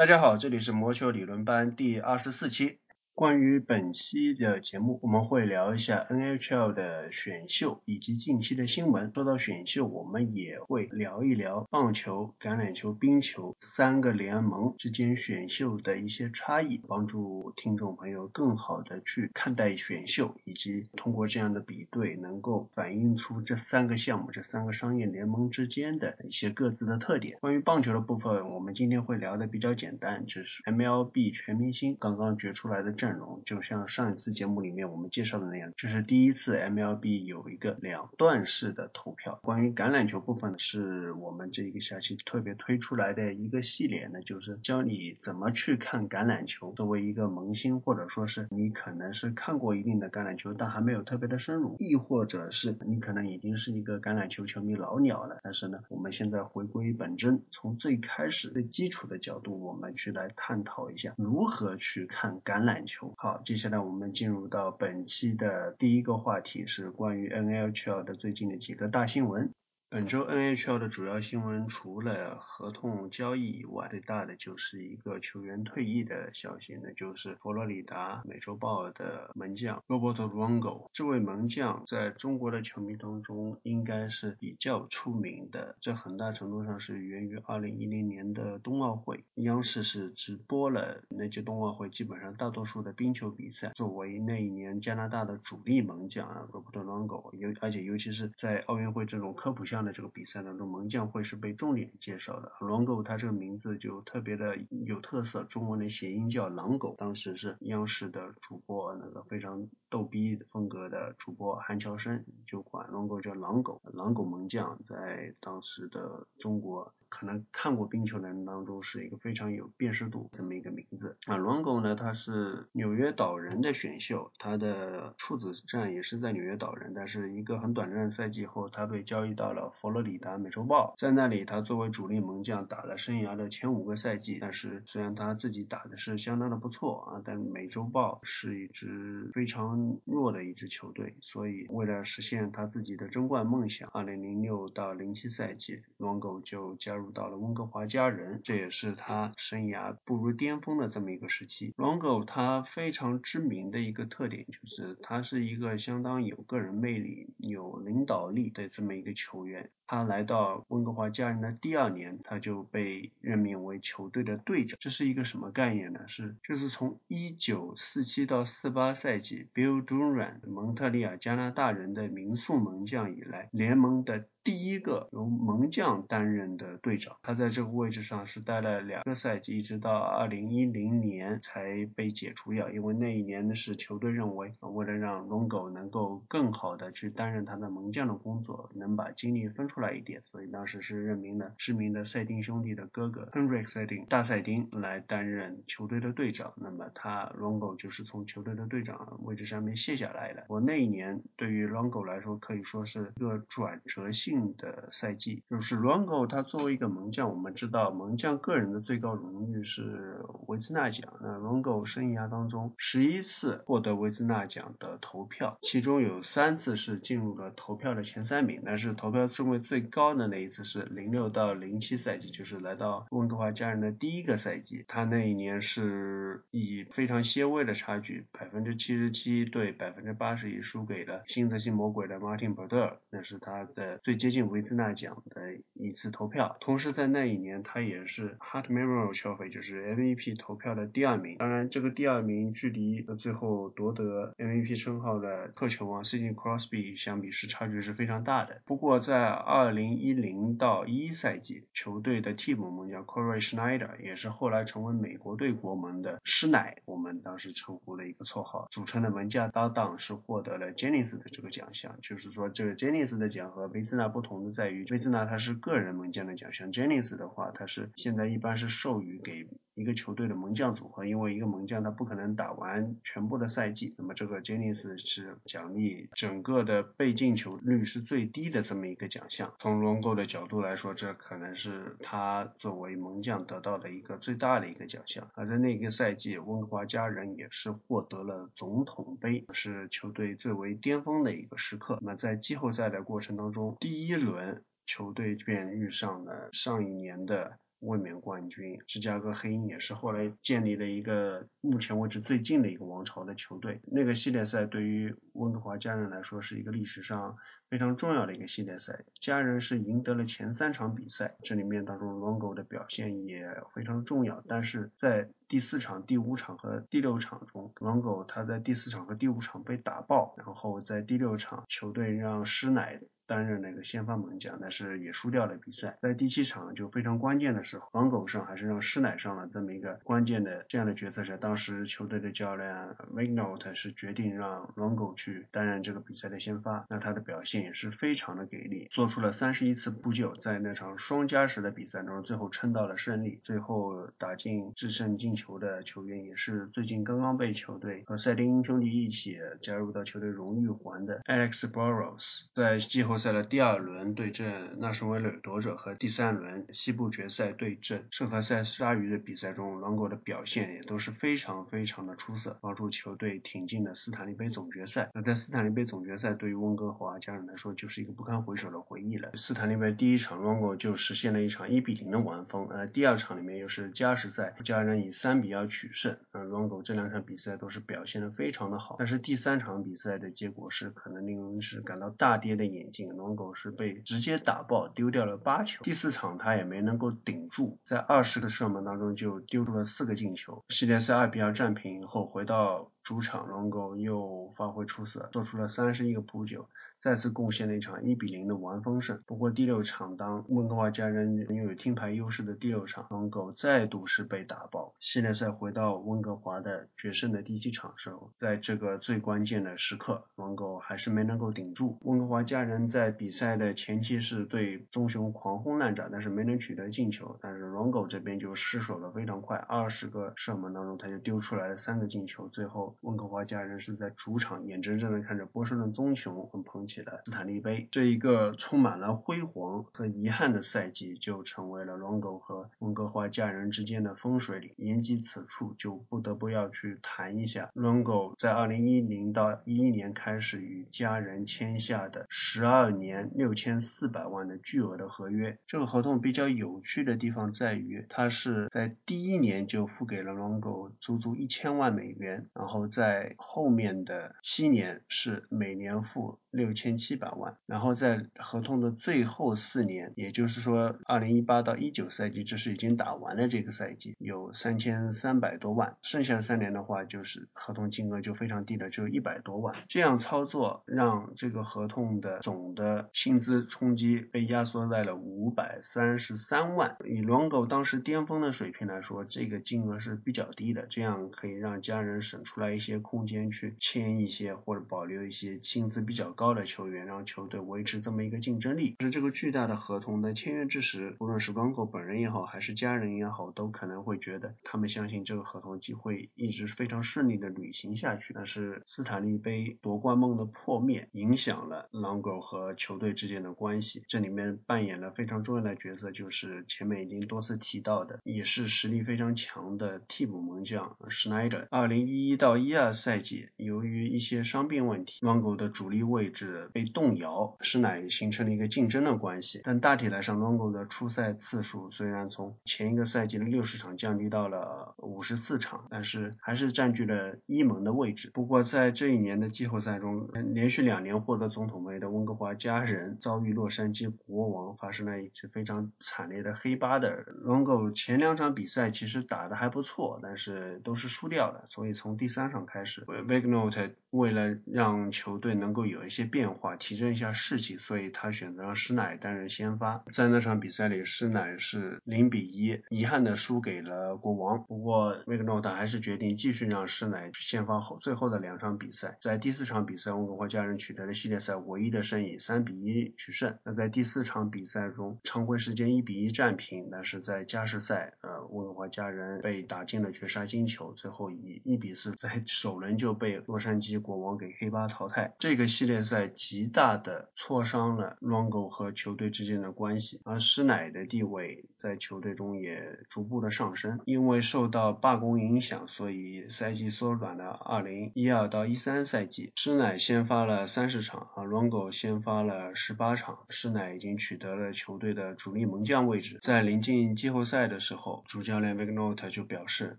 大家好，这里是魔球理论班第二十四期。关于本期的节目，我们会聊一下 NHL 的选秀以及近期的新闻。说到选秀，我们也会聊一聊棒球、橄榄球、冰球三个联盟之间选秀的一些差异，帮助听众朋友更好的去看待选秀，以及通过这样的比对，能够反映出这三个项目、这三个商业联盟之间的一些各自的特点。关于棒球的部分，我们今天会聊的比较简单，就是 MLB 全明星刚刚决出来的阵。阵容就像上一次节目里面我们介绍的那样，这是第一次 MLB 有一个两段式的投票。关于橄榄球部分，是我们这一个夏期特别推出来的一个系列呢，就是教你怎么去看橄榄球。作为一个萌新，或者说是你可能是看过一定的橄榄球，但还没有特别的深入，亦或者是你可能已经是一个橄榄球球迷老鸟了。但是呢，我们现在回归本真，从最开始最基础的角度，我们去来探讨一下如何去看橄榄球。好，接下来我们进入到本期的第一个话题，是关于 NHL 的最近的几个大新闻。本周 NHL 的主要新闻除了合同交易以外，最大的就是一个球员退役的消息，那就是佛罗里达美洲豹的门将 Roberto Longo。这位门将在中国的球迷当中应该是比较出名的，这很大程度上是源于2010年的冬奥会，央视是直播了那届冬奥会基本上大多数的冰球比赛。作为那一年加拿大的主力门将啊，Roberto Longo，尤而且尤其是在奥运会这种科普项。这个比赛当中，门将会是被重点介绍的。狼狗，它这个名字就特别的有特色，中文的谐音叫狼狗。当时是央视的主播，那个非常逗逼风格的主播韩乔生就管狼狗叫狼狗。狼狗门将在当时的中国。可能看过冰球的人当中是一个非常有辨识度这么一个名字啊。Longo 呢，他是纽约岛人的选秀，他的处子站也是在纽约岛人，但是一个很短暂的赛季后，他被交易到了佛罗里达美洲豹，在那里他作为主力门将打了生涯的前五个赛季。但是虽然他自己打的是相当的不错啊，但美洲豹是一支非常弱的一支球队，所以为了实现他自己的争冠梦想，二零零六到零七赛季，Longo 就加入。入到了温哥华家人，这也是他生涯步入巅峰的这么一个时期。Longo 他非常知名的一个特点就是他是一个相当有个人魅力、有领导力的这么一个球员。他来到温哥华家人的第二年，他就被任命为球队的队长。这是一个什么概念呢？是就是从一九四七到四八赛季，Bill Duran 蒙特利尔加拿大人的民宿门将以来，联盟的。第一个由门将担任的队长，他在这个位置上是待了两个赛季，一直到二零一零年才被解除掉。因为那一年呢是球队认为，为了让龙狗能够更好的去担任他的门将的工作，能把精力分出来一点，所以当时是任命了知名的赛丁兄弟的哥哥 Henrik 赛丁大赛丁来担任球队的队长。那么他 Longo 就是从球队的队长位置上面卸下来的。我那一年对于 Longo 来说可以说是一个转折性。的赛季就是 Longo，他作为一个门将，我们知道门将个人的最高荣誉是维兹纳奖。那 Longo 生涯当中十一次获得维兹纳奖的投票，其中有三次是进入了投票的前三名。但是投票顺位最高的那一次是零六到零七赛季，就是来到温哥华家人的第一个赛季。他那一年是以非常些微的差距，百分之七十七对百分之八十一输给了新泽西魔鬼的 Martin b r d e r 那是他的最。接近维兹纳奖的一次投票，同时在那一年他也是 Hart Memorial Trophy 就是 MVP 投票的第二名。当然，这个第二名距离最后夺得 MVP 称号的特球王 Sidney Crosby 相比是差距是非常大的。不过在2010到一赛季，球队的替补门将 Corey Schneider 也是后来成为美国队国门的师奶，我们当时称呼的一个绰号，组成的门将搭档是获得了 Jennings 的这个奖项。就是说，这个 Jennings 的奖和维兹纳不同的在于，威兹纳他是个人门将的奖项，Jennings 的话，他是现在一般是授予给一个球队的门将组合，因为一个门将他不可能打完全部的赛季，那么这个 Jennings 是奖励整个的被进球率是最低的这么一个奖项。从荣够的角度来说，这可能是他作为门将得到的一个最大的一个奖项。而在那个赛季，温哥华家人也是获得了总统杯，是球队最为巅峰的一个时刻。那么在季后赛的过程当中，第一轮球队便遇上了上一年的卫冕冠军。芝加哥黑鹰也是后来建立了一个目前为止最近的一个王朝的球队。那个系列赛对于温哥华家人来说是一个历史上。非常重要的一个系列赛，家人是赢得了前三场比赛，这里面当中 Longo 的表现也非常重要，但是在第四场、第五场和第六场中，Longo 他在第四场和第五场被打爆，然后在第六场球队让施奶。担任那个先发猛将，但是也输掉了比赛。在第七场就非常关键的时候，黄狗上还是让施奶上了这么一个关键的这样的角色时，当时球队的教练 v i g n o t 是决定让 Longo 去担任这个比赛的先发。那他的表现也是非常的给力，做出了三十一次扑救，在那场双加时的比赛中，最后撑到了胜利。最后打进制胜进球的球员也是最近刚刚被球队和赛丁兄弟一起加入到球队荣誉环的 Alex Burrows，在季后。赛的第二轮对阵纳什维尔夺者和第三轮西部决赛对阵圣何塞鲨鱼的比赛中，狼狗的表现也都是非常非常的出色，帮助球队挺进了斯坦利杯总决赛。那在斯坦利杯总决赛，对于温哥华家人来说，就是一个不堪回首的回忆了。斯坦利杯第一场，狼狗就实现了一场一比零的完封，呃，第二场里面又是加时赛，家人以三比二取胜。嗯，狼狗这两场比赛都是表现的非常的好，但是第三场比赛的结果是可能令人是感到大跌的眼镜。狼狗是被直接打爆，丢掉了八球。第四场他也没能够顶住，在二十个射门当中就丢出了四个进球。系列赛二比二战平以后，回到主场，龙狗又发挥出色，做出了三十一个扑救。再次贡献了一场一比零的完封胜。不过第六场，当温哥华家人拥有听牌优势的第六场，龙狗再度是被打爆。系列赛回到温哥华的决胜的第七场时候，在这个最关键的时刻，龙狗还是没能够顶住。温哥华家人在比赛的前期是对棕熊狂轰滥炸，但是没能取得进球。但是龙狗这边就失手的非常快，二十个射门当中他就丢出来了三个进球。最后温哥华家人是在主场眼睁睁的看着波士顿棕熊捧。起了斯坦利杯这一个充满了辉煌和遗憾的赛季，就成为了 Longo 和温哥华家人之间的风水岭。言及此处，就不得不要去谈一下 Longo 在二零一零到一一年开始与家人签下的十二年六千四百万的巨额的合约。这个合同比较有趣的地方在于，它是在第一年就付给了 Longo 足足一千万美元，然后在后面的七年是每年付六。千七百万，然后在合同的最后四年，也就是说二零一八到一九赛季，这是已经打完了这个赛季，有三千三百多万，剩下三年的话，就是合同金额就非常低了，只有一百多万。这样操作让这个合同的总的薪资冲击被压缩在了五百三十三万。以 logo 当时巅峰的水平来说，这个金额是比较低的，这样可以让家人省出来一些空间去签一些或者保留一些薪资比较高的。球员让球队维持这么一个竞争力，但是这个巨大的合同的签约之时，无论是邦狗本人也好，还是家人也好，都可能会觉得他们相信这个合同机会一直非常顺利的履行下去。但是斯坦利杯夺冠梦的破灭，影响了狼狗和球队之间的关系。这里面扮演了非常重要的角色，就是前面已经多次提到的，也是实力非常强的替补门将 Schneider。二零一一到一二赛季，由于一些伤病问题，狼狗的主力位置。被动摇，是乃形成了一个竞争的关系。但大体来上，Longo 的出赛次数虽然从前一个赛季的六十场降低到了五十四场，但是还是占据了一门的位置。不过在这一年的季后赛中，连续两年获得总统杯的温哥华家人遭遇洛杉矶国王，发生了一次非常惨烈的黑八的。Longo 前两场比赛其实打得还不错，但是都是输掉的。所以从第三上开始 v i g n o t e 为了让球队能够有一些变化，提振一下士气，所以他选择让施奶担任先发。在那场比赛里，施奶是零比一，遗憾的输给了国王。不过维克诺特还是决定继续让施奶先发后最后的两场比赛。在第四场比赛，温哥华家人取得了系列赛唯一的胜利，三比一取胜。那在第四场比赛中，常规时间一比一战平，但是在加时赛，呃，温哥华家人被打进了绝杀金球，最后以一比四在首轮就被洛杉矶。国王给黑八淘汰。这个系列赛极大的挫伤了 Longo 和球队之间的关系，而施奶的地位在球队中也逐步的上升。因为受到罢工影响，所以赛季缩短了。二零一二到一三赛季，施奶先发了三十场，而，Longo 先发了十八场。施奶已经取得了球队的主力门将位置。在临近季后赛的时候，主教练 Vignot 就表示，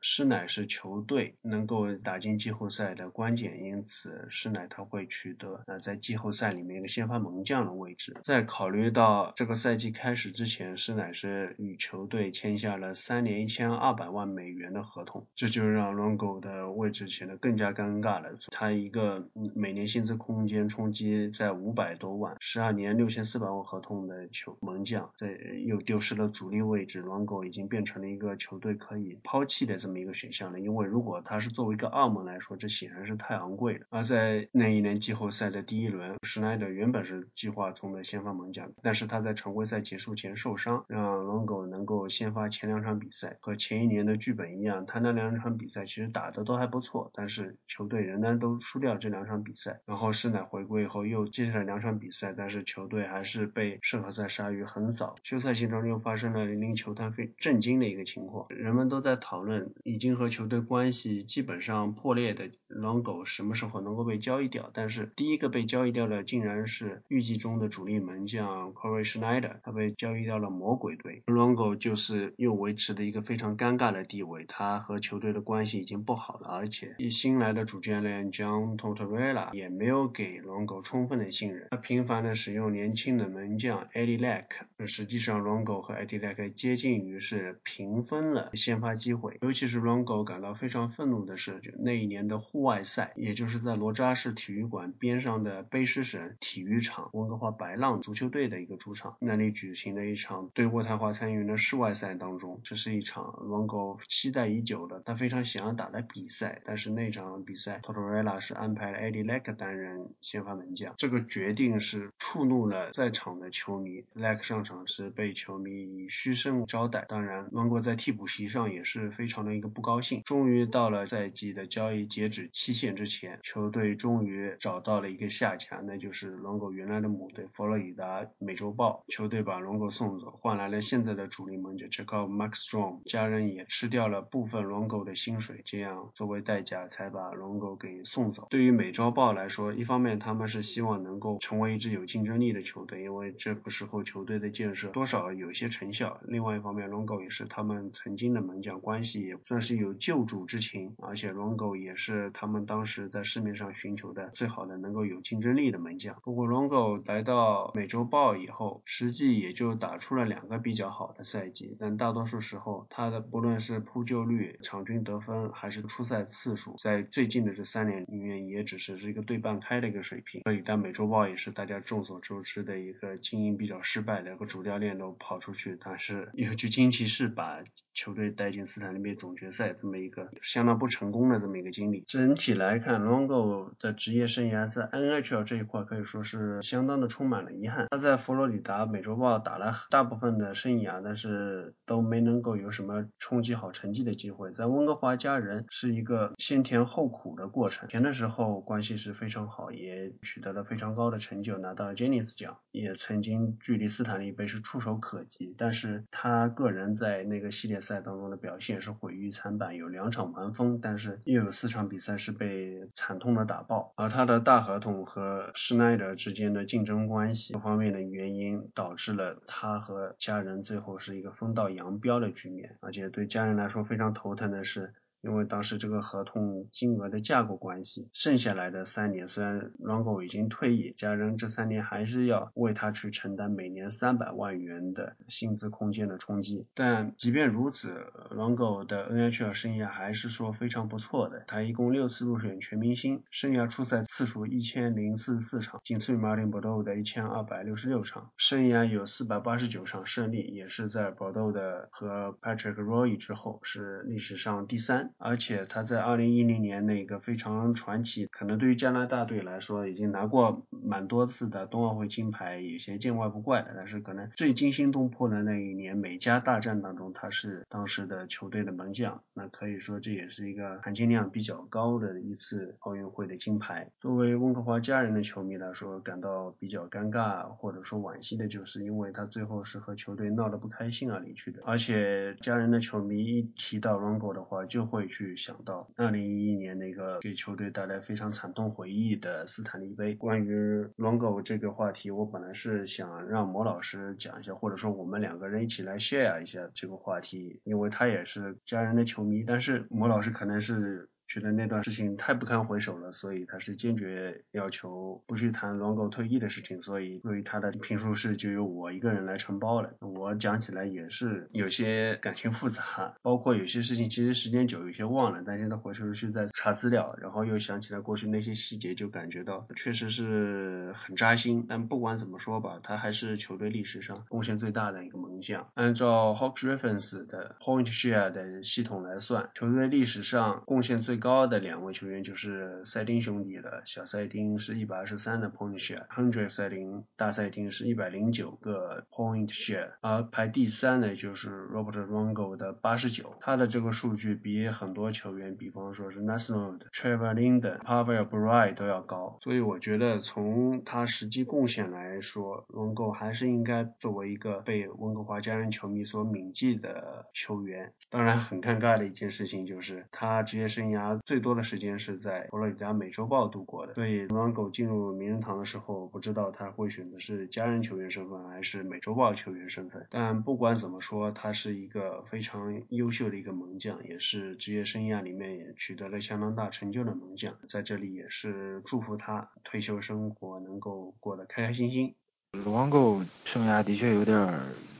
施奶是球队能够打进季后赛的关键，因此此施奶他会取得呃在季后赛里面一个先发门将的位置。在考虑到这个赛季开始之前，施奶是与球队签下了三年一千二百万美元的合同，这就让 Longo 的位置显得更加尴尬了。他一个每年薪资空间冲击在五百多万，十二年六千四百万合同的球门将，在又丢失了主力位置，Longo 已经变成了一个球队可以抛弃的这么一个选项了。因为如果他是作为一个二门来说，这显然是太昂贵。而在那一年季后赛的第一轮，施耐德原本是计划中的先发猛将，但是他在常规赛结束前受伤，让龙狗能够先发前两场比赛。和前一年的剧本一样，他那两场比赛其实打的都还不错，但是球队仍然都输掉这两场比赛。然后施耐回归以后又接下来两场比赛，但是球队还是被圣何塞鲨鱼横扫。休赛期中又发生了令球探非震惊的一个情况，人们都在讨论已经和球队关系基本上破裂的龙狗什么时候能够被交易掉。但是第一个被交易掉的竟然是预计中的主力门将 Corey Schneider，他被交易到了魔鬼队。Longo 就是又维持的一个非常尴尬的地位，他和球队的关系已经不好了，而且新来的主教练 John Tortorella 也没有给 Longo 充分的信任，他频繁的使用年轻的门将 Eddie Lack，实际上 Longo 和 Eddie Lack 接近于是平分了先发机会，尤其是 Longo 感到非常愤怒的是，就那一年的户外赛，也就是在罗扎市体育馆边上的卑诗省体育场温哥华白浪足球队的一个主场那里举行的一场对渥太华参议员的室外赛当中，这是一场温哥期待已久的，他非常想要打的比赛，但是那场比赛 Tortorella 是安排了 Eddie Lack 担任先发门将，这个决定是触怒了在场的球迷，Lack 上场时被球迷以嘘声招待，当然温哥在替补席上也是非常的一个不高兴。终于到了赛季的交易截止期限之前，球队终于找到了一个下家，那就是龙狗原来的母队佛罗里达美洲豹，球队把龙狗送走，换来了现在的主力门将 Jacob Maxstrom，家人也吃掉了部分龙狗的薪水，这样作为代价才把龙狗给送走。对于美洲豹来说，一方面他们是希望能够成为一支有竞争力的球队，因为这个时候球队的建设多少有些成效；另外一方面龙狗也是他们曾经的门将，关系也算是有救主之情，而且龙狗也是他们当时在世市面上寻求的最好的能够有竞争力的门将。不过 Longo 来到美洲豹以后，实际也就打出了两个比较好的赛季，但大多数时候他的不论是扑救率、场均得分还是出赛次数，在最近的这三年里面也只是是一个对半开的一个水平。所以，但美洲豹也是大家众所周知的一个经营比较失败的，个主教练都跑出去，但是又去惊奇士把。球队带进斯坦利杯总决赛这么一个相当不成功的这么一个经历。整体来看，Longo 的职业生涯在 NHL 这一块可以说是相当的充满了遗憾。他在佛罗里达美洲豹打了大部分的生涯，但是都没能够有什么冲击好成绩的机会。在温哥华家人是一个先甜后苦的过程。甜的时候关系是非常好，也取得了非常高的成就，拿到了 Jennings 奖，也曾经距离斯坦利杯是触手可及。但是他个人在那个系列。赛当中的表现是毁誉参半，有两场完封，但是又有四场比赛是被惨痛的打爆。而他的大合同和施耐德之间的竞争关系，各方面的原因导致了他和家人最后是一个分道扬镳的局面。而且对家人来说非常头疼的是。因为当时这个合同金额的架构关系，剩下来的三年虽然 Longo 已经退役，家人这三年还是要为他去承担每年三百万元的薪资空间的冲击。但即便如此，Longo 的 NHL 生涯还是说非常不错的。他一共六次入选全明星，生涯出赛次数一千零四十四场，仅次于 Martin Brodeur 的一千二百六十六场。生涯有四百八十九场胜利，也是在 Brodeur 的和 Patrick Roy 之后是历史上第三。而且他在二零一零年那个非常传奇，可能对于加拿大队来说已经拿过蛮多次的冬奥会金牌，有些见怪不怪。但是可能最惊心动魄的那一年美加大战当中，他是当时的球队的门将，那可以说这也是一个含金量比较高的一次奥运会的金牌。作为温哥华家人的球迷来说，感到比较尴尬或者说惋惜的就是，因为他最后是和球队闹得不开心而离去的，而且家人的球迷一提到 Rongo 的话，就会会去想到二零一一年那个给球队带来非常惨痛回忆的斯坦利杯。关于 Longo 这个话题，我本来是想让魔老师讲一下，或者说我们两个人一起来 share 一下这个话题，因为他也是家人的球迷，但是魔老师可能是。觉得那段事情太不堪回首了，所以他是坚决要求不去谈 Longo 退役的事情，所以对于他的评述是就由我一个人来承包了。我讲起来也是有些感情复杂，包括有些事情其实时间久有些忘了，但现在回头去再查资料，然后又想起来过去那些细节，就感觉到确实是很扎心。但不管怎么说吧，他还是球队历史上贡献最大的一个门将。按照 Hawks Reference 的 Point Share 的系统来算，球队历史上贡献最高的两位球员就是赛丁兄弟了，小赛丁是一百二十三的 point share，hundred 赛丁大赛丁是一百零九个 point share，而排第三的就是 Robert Rongo 的八十九，他的这个数据比很多球员，比方说是 National Trevor Linden、Pavel Bure 都要高，所以我觉得从他实际贡献来说，Rongo 还是应该作为一个被温哥华家人球迷所铭记的球员。当然，很尴尬的一件事情就是他职业生涯。最多的时间是在佛罗里达美洲豹度过的，所以 Longo 进入名人堂的时候，不知道他会选择是家人球员身份还是美洲豹球员身份。但不管怎么说，他是一个非常优秀的一个门将，也是职业生涯里面也取得了相当大成就的门将。在这里也是祝福他退休生活能够过得开开心心。Longo 生涯的确有点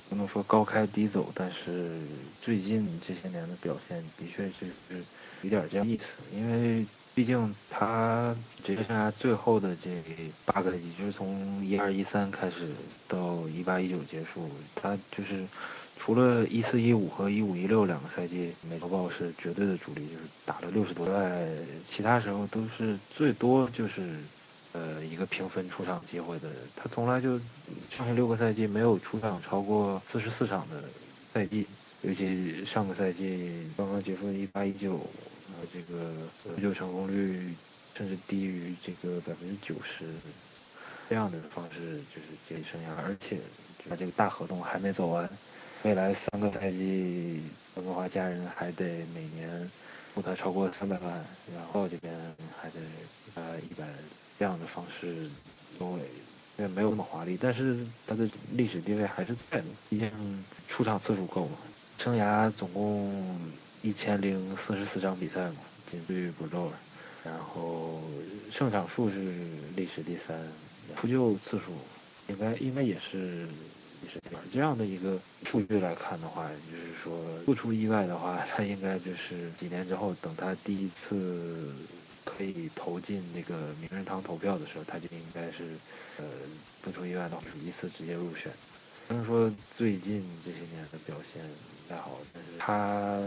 不能说高开低走，但是最近这些年的表现的确是。有点这样意思，因为毕竟他职业生涯最后的这八个赛季，就是从一二一三开始到一八一九结束，他就是除了一四一五和一五一六两个赛季，美洲豹是绝对的主力，就是打了六十多外，其他时候都是最多就是呃一个平分出场机会的人，他从来就上下六个赛季没有出场超过四十四场的赛季。尤其上个赛季刚刚结束的一八一九，呃，这个持球成功率甚至低于这个百分之九十，这样的方式就是结束生涯，而且他这个大合同还没走完，未来三个赛季，温哥华家人还得每年付他超过三百万，然后这边还得呃一百，这样的方式作为。虽然没有那么华丽，但是他的历史地位还是在的，毕竟出场次数够嘛。生涯总共一千零四十四场比赛嘛，仅次于 b r o 然后胜场数是历史第三，扑救次数应该应该也是历史第二。这样的一个数据来看的话，就是说不出意外的话，他应该就是几年之后，等他第一次可以投进那个名人堂投票的时候，他就应该是呃不出意外的话，是一次直接入选。虽然说最近这些年的表现不太好，但是他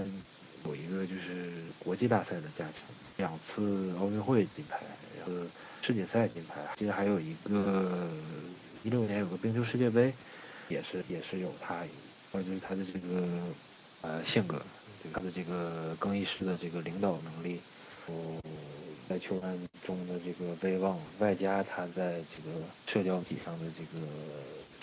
有一个就是国际大赛的价值，两次奥运会金牌，然后世锦赛金牌，其实还有一个一六年有个冰球世界杯，也是也是有他，还有就是他的这个呃性格，他的这个更衣室的这个领导能力，哦，在球员中的这个威望，外加他在这个社交体上的这个。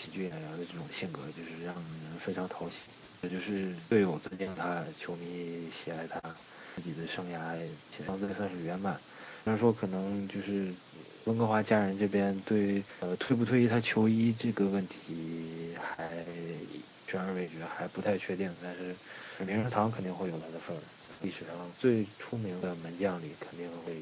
喜剧演员的这种性格，就是让人非常讨喜。这就是队友尊敬他，球迷喜爱他，自己的生涯相对算是圆满。虽然说可能就是温哥华家人这边对呃退不退役他球衣这个问题还悬而未决，还不太确定。但是名人堂肯定会有他的份儿，历史上最出名的门将里肯定会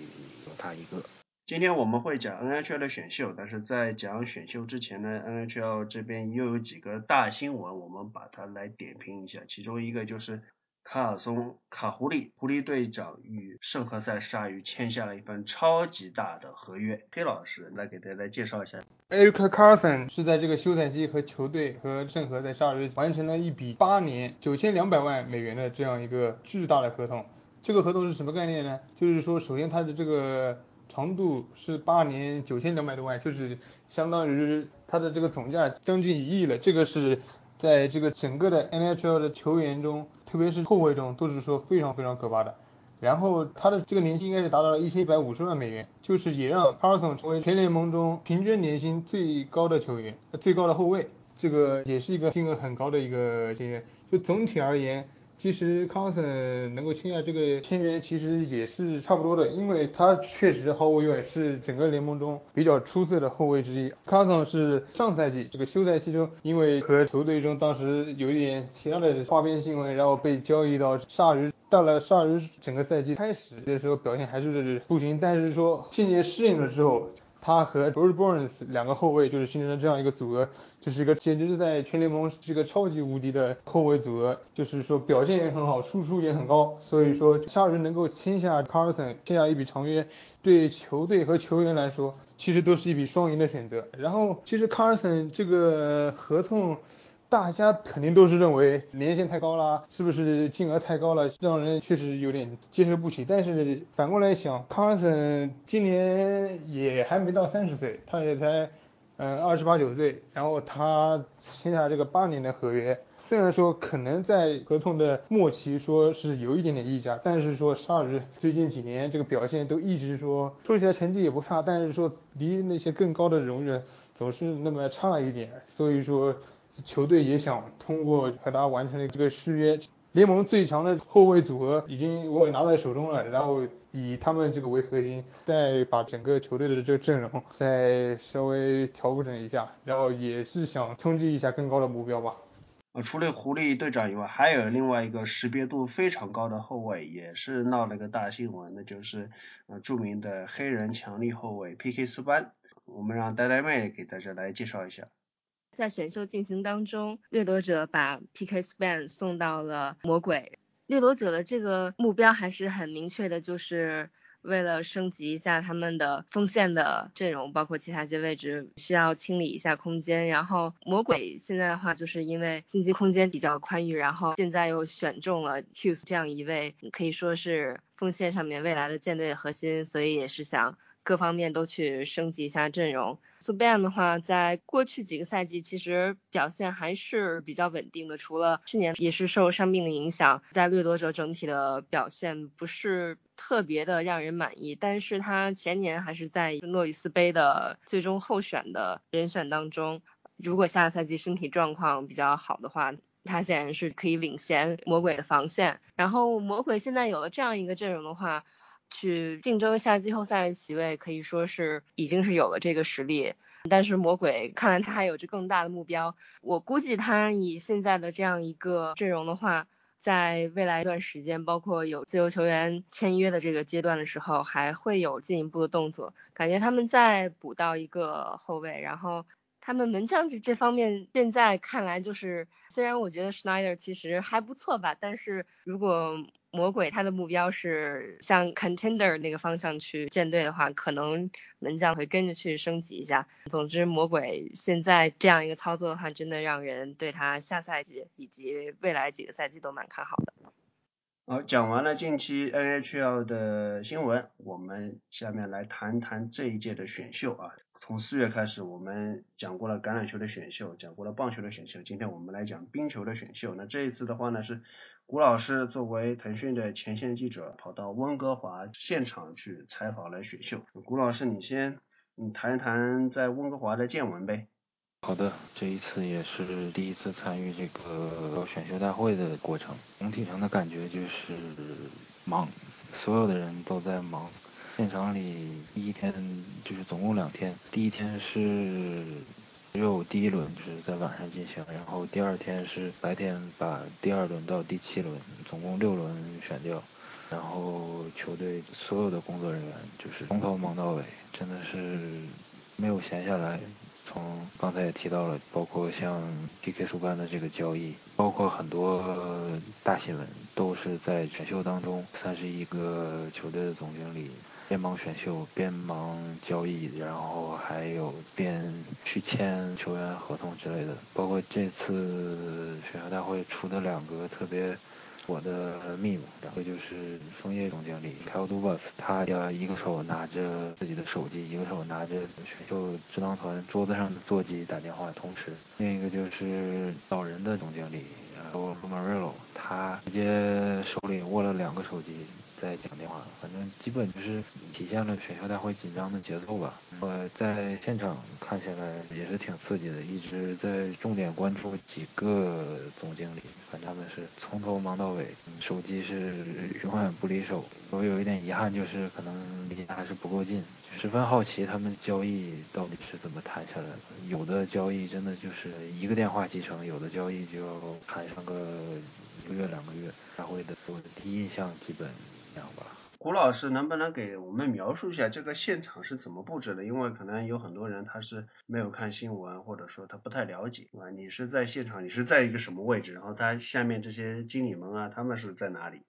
有他一个。今天我们会讲 NHL 的选秀，但是在讲选秀之前呢，NHL 这边又有几个大新闻，我们把它来点评一下。其中一个就是卡尔松卡狐狸狐狸队长与圣何塞鲨鱼签下了一份超级大的合约。黑老师来给大家介绍一下，Eric Carlson 是在这个休赛期和球队和圣何塞鲨鱼完成了一笔八年九千两百万美元的这样一个巨大的合同。这个合同是什么概念呢？就是说，首先它的这个长度是八年九千两百多万，就是相当于它的这个总价将近一亿了。这个是在这个整个的 NHL 的球员中，特别是后卫中，都是说非常非常可怕的。然后他的这个年薪应该是达到了一千一百五十万美元，就是也让 Carson 成为全联盟中平均年薪最高的球员，最高的后卫。这个也是一个金额很高的一个签约。就总体而言。其实康森能够签下这个签约，其实也是差不多的，因为他确实毫无疑问是整个联盟中比较出色的后卫之一。康森是上赛季这个休赛期中，因为和球队中当时有一点其他的花边新闻，然后被交易到鲨鱼。到了鲨鱼整个赛季开始的时候，表现还是不行，但是说渐渐适应了之后。他和 George Burns 两个后卫就是形成了这样一个组合，就是一个简直是在全联盟是一个超级无敌的后卫组合，就是说表现也很好，输出也很高，所以说夏日能够签下 Carson 签下一笔长约，对球队和球员来说，其实都是一笔双赢的选择。然后其实 Carson 这个合同。大家肯定都是认为年限太高了，是不是金额太高了，让人确实有点接受不起。但是反过来想，康森今年也还没到三十岁，他也才嗯二十八九岁，然后他签下这个八年的合约，虽然说可能在合同的末期说是有一点点溢价，但是说鲨鱼最近几年这个表现都一直说说起来成绩也不差，但是说离那些更高的荣誉总是那么差了一点，所以说。球队也想通过和他完成这个续约，联盟最强的后卫组合已经我拿在手中了，然后以他们这个为核心，再把整个球队的这个阵容再稍微调整一下，然后也是想冲击一下更高的目标吧。呃，除了狐狸队长以外，还有另外一个识别度非常高的后卫，也是闹了个大新闻，那就是呃著名的黑人强力后卫 P.K. 苏班。我们让呆呆妹给大家来介绍一下。在选秀进行当中，掠夺者把 P.K. Span 送到了魔鬼。掠夺者的这个目标还是很明确的，就是为了升级一下他们的锋线的阵容，包括其他一些位置需要清理一下空间。然后魔鬼现在的话，就是因为经济空间比较宽裕，然后现在又选中了 Hughes 这样一位可以说是锋线上面未来的舰队核心，所以也是想。各方面都去升级一下阵容。Subban 的话，在过去几个赛季其实表现还是比较稳定的，除了去年也是受伤病的影响，在掠夺者整体的表现不是特别的让人满意。但是他前年还是在诺里斯杯的最终候选的人选当中。如果下个赛季身体状况比较好的话，他显然是可以领衔魔鬼的防线。然后魔鬼现在有了这样一个阵容的话。去竞争一下季后赛的席位，可以说是已经是有了这个实力。但是魔鬼看来他还有着更大的目标。我估计他以现在的这样一个阵容的话，在未来一段时间，包括有自由球员签约的这个阶段的时候，还会有进一步的动作。感觉他们再补到一个后卫，然后他们门将这这方面现在看来就是，虽然我觉得 Schneider 其实还不错吧，但是如果魔鬼他的目标是向 contender 那个方向去建队的话，可能门将会跟着去升级一下。总之，魔鬼现在这样一个操作的话，真的让人对他下赛季以及未来几个赛季都蛮看好的。好，讲完了近期 NHL 的新闻，我们下面来谈谈这一届的选秀啊。从四月开始，我们讲过了橄榄球的选秀，讲过了棒球的选秀，今天我们来讲冰球的选秀。那这一次的话呢是。古老师作为腾讯的前线记者，跑到温哥华现场去采访了选秀。古老师，你先，你谈一谈在温哥华的见闻呗。好的，这一次也是第一次参与这个选秀大会的过程，总体上的感觉就是忙，所有的人都在忙。现场里第一天就是总共两天，第一天是。只有第一轮就是在晚上进行，然后第二天是白天把第二轮到第七轮，总共六轮选掉，然后球队所有的工作人员就是从头忙到尾，真的是没有闲下来。从刚才也提到了，包括像 P.K. 苏班的这个交易，包括很多大新闻都是在选秀当中，三十一个球队的总经理。边忙选秀边忙交易，然后还有边去签球员合同之类的。包括这次选秀大会出的两个特别我的密码，两个就是枫叶总经理 Kyle Dubas，他要一个手拿着自己的手机，一个手拿着选秀智囊团桌子上的座机打电话，同时另一个就是老人的总经理 o m a r i l o 他直接手里握了两个手机。在讲电话，反正基本就是体现了选秀大会紧张的节奏吧。我在现场看下来也是挺刺激的，一直在重点关注几个总经理，反正他们是从头忙到尾，手机是永远不离手。我有一点遗憾就是可能离还是不够近，十分好奇他们交易到底是怎么谈下来的。有的交易真的就是一个电话即成，有的交易就要谈上个一个月两个月。大会的我的第一印象基本。样吧胡老师能不能给我们描述一下这个现场是怎么布置的？因为可能有很多人他是没有看新闻，或者说他不太了解，啊，你是在现场，你是在一个什么位置？然后他下面这些经理们啊，他们是在哪里？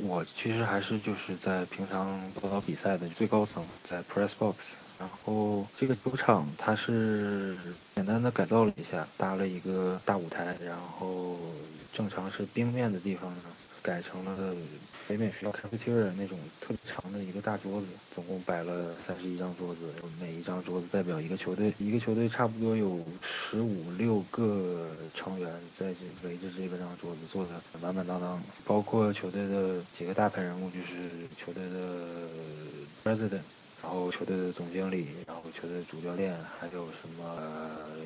我其实还是就是在平常报道比赛的最高层，在 press box。然后这个球场它是简单的改造了一下，搭了一个大舞台，然后正常是冰面的地方呢。改成了北美学校 cafeteria 那种特别长的一个大桌子，总共摆了三十一张桌子，每一张桌子代表一个球队，一个球队差不多有十五六个成员在这围着这个张桌子坐的满满当当，包括球队的几个大牌人物，就是球队的 president。然后球队的总经理，然后球队主教练，还有什么？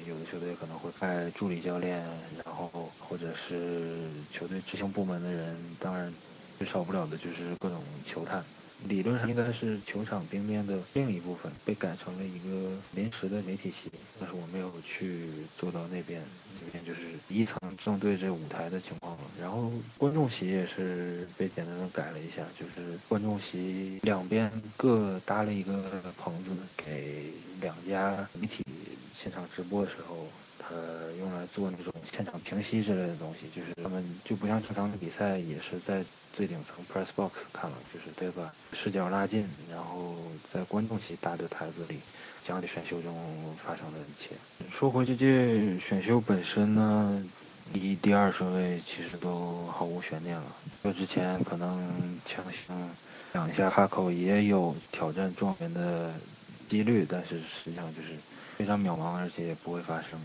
有的球队可能会派助理教练，然后或者是球队执行部门的人，当然最少不了的就是各种球探。理论上应该是球场冰面的另一部分，被改成了一个临时的媒体席，但是我没有去坐到那边，那边就是一层正对着舞台的情况了。然后观众席也是被简单的改了一下，就是观众席两边各搭了一个棚子，给两家媒体现场直播的时候。呃，用来做那种现场评析之类的东西，就是他们就不像正常的比赛，也是在最顶层 press box 看了，就是对吧？视角拉近，然后在观众席大的台子里讲解选秀中发生的一切。说回这届选秀本身呢，一、第二顺位其实都毫无悬念了。这之前可能强行讲一下哈口也有挑战状元的几率，但是实际上就是非常渺茫，而且也不会发生。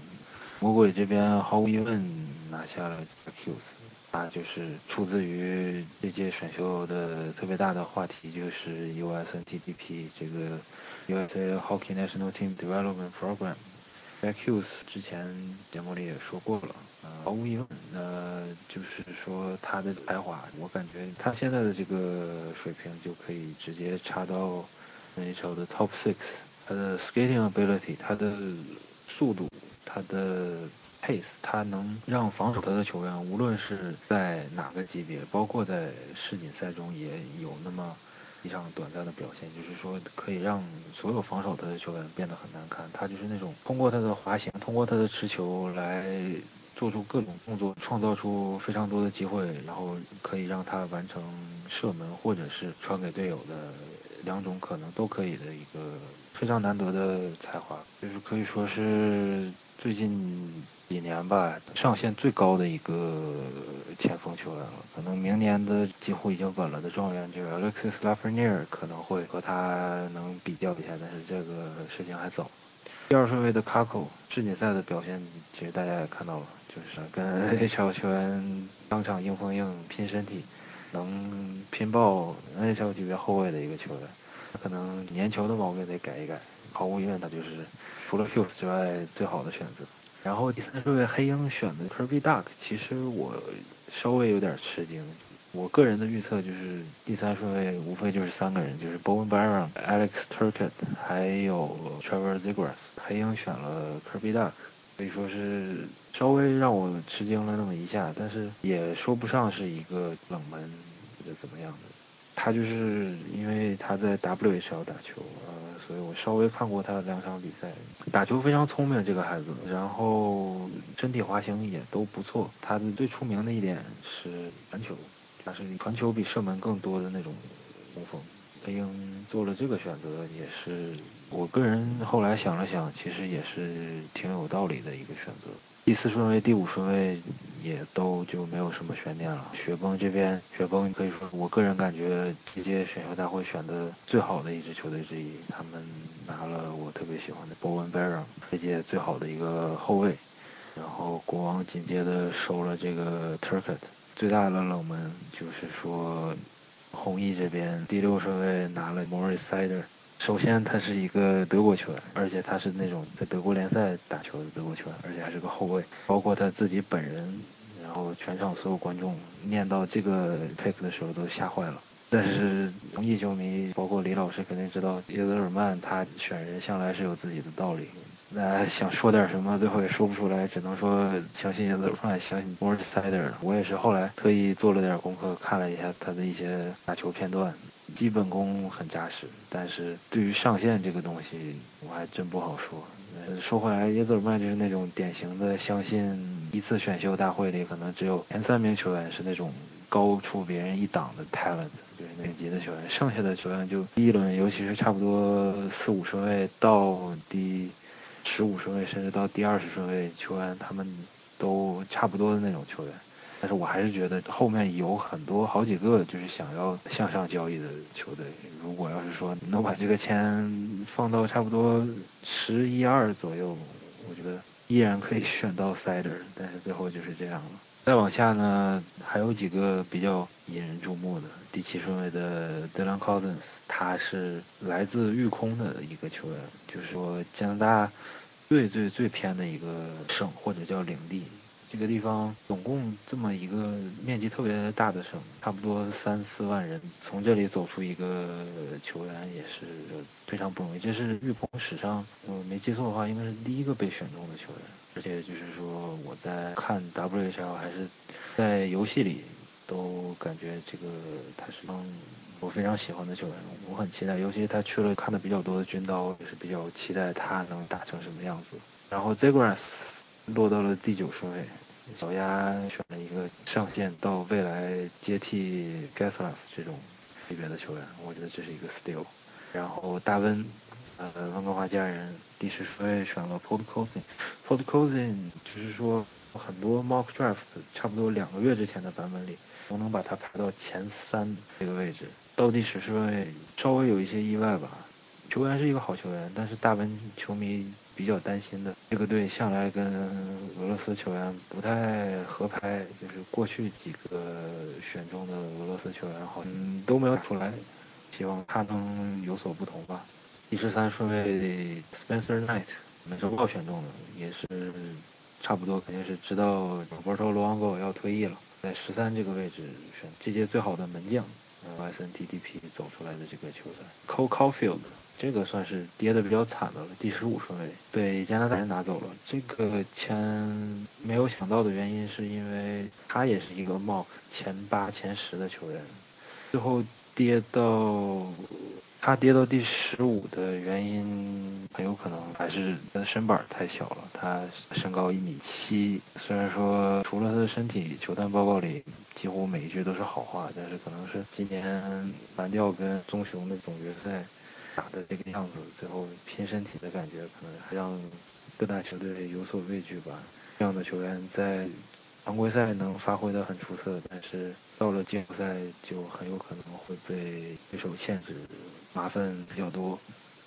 魔鬼这边毫无疑问拿下了 Qs，啊，就是出自于这届选秀的特别大的话题，就是 USNTDP 这个 USA Hockey National Team Development Program。Qs 之前节目里也说过了，毫无疑问，呃，就是说他的才华，我感觉他现在的这个水平就可以直接插到 NHL 的 Top Six。他的 Skating Ability，他的速度。他的 pace，他能让防守他的球员，无论是在哪个级别，包括在世锦赛中也有那么一场短暂的表现，就是说可以让所有防守他的球员变得很难看。他就是那种通过他的滑行，通过他的持球来做出各种动作，创造出非常多的机会，然后可以让他完成射门或者是传给队友的两种可能都可以的一个非常难得的才华，就是可以说是。最近几年吧，上限最高的一个前锋球员了。可能明年的几乎已经稳了的状元就是 Alexis l a f r e n i e r 可能会和他能比较一下，但是这个事情还早。第二顺位的 Kako 世锦赛的表现，其实大家也看到了，就是跟 NHL 球员当场硬碰硬拼身体，能拼爆 NHL 级别后卫的一个球员。可能粘球的毛病得改一改，毫无疑问他就是。除了 Hughes 之外，最好的选择。然后第三顺位黑鹰选的 Kirby Duck，其实我稍微有点吃惊。我个人的预测就是第三顺位无非就是三个人，就是 Bowen Byron、Alex Turkett 还有 Trevor Zegras。黑鹰选了 Kirby Duck，可以说是稍微让我吃惊了那么一下，但是也说不上是一个冷门或者怎么样的。他就是因为他在 WHL 打球，呃，所以我稍微看过他两场比赛，打球非常聪明这个孩子，然后身体滑行也都不错。他的最出名的一点是传球，他是传球比射门更多的那种中锋。黑鹰做了这个选择，也是我个人后来想了想，其实也是挺有道理的一个选择。第四顺位、第五顺位也都就没有什么悬念了。雪崩这边，雪崩可以说我个人感觉这届选秀大会选的最好的一支球队之一，他们拿了我特别喜欢的 Bowen Barron，这届最好的一个后卫。然后国王紧接着收了这个 Turkett，最大的冷门就是说红衣这边第六顺位拿了 Morris Sider。首先他是一个德国球员，而且他是那种在德国联赛打球的德国球员，而且还是个后卫。包括他自己本人，然后全场所有观众念到这个 pick 的时候都吓坏了。但是红衣球迷，包括李老师肯定知道，耶泽尔曼他选人向来是有自己的道理。那想说点什么，最后也说不出来，只能说相信叶子曼，相信 Morris Sider。我也是后来特意做了点功课，看了一下他的一些打球片段，基本功很扎实。但是对于上限这个东西，我还真不好说。说回来，叶子尔曼就是那种典型的，相信一次选秀大会里可能只有前三名球员是那种高出别人一档的 talent，就是顶级的球员，剩下的球员就第一轮，尤其是差不多四五顺位到第。十五顺位甚至到第二十顺位球员，他们都差不多的那种球员，但是我还是觉得后面有很多好几个就是想要向上交易的球队。如果要是说能把这个签放到差不多十一二左右，我觉得依然可以选到 Sider，但是最后就是这样了。再往下呢，还有几个比较引人注目的，第七顺位的 Dylan Cousins，他是来自育空的一个球员，就是说加拿大最最最偏的一个省或者叫领地，这个地方总共这么一个面积特别大的省，差不多三四万人，从这里走出一个球员也是非常不容易。这是育空史上，我没记错的话，应该是第一个被选中的球员。而且就是说，我在看 WHL 还是在游戏里，都感觉这个他是我非常喜欢的球员，我很期待。尤其他去了看的比较多的军刀，也是比较期待他能打成什么样子。然后 Zagras 落到了第九顺位，小鸭选了一个上线到未来接替 Gasliff 这种级别的球员，我觉得这是一个 steal。然后大温。呃，温哥华家人第十顺位选了 p o d c o s i n p o d c o s i n 就是说很多 mock draft 差不多两个月之前的版本里都能把他排到前三这个位置，到第十顺位稍微有一些意外吧。球员是一个好球员，但是大温球迷比较担心的，这个队向来跟俄罗斯球员不太合拍，就是过去几个选中的俄罗斯球员好像都没有出来，希望他能有所不同吧。第十三顺位 Spencer Knight，美洲豹选中的，也是差不多，肯定是知道 Roberto l o n g o 要退役了，在十三这个位置选这届最好的门将，SNTDP 走出来的这个球员 Cole Caulfield，这个算是跌的比较惨的了，第十五顺位被加拿大人拿走了。这个签没有想到的原因是因为他也是一个冒前八前十的球员，最后跌到。他跌到第十五的原因，很有可能还是他的身板太小了。他身高一米七，虽然说除了他的身体，球探报告里几乎每一句都是好话，但是可能是今年蓝调跟棕熊的总决赛打的这个样子，最后拼身体的感觉，可能让各大球队有所畏惧吧。这样的球员在。常规赛能发挥的很出色，但是到了季后赛就很有可能会被对手限制，麻烦比较多。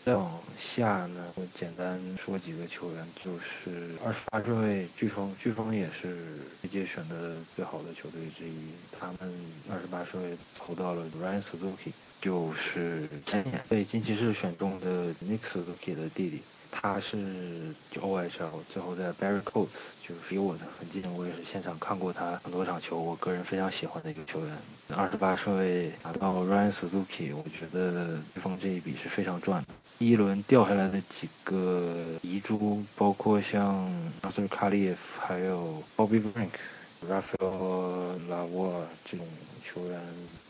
再往下呢，我简单说几个球员，就是二十八顺位飓风，飓风也是这届选的最好的球队之一。他们二十八顺位投到了 Ryan Suzuki，就是前年被金骑士选中的 Nick Suzuki 的弟弟。他是就 OHL，最后在 Barry Coats 就是离我的很近，我也是现场看过他很多场球，我个人非常喜欢的一个球员。二十八顺位拿到 Ryan Suzuki，我觉得对方这一笔是非常赚的。第一轮掉下来的几个遗珠，包括像 Arthur Kaliev，还有 Bobby Brink、Rafael Lavoie 这种球员，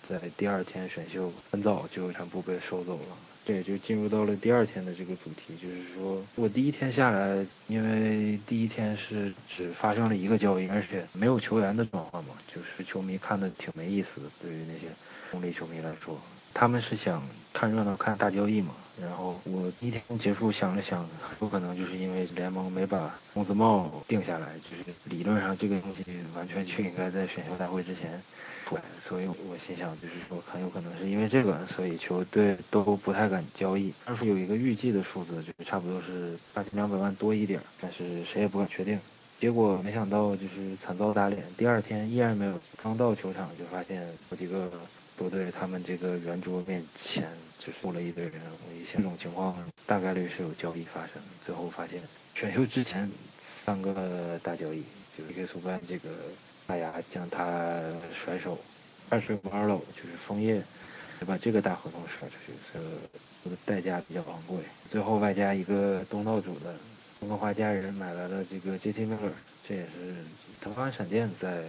在第二天选秀很早就全部被收走了。对，就进入到了第二天的这个主题，就是说我第一天下来，因为第一天是只发生了一个交易，而且没有球员的转换嘛，就是球迷看的挺没意思的。对于那些中立球迷来说，他们是想看热闹看大交易嘛。然后我一天结束想了想，有可能就是因为联盟没把工资帽定下来，就是理论上这个东西完全就应该在选秀大会之前出来，所以我心想就是说很有可能是因为这个，所以球队都不太敢交易。当时有一个预计的数字，就是差不多是八千两百万多一点，但是谁也不敢确定。结果没想到就是惨遭打脸，第二天依然没有，刚到球场就发现好几个。都对他们这个圆桌面前就坐了一堆人，我一想这种情况大概率是有交易发生。最后发现选秀之前三个大交易，就是给苏班这个大牙将他甩手，二是 Marlow 就是枫叶，把这个大合同甩出去，这个代价比较昂贵。最后外加一个东道主的温哥华家人买来了这个 JT Miller，这也是腾空闪电在。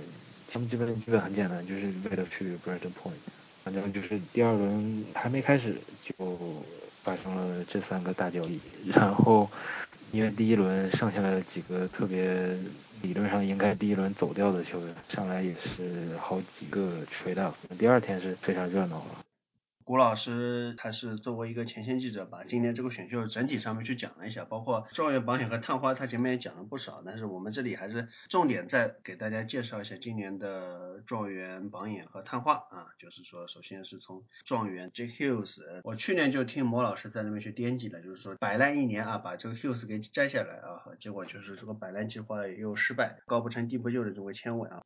他们基本基本很简单，就是为了去 b r a n d Point。反正就是第二轮还没开始就发生了这三个大交易，然后因为第一轮剩下了几个特别理论上应该第一轮走掉的球员，上来也是好几个吹的。第二天是非常热闹了。谷老师他是作为一个前线记者，把今年这个选秀整体上面去讲了一下，包括状元榜眼和探花，他前面也讲了不少。但是我们这里还是重点再给大家介绍一下今年的状元榜眼和探花啊，就是说首先是从状元 J Hughes，我去年就听魔老师在那边去编辑了，就是说摆烂一年啊，把这个 Hughes 给摘下来啊，结果就是这个摆烂计划又失败，高不成低不就的这位签位啊。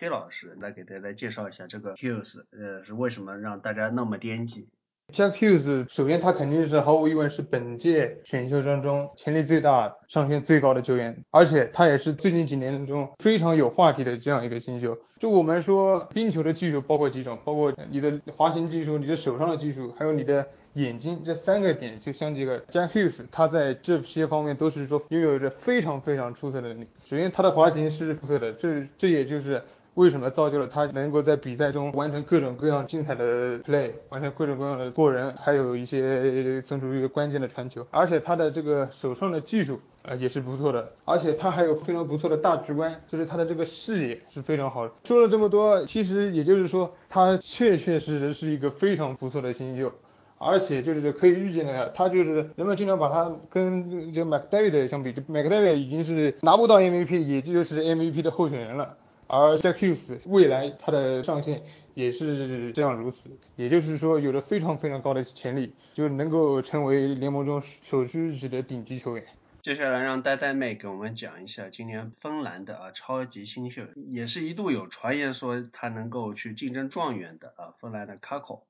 黑老师来给大家介绍一下这个 Hughes，呃，是为什么让大家那么惦记？Jack Hughes，首先他肯定是毫无疑问是本届选秀当中潜力最大、上限最高的球员，而且他也是最近几年中非常有话题的这样一个新秀。就我们说冰球的技术包括几种，包括你的滑行技术、你的手上的技术，还有你的眼睛这三个点，就像这个 Jack Hughes，他在这些方面都是说拥有着非常非常出色的能力。首先他的滑行是出色的，这这也就是。为什么造就了他能够在比赛中完成各种各样精彩的 play，完成各种各样的过人，还有一些送出一个关键的传球，而且他的这个手上的技术呃也是不错的，而且他还有非常不错的大局观，就是他的这个视野是非常好的。说了这么多，其实也就是说他确确实实是一个非常不错的新秀，而且就是可以预见的，他就是人们经常把他跟就 Mac David 相比，就 Mac David 已经是拿不到 MVP，也就是 MVP 的候选人了。而 Jack Hughes 未来他的上限也是这样如此，也就是说有着非常非常高的潜力，就能够成为联盟中首屈一指的顶级球员。接下来让呆呆妹给我们讲一下今年芬兰的啊超级新秀，也是一度有传言说他能够去竞争状元的啊芬兰的 Kako。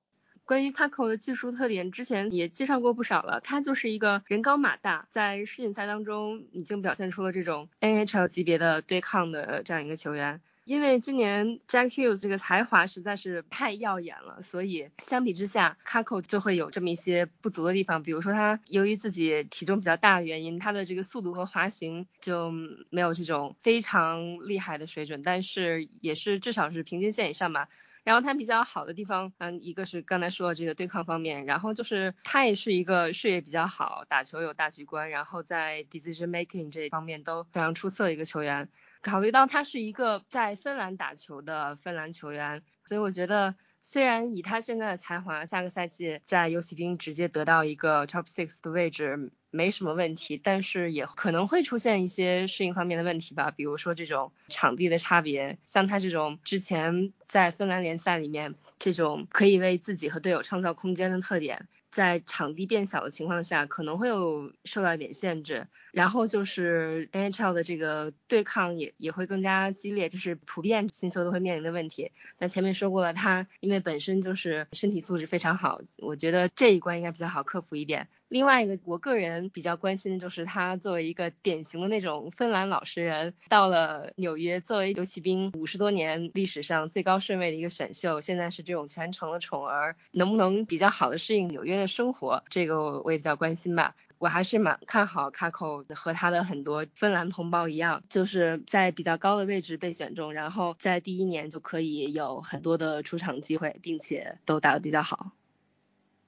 关于 Kako 的技术特点，之前也介绍过不少了。他就是一个人高马大，在世锦赛当中已经表现出了这种 NHL 级别的对抗的这样一个球员。因为今年 Jack Hughes 这个才华实在是太耀眼了，所以相比之下，Kako 就会有这么一些不足的地方。比如说他由于自己体重比较大的原因，他的这个速度和滑行就没有这种非常厉害的水准，但是也是至少是平均线以上吧。然后他比较好的地方，嗯，一个是刚才说的这个对抗方面，然后就是他也是一个视野比较好，打球有大局观，然后在 decision making 这一方面都非常出色的一个球员。考虑到他是一个在芬兰打球的芬兰球员，所以我觉得虽然以他现在的才华，下个赛季在游骑兵直接得到一个 top six 的位置没什么问题，但是也可能会出现一些适应方面的问题吧，比如说这种场地的差别，像他这种之前在芬兰联赛里面这种可以为自己和队友创造空间的特点。在场地变小的情况下，可能会有受到一点限制。然后就是 NHL 的这个对抗也也会更加激烈，这是普遍新球都会面临的问题。那前面说过了，他因为本身就是身体素质非常好，我觉得这一关应该比较好克服一点。另外一个，我个人比较关心的就是他作为一个典型的那种芬兰老实人，到了纽约作为游骑兵五十多年历史上最高顺位的一个选秀，现在是这种全程的宠儿，能不能比较好的适应纽约的生活？这个我也比较关心吧。我还是蛮看好卡口和他的很多芬兰同胞一样，就是在比较高的位置被选中，然后在第一年就可以有很多的出场机会，并且都打得比较好。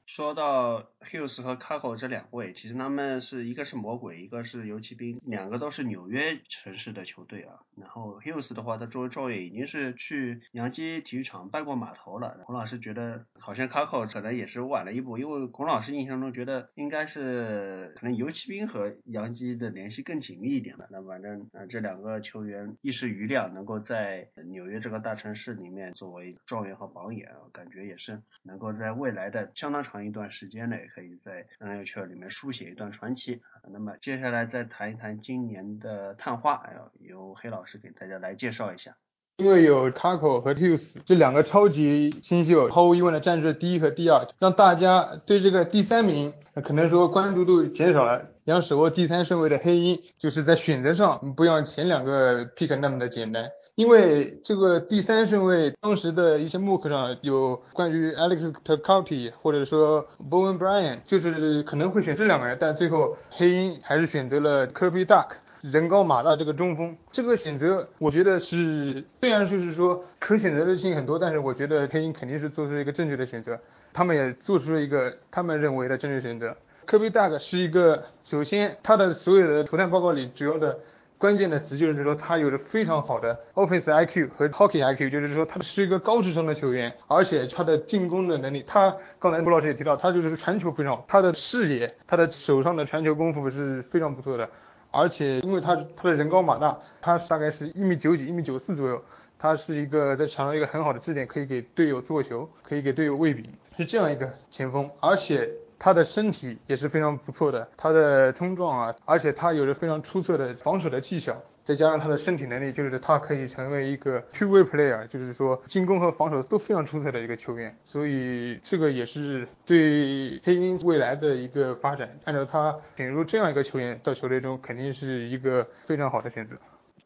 说到 Hughes 和 Kako 这两位，其实他们是一个是魔鬼，一个是游骑兵，两个都是纽约城市的球队啊。然后 Hughes 的话，他作为状元已经是去洋基体育场拜过码头了。孔老师觉得好像 Kako 可能也是晚了一步，因为孔老师印象中觉得应该是可能游骑兵和洋基的联系更紧密一点了。那反正呃这两个球员一时余量，能够在纽约这个大城市里面作为状元和榜眼，感觉也是能够在未来的相当长一段时间内。可以在 NHL 里面书写一段传奇。那么接下来再谈一谈今年的探花，由黑老师给大家来介绍一下。因为有 c a c o 和 Hughes 这两个超级新秀，毫无疑问的占据了第一和第二，让大家对这个第三名可能说关注度减少了。想手握第三顺位的黑鹰，就是在选择上不像前两个 pick 那么的简单。因为这个第三顺位，当时的一些幕课上有关于 Alex t c a r p y 或者说 Bowen Bryan，就是可能会选这两个人，但最后黑鹰还是选择了 Kirby Duck，人高马大这个中锋。这个选择我觉得是，虽然就是说可选择的性很多，但是我觉得黑鹰肯定是做出了一个正确的选择，他们也做出了一个他们认为的正确选择。Kirby Duck 是一个，首先他的所有的投弹报告里主要的。关键的词就是说，他有着非常好的 office IQ 和 hockey IQ，就是说他是一个高智商的球员，而且他的进攻的能力，他刚才吴老师也提到，他就是传球非常好，他的视野，他的手上的传球功夫是非常不错的，而且因为他他的人高马大，他大概是一米九几，一米九四左右，他是一个在场上一个很好的支点，可以给队友做球，可以给队友喂饼，是这样一个前锋，而且。他的身体也是非常不错的，他的冲撞啊，而且他有着非常出色的防守的技巧，再加上他的身体能力，就是他可以成为一个 two way player，就是说进攻和防守都非常出色的一个球员，所以这个也是对黑鹰未来的一个发展，按照他引入这样一个球员到球队中，肯定是一个非常好的选择。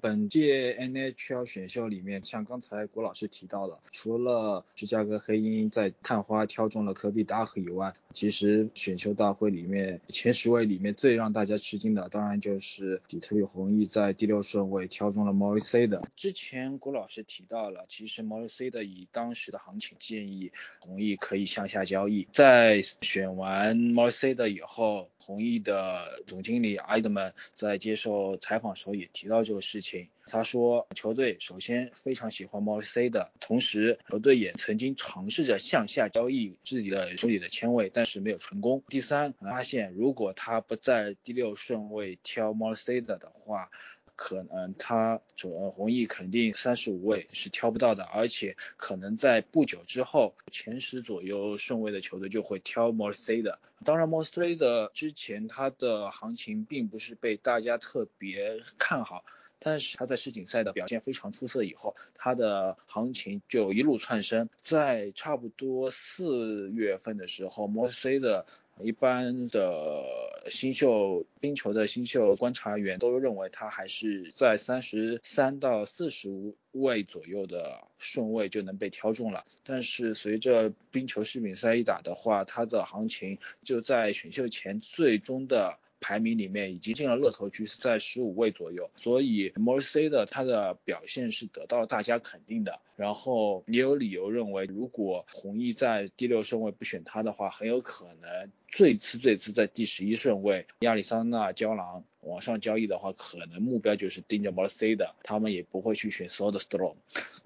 本届 NHL 选秀里面，像刚才郭老师提到的，除了芝加哥黑鹰在探花挑中了科比达赫以外，其实选秀大会里面前十位里面最让大家吃惊的，当然就是底特律红翼在第六顺位挑中了 Morrissey 的。之前郭老师提到了，其实 Morrissey 的以当时的行情建议红翼可以向下交易，在选完 Morrissey 的以后。红翼的总经理埃德曼在接受采访时候也提到这个事情。他说，球队首先非常喜欢 m o r s e 的，同时球队也曾经尝试着向下交易自己的手里的签位，但是没有成功。第三，发现如果他不在第六顺位挑 m o r s e 的的话，可能他总红翼肯定三十五位是挑不到的，而且可能在不久之后前十左右顺位的球队就会挑莫斯特的。当然莫斯特的之前他的行情并不是被大家特别看好，但是他在世锦赛的表现非常出色以后，他的行情就一路窜升，在差不多四月份的时候摩斯的。一般的新秀冰球的新秀观察员都认为他还是在三十三到四十位左右的顺位就能被挑中了。但是随着冰球世锦赛一打的话，他的行情就在选秀前最终的。排名里面已经进了热投区，是在十五位左右，所以 m o r s e 的他的表现是得到大家肯定的。然后也有理由认为，如果弘毅在第六顺位不选他的话，很有可能最次最次在第十一顺位亚利桑那胶囊往上交易的话，可能目标就是盯着 Morrissey 的，他们也不会去选 Soderstrom。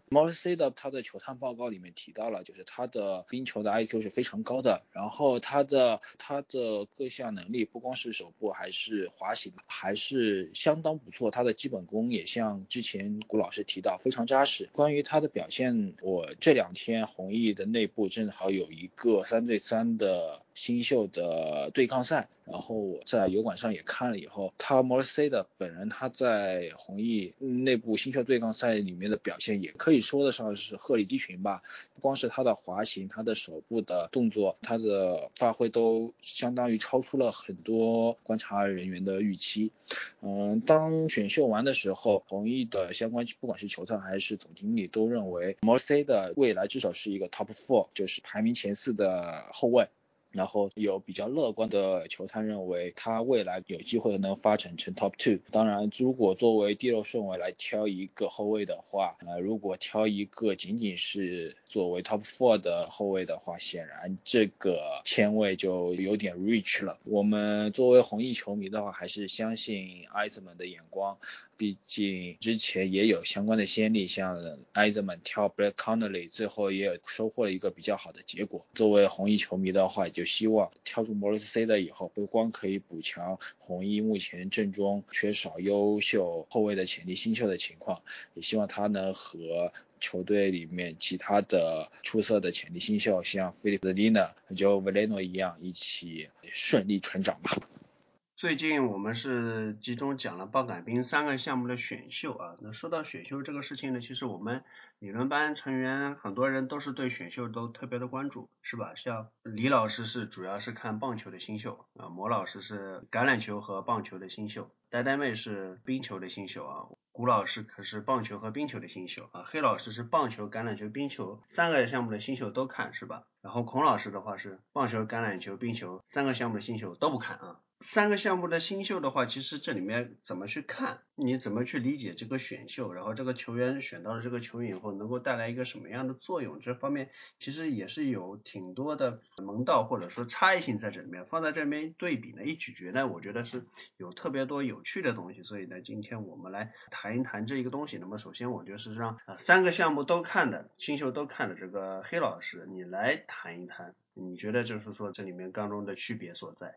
Morrissey 的他的球探报告里面提到了，就是他的冰球的 IQ 是非常高的，然后他的他的各项能力不光是手部还是滑行还是相当不错，他的基本功也像之前古老师提到非常扎实。关于他的表现，我这两天弘毅的内部正好有一个三对三的。新秀的对抗赛，然后我在油管上也看了以后，他 m o r s e 的本人他在红毅内部新秀对抗赛里面的表现，也可以说得上是鹤立鸡群吧。不光是他的滑行，他的手部的动作，他的发挥都相当于超出了很多观察人员的预期。嗯，当选秀完的时候，红毅的相关不管是球探还是总经理都认为 m o r s e 的未来至少是一个 Top Four，就是排名前四的后卫。然后有比较乐观的球探认为他未来有机会能发展成 top two。当然，如果作为第六顺位来挑一个后卫的话，呃，如果挑一个仅仅是作为 top four 的后卫的话，显然这个签位就有点 rich 了。我们作为红衣球迷的话，还是相信艾兹曼的眼光。毕竟之前也有相关的先例，像埃泽曼挑 Black Connolly，最后也收获了一个比较好的结果。作为红衣球迷的话，就希望跳出摩罗斯 C 的以后，不光可以补强红衣目前阵中缺少优秀后卫的潜力新秀的情况，也希望他能和球队里面其他的出色的潜力新秀，像 Philip Zelina、Joe Veleno 一样，一起顺利成长吧。最近我们是集中讲了报杆兵三个项目的选秀啊。那说到选秀这个事情呢，其实我们理论班成员很多人都是对选秀都特别的关注，是吧？像李老师是主要是看棒球的新秀啊，魔老师是橄榄球和棒球的新秀，呆呆妹是冰球的新秀啊，古老师可是棒球和冰球的新秀啊，黑老师是棒球、橄榄球、冰球三个项目的新秀都看，是吧？然后孔老师的话是棒球、橄榄球、冰球三个项目的新秀都不看啊。三个项目的新秀的话，其实这里面怎么去看，你怎么去理解这个选秀，然后这个球员选到了这个球员以后，能够带来一个什么样的作用，这方面其实也是有挺多的门道或者说差异性在这里面，放在这边对比呢，一咀嚼呢，我觉得是有特别多有趣的东西，所以呢，今天我们来谈一谈这一个东西。那么首先，我就是让啊三个项目都看的新秀都看的这个黑老师，你来谈一谈，你觉得就是说这里面当中的区别所在。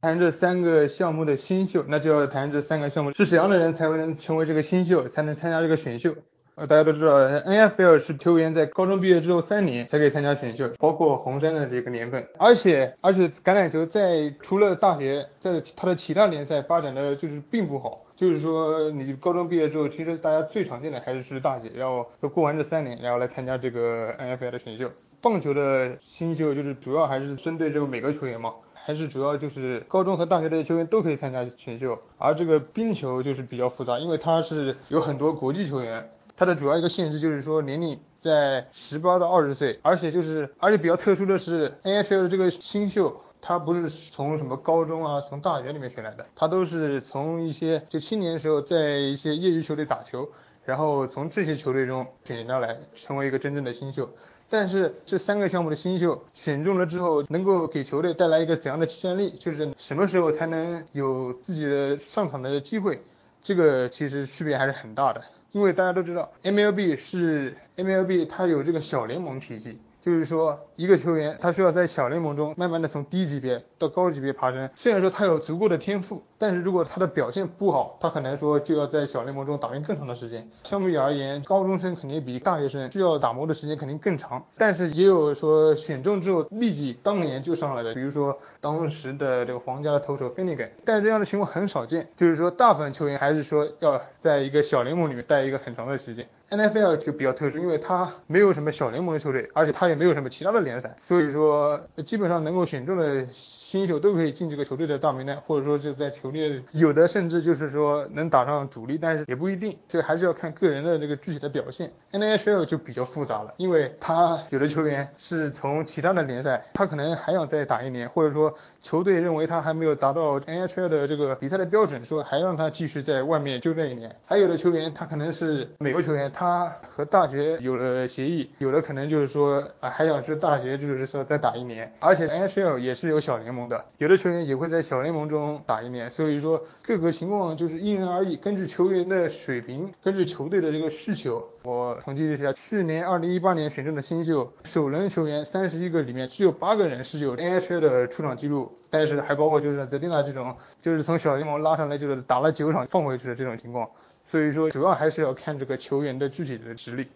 谈这三个项目的新秀，那就要谈这三个项目是什样的人才会能成为这个新秀，才能参加这个选秀。呃，大家都知道，NFL 是球员在高中毕业之后三年才可以参加选秀，包括红山的这个年份。而且，而且橄榄球在除了大学，在它的其他联赛发展的就是并不好。就是说，你高中毕业之后，其实大家最常见的还是是大学，要过完这三年，然后来参加这个 NFL 的选秀。棒球的新秀就是主要还是针对这个美国球员嘛。还是主要就是高中和大学的球员都可以参加选秀，而这个冰球就是比较复杂，因为它是有很多国际球员，它的主要一个限制就是说年龄在十八到二十岁，而且就是而且比较特殊的是 NHL 的这个新秀，他不是从什么高中啊，从大学里面选来的，他都是从一些就青年时候在一些业余球队打球，然后从这些球队中选下来成为一个真正的新秀。但是这三个项目的新秀选中了之后，能够给球队带来一个怎样的竞争力？就是什么时候才能有自己的上场的机会？这个其实区别还是很大的。因为大家都知道，MLB 是 MLB，它有这个小联盟体系。就是说，一个球员他需要在小联盟中慢慢的从低级别到高级别爬升。虽然说他有足够的天赋，但是如果他的表现不好，他可能说就要在小联盟中打拼更长的时间。相比而言，高中生肯定比大学生需要打磨的时间肯定更长。但是也有说选中之后立即当年就上来的，比如说当时的这个皇家的投手芬尼根。但是这样的情况很少见，就是说大部分球员还是说要在一个小联盟里面待一个很长的时间。NFL 就比较特殊，因为它没有什么小联盟的球队，而且它也没有什么其他的联赛，所以说基本上能够选中的。新秀都可以进这个球队的大名单，或者说就在球队有的甚至就是说能打上主力，但是也不一定，这还是要看个人的这个具体的表现。NHL 就比较复杂了，因为他有的球员是从其他的联赛，他可能还想再打一年，或者说球队认为他还没有达到 NHL 的这个比赛的标准，说还让他继续在外面休练一年。还有的球员他可能是美国球员，他和大学有了协议，有的可能就是说啊还想去大学就是说再打一年，而且 NHL 也是有小联盟。的有的球员也会在小联盟中打一年，所以说各个情况就是因人而异，根据球员的水平，根据球队的这个需求。我统计了一下，去年二零一八年选中的新秀首轮球员三十一个里面，只有八个人是有 NHL 的出场记录，但是还包括就是泽蒂纳这种，就是从小联盟拉上来就是打了九场放回去的这种情况。所以说主要还是要看这个球员的具体的实力。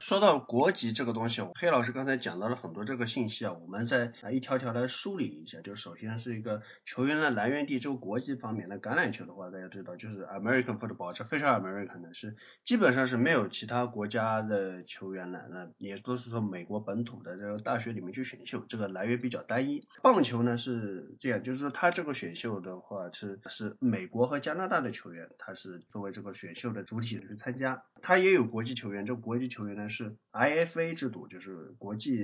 说到国籍这个东西，黑老师刚才讲到了很多这个信息啊，我们再一条条来梳理一下。就首先是一个球员的来源地这个国籍方面，那橄榄球的话，大家知道就是 American football，这非常 American 的是基本上是没有其他国家的球员了，那也都是说美国本土的这个大学里面去选秀，这个来源比较单一。棒球呢是这样，就是说他这个选秀的话是是美国和加拿大的球员，他是作为这个选秀的主体去参加，他也有国际球员，这个国际球员呢。是是 IFA 制度，就是国际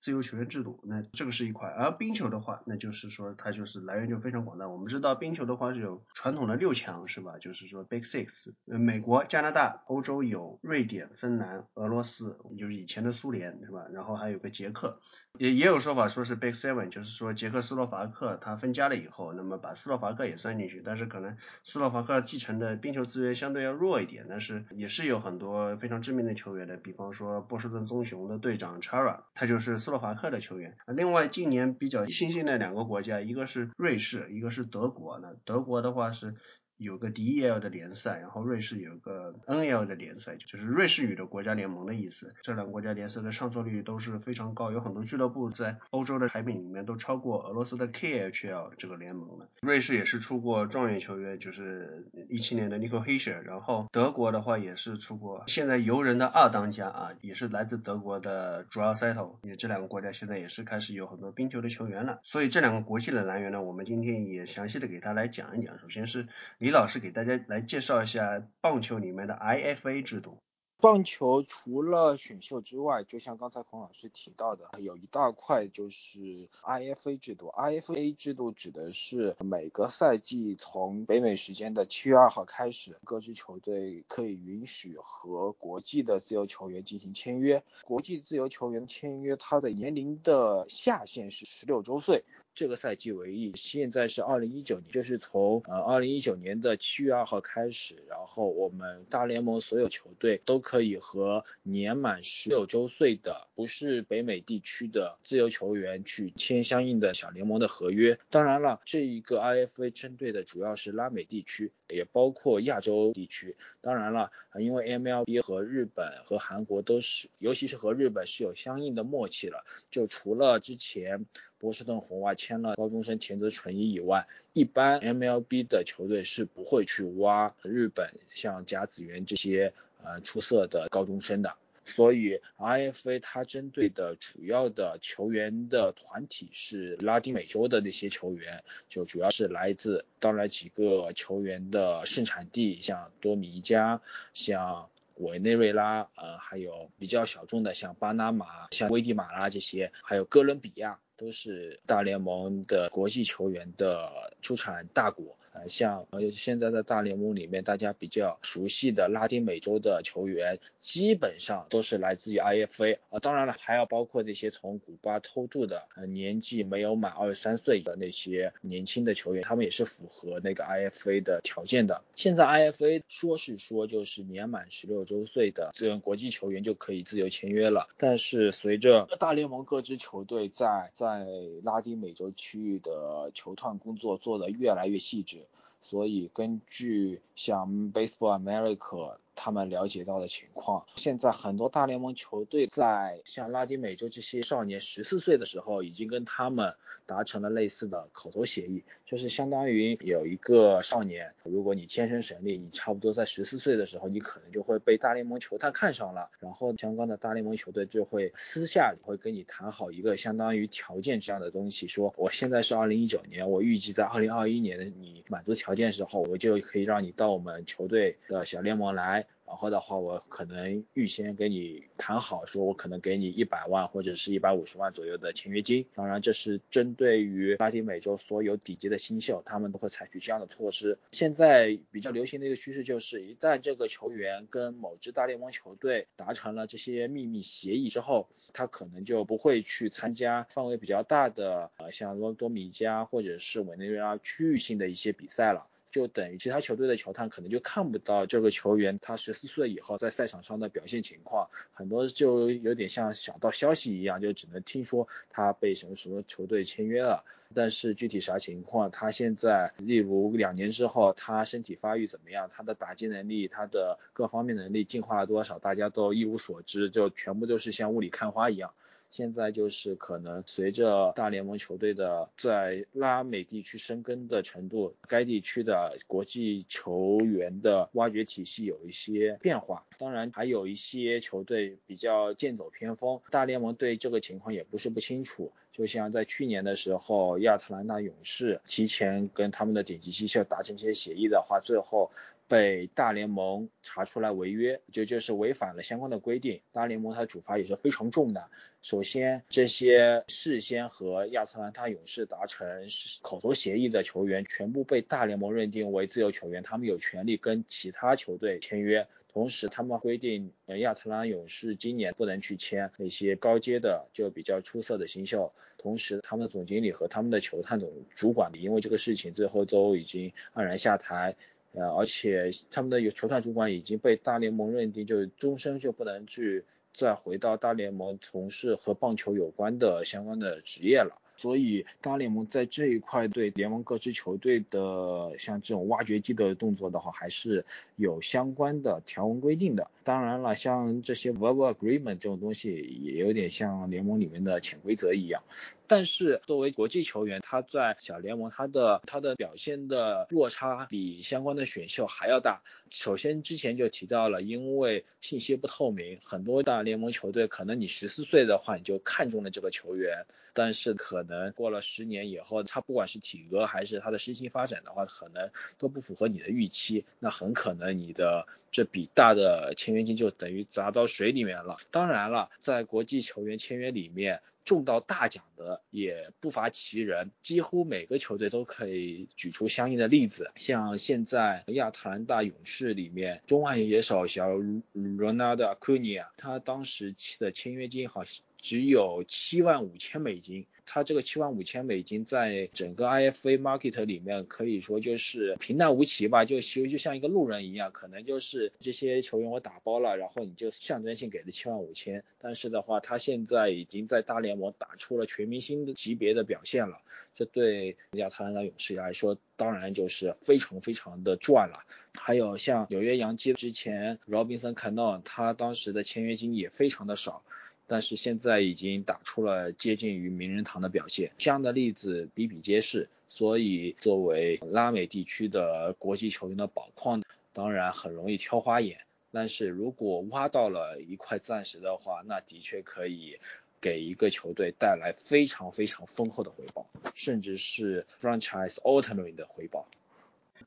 自由球员制度，那这个是一块。而冰球的话，那就是说它就是来源就非常广大。我们知道冰球的话是有传统的六强是吧？就是说 Big Six，呃，美国、加拿大、欧洲有瑞典、芬兰、俄罗斯，就是以前的苏联是吧？然后还有个捷克，也也有说法说是 Big Seven，就是说捷克斯洛伐克它分家了以后，那么把斯洛伐克也算进去，但是可能斯洛伐克继承的冰球资源相对要弱一点，但是也是有很多非常知名的球员的，比方说波士顿棕熊的队长 Chara，他就是洛伐克的球员。另外，近年比较新兴的两个国家，一个是瑞士，一个是德国。那德国的话是。有个 DEL 的联赛，然后瑞士有个 NL 的联赛，就是瑞士语的国家联盟的意思。这两个国家联赛的上座率都是非常高，有很多俱乐部在欧洲的排名里面都超过俄罗斯的 KHL 这个联盟了。瑞士也是出过状元球员，就是一七年的 n i c o h e s h e r。然后德国的话也是出过现在游人的二当家啊，也是来自德国的 d r a s e t o 也这两个国家现在也是开始有很多冰球的球员了。所以这两个国际的来源呢，我们今天也详细的给他来讲一讲。首先是。李老师给大家来介绍一下棒球里面的 IFA 制度。棒球除了选秀之外，就像刚才孔老师提到的，有一大块就是 IFA 制度。IFA 制度指的是每个赛季从北美时间的七月二号开始，各支球队可以允许和国际的自由球员进行签约。国际自由球员签约，他的年龄的下限是十六周岁。这个赛季为例，现在是二零一九年，就是从呃二零一九年的七月二号开始，然后我们大联盟所有球队都可以和年满十六周岁的不是北美地区的自由球员去签相应的小联盟的合约。当然了，这一个 IFA 针对的主要是拉美地区，也包括亚洲地区。当然了，因为 MLB 和日本和韩国都是，尤其是和日本是有相应的默契了，就除了之前。波士顿红袜签了高中生田泽纯一以外，一般 MLB 的球队是不会去挖日本像甲子园这些呃出色的高中生的。所以 IFA 它针对的主要的球员的团体是拉丁美洲的那些球员，就主要是来自当然几个球员的盛产地，像多米尼加，像委内瑞拉，呃，还有比较小众的像巴拿马、像危地马拉这些，还有哥伦比亚。都是大联盟的国际球员的出产大国。呃，像呃现在的大联盟里面，大家比较熟悉的拉丁美洲的球员，基本上都是来自于 IFA 啊。当然了，还要包括那些从古巴偷渡的，呃年纪没有满二十三岁的那些年轻的球员，他们也是符合那个 IFA 的条件的。现在 IFA 说是说就是年满十六周岁的这国际球员就可以自由签约了，但是随着大联盟各支球队在在拉丁美洲区域的球探工作做得越来越细致。所以根据像 Baseball America。他们了解到的情况，现在很多大联盟球队在像拉丁美洲这些少年十四岁的时候，已经跟他们达成了类似的口头协议，就是相当于有一个少年，如果你天生神力，你差不多在十四岁的时候，你可能就会被大联盟球探看上了，然后相关的大联盟球队就会私下里会跟你谈好一个相当于条件这样的东西，说我现在是二零一九年，我预计在二零二一年的你满足条件时候，我就可以让你到我们球队的小联盟来。然后的话，我可能预先给你谈好，说我可能给你一百万或者是一百五十万左右的签约金。当然，这是针对于拉丁美洲所有顶级的新秀，他们都会采取这样的措施。现在比较流行的一个趋势就是，一旦这个球员跟某支大联盟球队达成了这些秘密协议之后，他可能就不会去参加范围比较大的，呃，像多多米加或者是委内瑞拉区域性的一些比赛了。就等于其他球队的球探可能就看不到这个球员他十四岁以后在赛场上的表现情况，很多就有点像小道消息一样，就只能听说他被什么什么球队签约了，但是具体啥情况，他现在例如两年之后他身体发育怎么样，他的打击能力，他的各方面能力进化了多少，大家都一无所知，就全部都是像雾里看花一样。现在就是可能随着大联盟球队的在拉美地区生根的程度，该地区的国际球员的挖掘体系有一些变化。当然，还有一些球队比较剑走偏锋，大联盟对这个情况也不是不清楚。就像在去年的时候，亚特兰大勇士提前跟他们的顶级机秀达成这些协议的话，最后被大联盟查出来违约，就就是违反了相关的规定。大联盟它处罚也是非常重的。首先，这些事先和亚特兰大勇士达成口头协议的球员，全部被大联盟认定为自由球员，他们有权利跟其他球队签约。同时，他们规定，亚特兰勇士今年不能去签那些高阶的就比较出色的新秀。同时，他们的总经理和他们的球探总主管因为这个事情最后都已经黯然下台。呃，而且他们的有球探主管已经被大联盟认定，就终身就不能去再回到大联盟从事和棒球有关的相关的职业了。所以大联盟在这一块对联盟各支球队的像这种挖掘机的动作的话，还是有相关的条文规定的。当然了，像这些 verbal agreement 这种东西，也有点像联盟里面的潜规则一样。但是作为国际球员，他在小联盟他的他的表现的落差比相关的选秀还要大。首先之前就提到了，因为信息不透明，很多大联盟球队可能你十四岁的话你就看中了这个球员，但是可能过了十年以后，他不管是体格还是他的身心发展的话，可能都不符合你的预期，那很可能你的这笔大的签约金就等于砸到水里面了。当然了，在国际球员签约里面。中到大奖的也不乏其人，几乎每个球队都可以举出相应的例子。像现在亚特兰大勇士里面中外野手小 Ronaldo Acuna，他当时的签约金好像只有七万五千美金。他这个七万五千美金在整个 IFA market 里面可以说就是平淡无奇吧，就其实就像一个路人一样，可能就是这些球员我打包了，然后你就象征性给了七万五千。但是的话，他现在已经在大联盟打出了全明星的级别的表现了，这对亚特兰大勇士来说当然就是非常非常的赚了。还有像纽约洋基之前 Robinson Cano，他当时的签约金也非常的少。但是现在已经打出了接近于名人堂的表现，这样的例子比比皆是。所以作为拉美地区的国际球员的宝矿，当然很容易挑花眼。但是如果挖到了一块钻石的话，那的确可以给一个球队带来非常非常丰厚的回报，甚至是 franchise altering 的回报。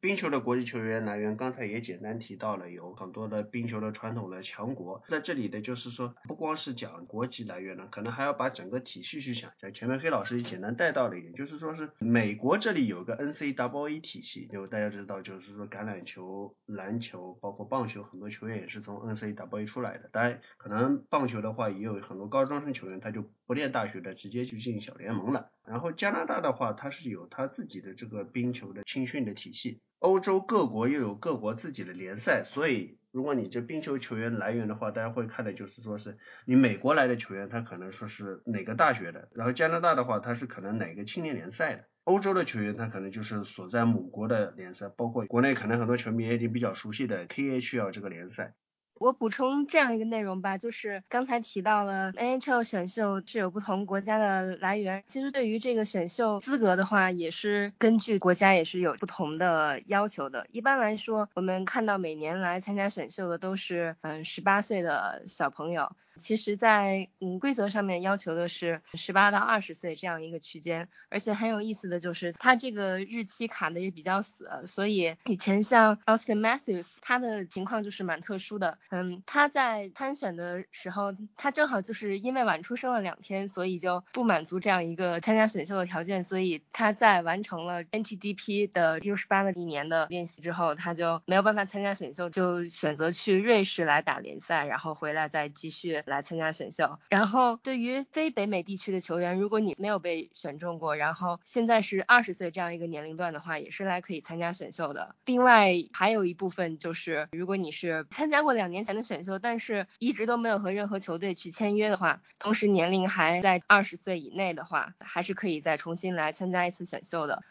冰球的国际球员来源，刚才也简单提到了，有很多的冰球的传统的强国，在这里的就是说，不光是讲国籍来源呢，可能还要把整个体系去想。像前面黑老师也简单带到了一点，就是说是美国这里有个 NCAA 体系，就大家知道，就是说橄榄球、篮球，包括棒球，很多球员也是从 NCAA 出来的。当然，可能棒球的话，也有很多高中生球员，他就不练大学的，直接就进小联盟了。然后加拿大的话，它是有它自己的这个冰球的青训的体系。欧洲各国又有各国自己的联赛，所以如果你这冰球球员来源的话，大家会看的就是说是你美国来的球员，他可能说是哪个大学的，然后加拿大的话，他是可能哪个青年联赛的，欧洲的球员他可能就是所在母国的联赛，包括国内可能很多球迷也已经比较熟悉的 KHL 这个联赛。我补充这样一个内容吧，就是刚才提到了 NHL 选秀是有不同国家的来源，其实对于这个选秀资格的话，也是根据国家也是有不同的要求的。一般来说，我们看到每年来参加选秀的都是嗯十八岁的小朋友。其实，在嗯规则上面要求的是十八到二十岁这样一个区间，而且很有意思的就是，他这个日期卡的也比较死，所以以前像 Austin Matthews，他的情况就是蛮特殊的，嗯，他在参选的时候，他正好就是因为晚出生了两天，所以就不满足这样一个参加选秀的条件，所以他在完成了 NTDP 的六十八的一年的练习之后，他就没有办法参加选秀，就选择去瑞士来打联赛，然后回来再继续。来参加选秀，然后对于非北美地区的球员，如果你没有被选中过，然后现在是二十岁这样一个年龄段的话，也是来可以参加选秀的。另外还有一部分就是，如果你是参加过两年前的选秀，但是一直都没有和任何球队去签约的话，同时年龄还在二十岁以内的话，还是可以再重新来参加一次选秀的。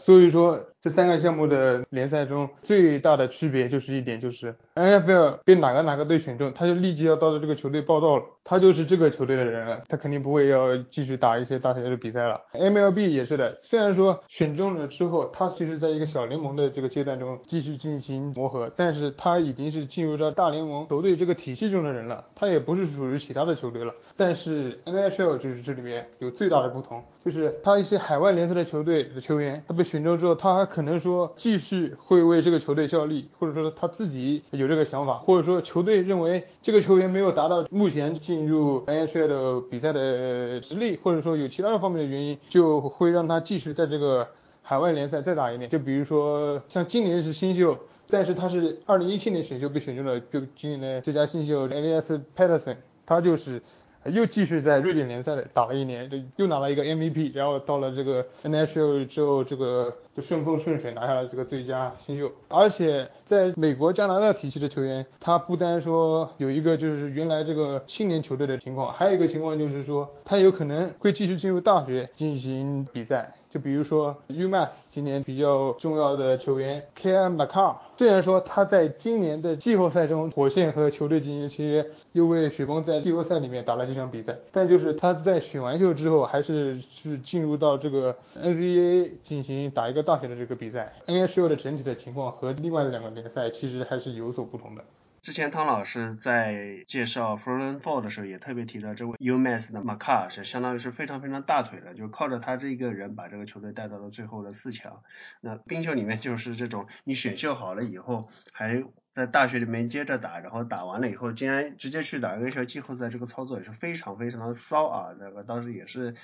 所以说，这三个项目的联赛中最大的区别就是一点，就是 NFL 被哪个哪个队选中，他就立即要到这个球队报道了，他就是这个球队的人了，他肯定不会要继续打一些大学的比赛了。MLB 也是的，虽然说选中了之后，他其实在一个小联盟的这个阶段中继续进行磨合，但是他已经是进入到大联盟球队这个体系中的人了，他也不是属于其他的球队了。但是 NHL 就是这里面有最大的不同，就是他一些海外联赛的球队的球员，他被选中之后，他还可能说继续会为这个球队效力，或者说他自己有这个想法，或者说球队认为这个球员没有达到目前进入 NHL 的比赛的实力，或者说有其他的方面的原因，就会让他继续在这个海外联赛再打一年。就比如说像今年是新秀，但是他是二零一七年选秀被选中了，就今年的最佳新秀 Elias Patterson，他就是。又继续在瑞典联赛打了一年，就又拿了一个 MVP，然后到了这个 NHL 之后，这个就顺风顺水拿下了这个最佳新秀。而且在美国、加拿大体系的球员，他不单说有一个就是原来这个青年球队的情况，还有一个情况就是说他有可能会继续进入大学进行比赛。就比如说 UMass 今年比较重要的球员 KM m c c a r 虽然说他在今年的季后赛中火线和球队进行签约，又为雪崩在季后赛里面打了这场比赛，但就是他在选完秀之后，还是是进入到这个 NCAA 进行打一个大学的这个比赛。NHL 的整体的情况和另外的两个联赛其实还是有所不同的。之前汤老师在介绍 Frozen Four 的时候，也特别提到这位 UMass 的 m a c a r 是相当于是非常非常大腿的，就靠着他这一个人把这个球队带到了最后的四强。那冰球里面就是这种，你选秀好了以后，还在大学里面接着打，然后打完了以后，竟然直接去打 NHL 季后赛，这个操作也是非常非常的骚啊！那个当时也是。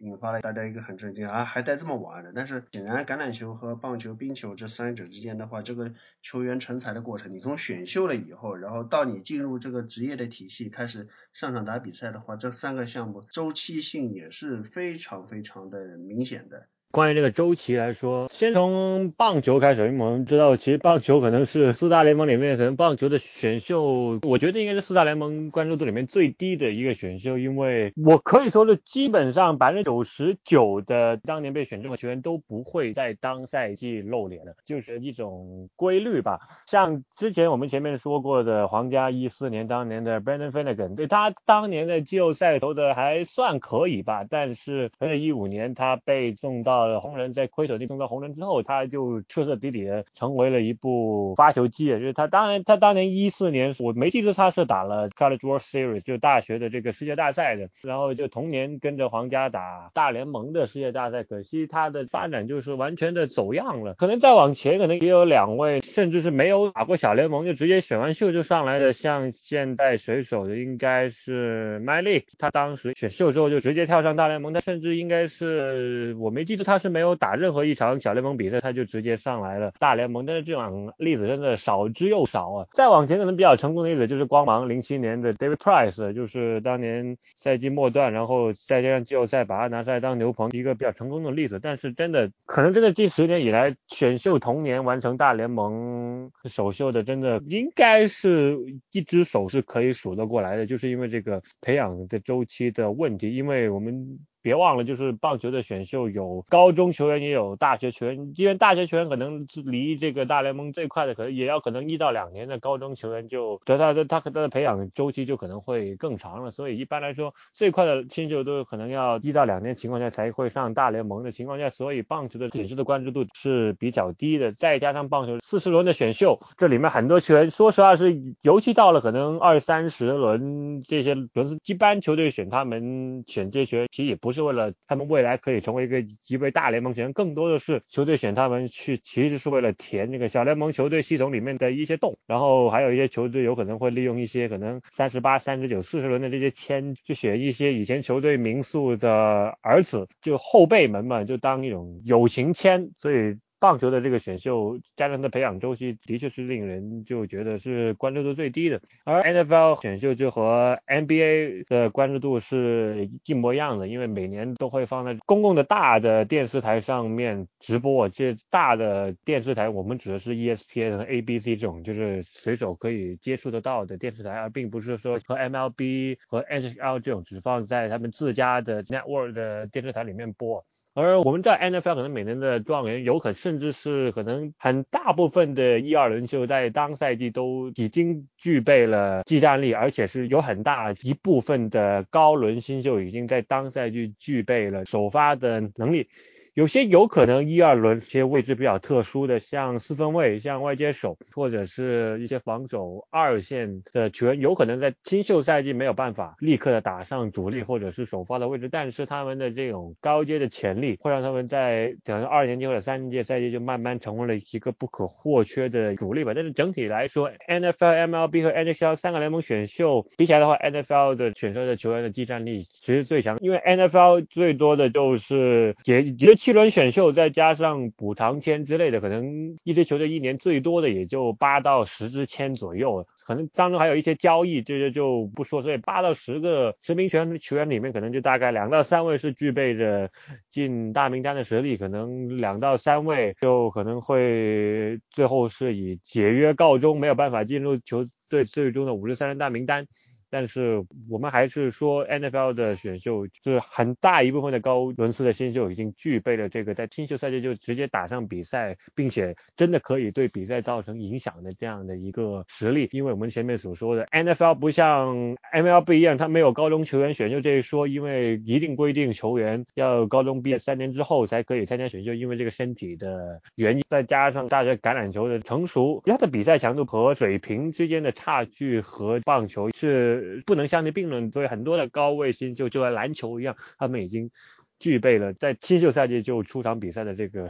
引发了大家一个很震惊啊，还带这么玩的。但是显然橄榄球和棒球、冰球这三者之间的话，这个球员成才的过程，你从选秀了以后，然后到你进入这个职业的体系开始上场打比赛的话，这三个项目周期性也是非常非常的明显的。关于这个周期来说，先从棒球开始，因为我们知道，其实棒球可能是四大联盟里面，可能棒球的选秀，我觉得应该是四大联盟关注度里面最低的一个选秀，因为我可以说是基本上百分之九十九的当年被选中的球员都不会在当赛季露脸的，就是一种规律吧。像之前我们前面说过的皇家一四年当年的 Brandon Finnegan，对他当年的季后赛投的还算可以吧，但是而且一五年他被送到。呃，红人在亏损地送到红人之后，他就彻彻底底的成为了一部发球机。就是他当然，他当年一四年我没记错，他是打了 College World Series，就大学的这个世界大赛的。然后就同年跟着皇家打大联盟的世界大赛。可惜他的发展就是完全的走样了。可能再往前，可能也有两位，甚至是没有打过小联盟就直接选完秀就上来的，像现在水手的应该是 m y l e 他当时选秀之后就直接跳上大联盟，他甚至应该是我没记住他。他是没有打任何一场小联盟比赛，他就直接上来了大联盟。但是这种例子真的少之又少啊！再往前可能比较成功的例子就是光芒零七年的 David Price，就是当年赛季末段，然后再加上季后赛把他拿出来当牛棚，一个比较成功的例子。但是真的可能真的近十年以来选秀同年完成大联盟首秀的，真的应该是一只手是可以数得过来的，就是因为这个培养的周期的问题，因为我们。别忘了，就是棒球的选秀有高中球员，也有大学球员。因为大学球员可能离这个大联盟最快的，可能也要可能一到两年的高中球员就得他的他他的培养周期就可能会更长了。所以一般来说，最快的新秀都可能要一到两年情况下才会上大联盟的情况下，所以棒球的品质的关注度是比较低的。再加上棒球四十轮的选秀，这里面很多球员，说实话是尤其到了可能二三十轮这些轮次，一般球队选他们选这些球员其实也不。是为了他们未来可以成为一个一位大联盟球员，更多的是球队选他们去，其实是为了填那个小联盟球队系统里面的一些洞。然后还有一些球队有可能会利用一些可能三十八、三十九、四十轮的这些签，去选一些以前球队名宿的儿子，就后辈们嘛，就当一种友情签。所以。棒球的这个选秀，加上的培养周期，的确是令人就觉得是关注度最低的。而 NFL 选秀就和 NBA 的关注度是一模一样的，因为每年都会放在公共的大的电视台上面直播。这大的电视台，我们指的是 ESPN 和 ABC 这种，就是随手可以接触得到的电视台，而并不是说和 MLB 和 NHL 这种只放在他们自家的 network 的电视台里面播。而我们在 NFL 可能每年的状元有可甚至是可能很大部分的一二轮秀在当赛季都已经具备了技战力，而且是有很大一部分的高轮新秀已经在当赛季具备了首发的能力。有些有可能一二轮些位置比较特殊的，像四分卫、像外接手，或者是一些防守二线的球员，有可能在新秀赛季没有办法立刻的打上主力或者是首发的位置，但是他们的这种高阶的潜力，会让他们在可能二年级或者三年级赛季就慢慢成为了一个不可或缺的主力吧。但是整体来说，NFL、MLB 和 NHL 三个联盟选秀比起来的话，NFL 的选秀的球员的技战力其实最强，因为 NFL 最多的就是也也。七轮选秀再加上补偿签之类的，可能一支球队一年最多的也就八到十支签左右，可能当中还有一些交易，这些就不说。所以八到十个十名球员球员里面，可能就大概两到三位是具备着进大名单的实力，可能两到三位就可能会最后是以解约告终，没有办法进入球队最终的五十三人大名单。但是我们还是说，NFL 的选秀就是很大一部分的高轮次的新秀已经具备了这个在新秀赛季就直接打上比赛，并且真的可以对比赛造成影响的这样的一个实力。因为我们前面所说的 NFL 不像 MLB 一样，它没有高中球员选秀这一说，因为一定规定球员要高中毕业三年之后才可以参加选秀，因为这个身体的原因，再加上大学橄榄球的成熟，它的比赛强度和水平之间的差距和棒球是。不能相提并论，所以很多的高位新秀就像篮球一样，他们已经具备了在新秀赛季就出场比赛的这个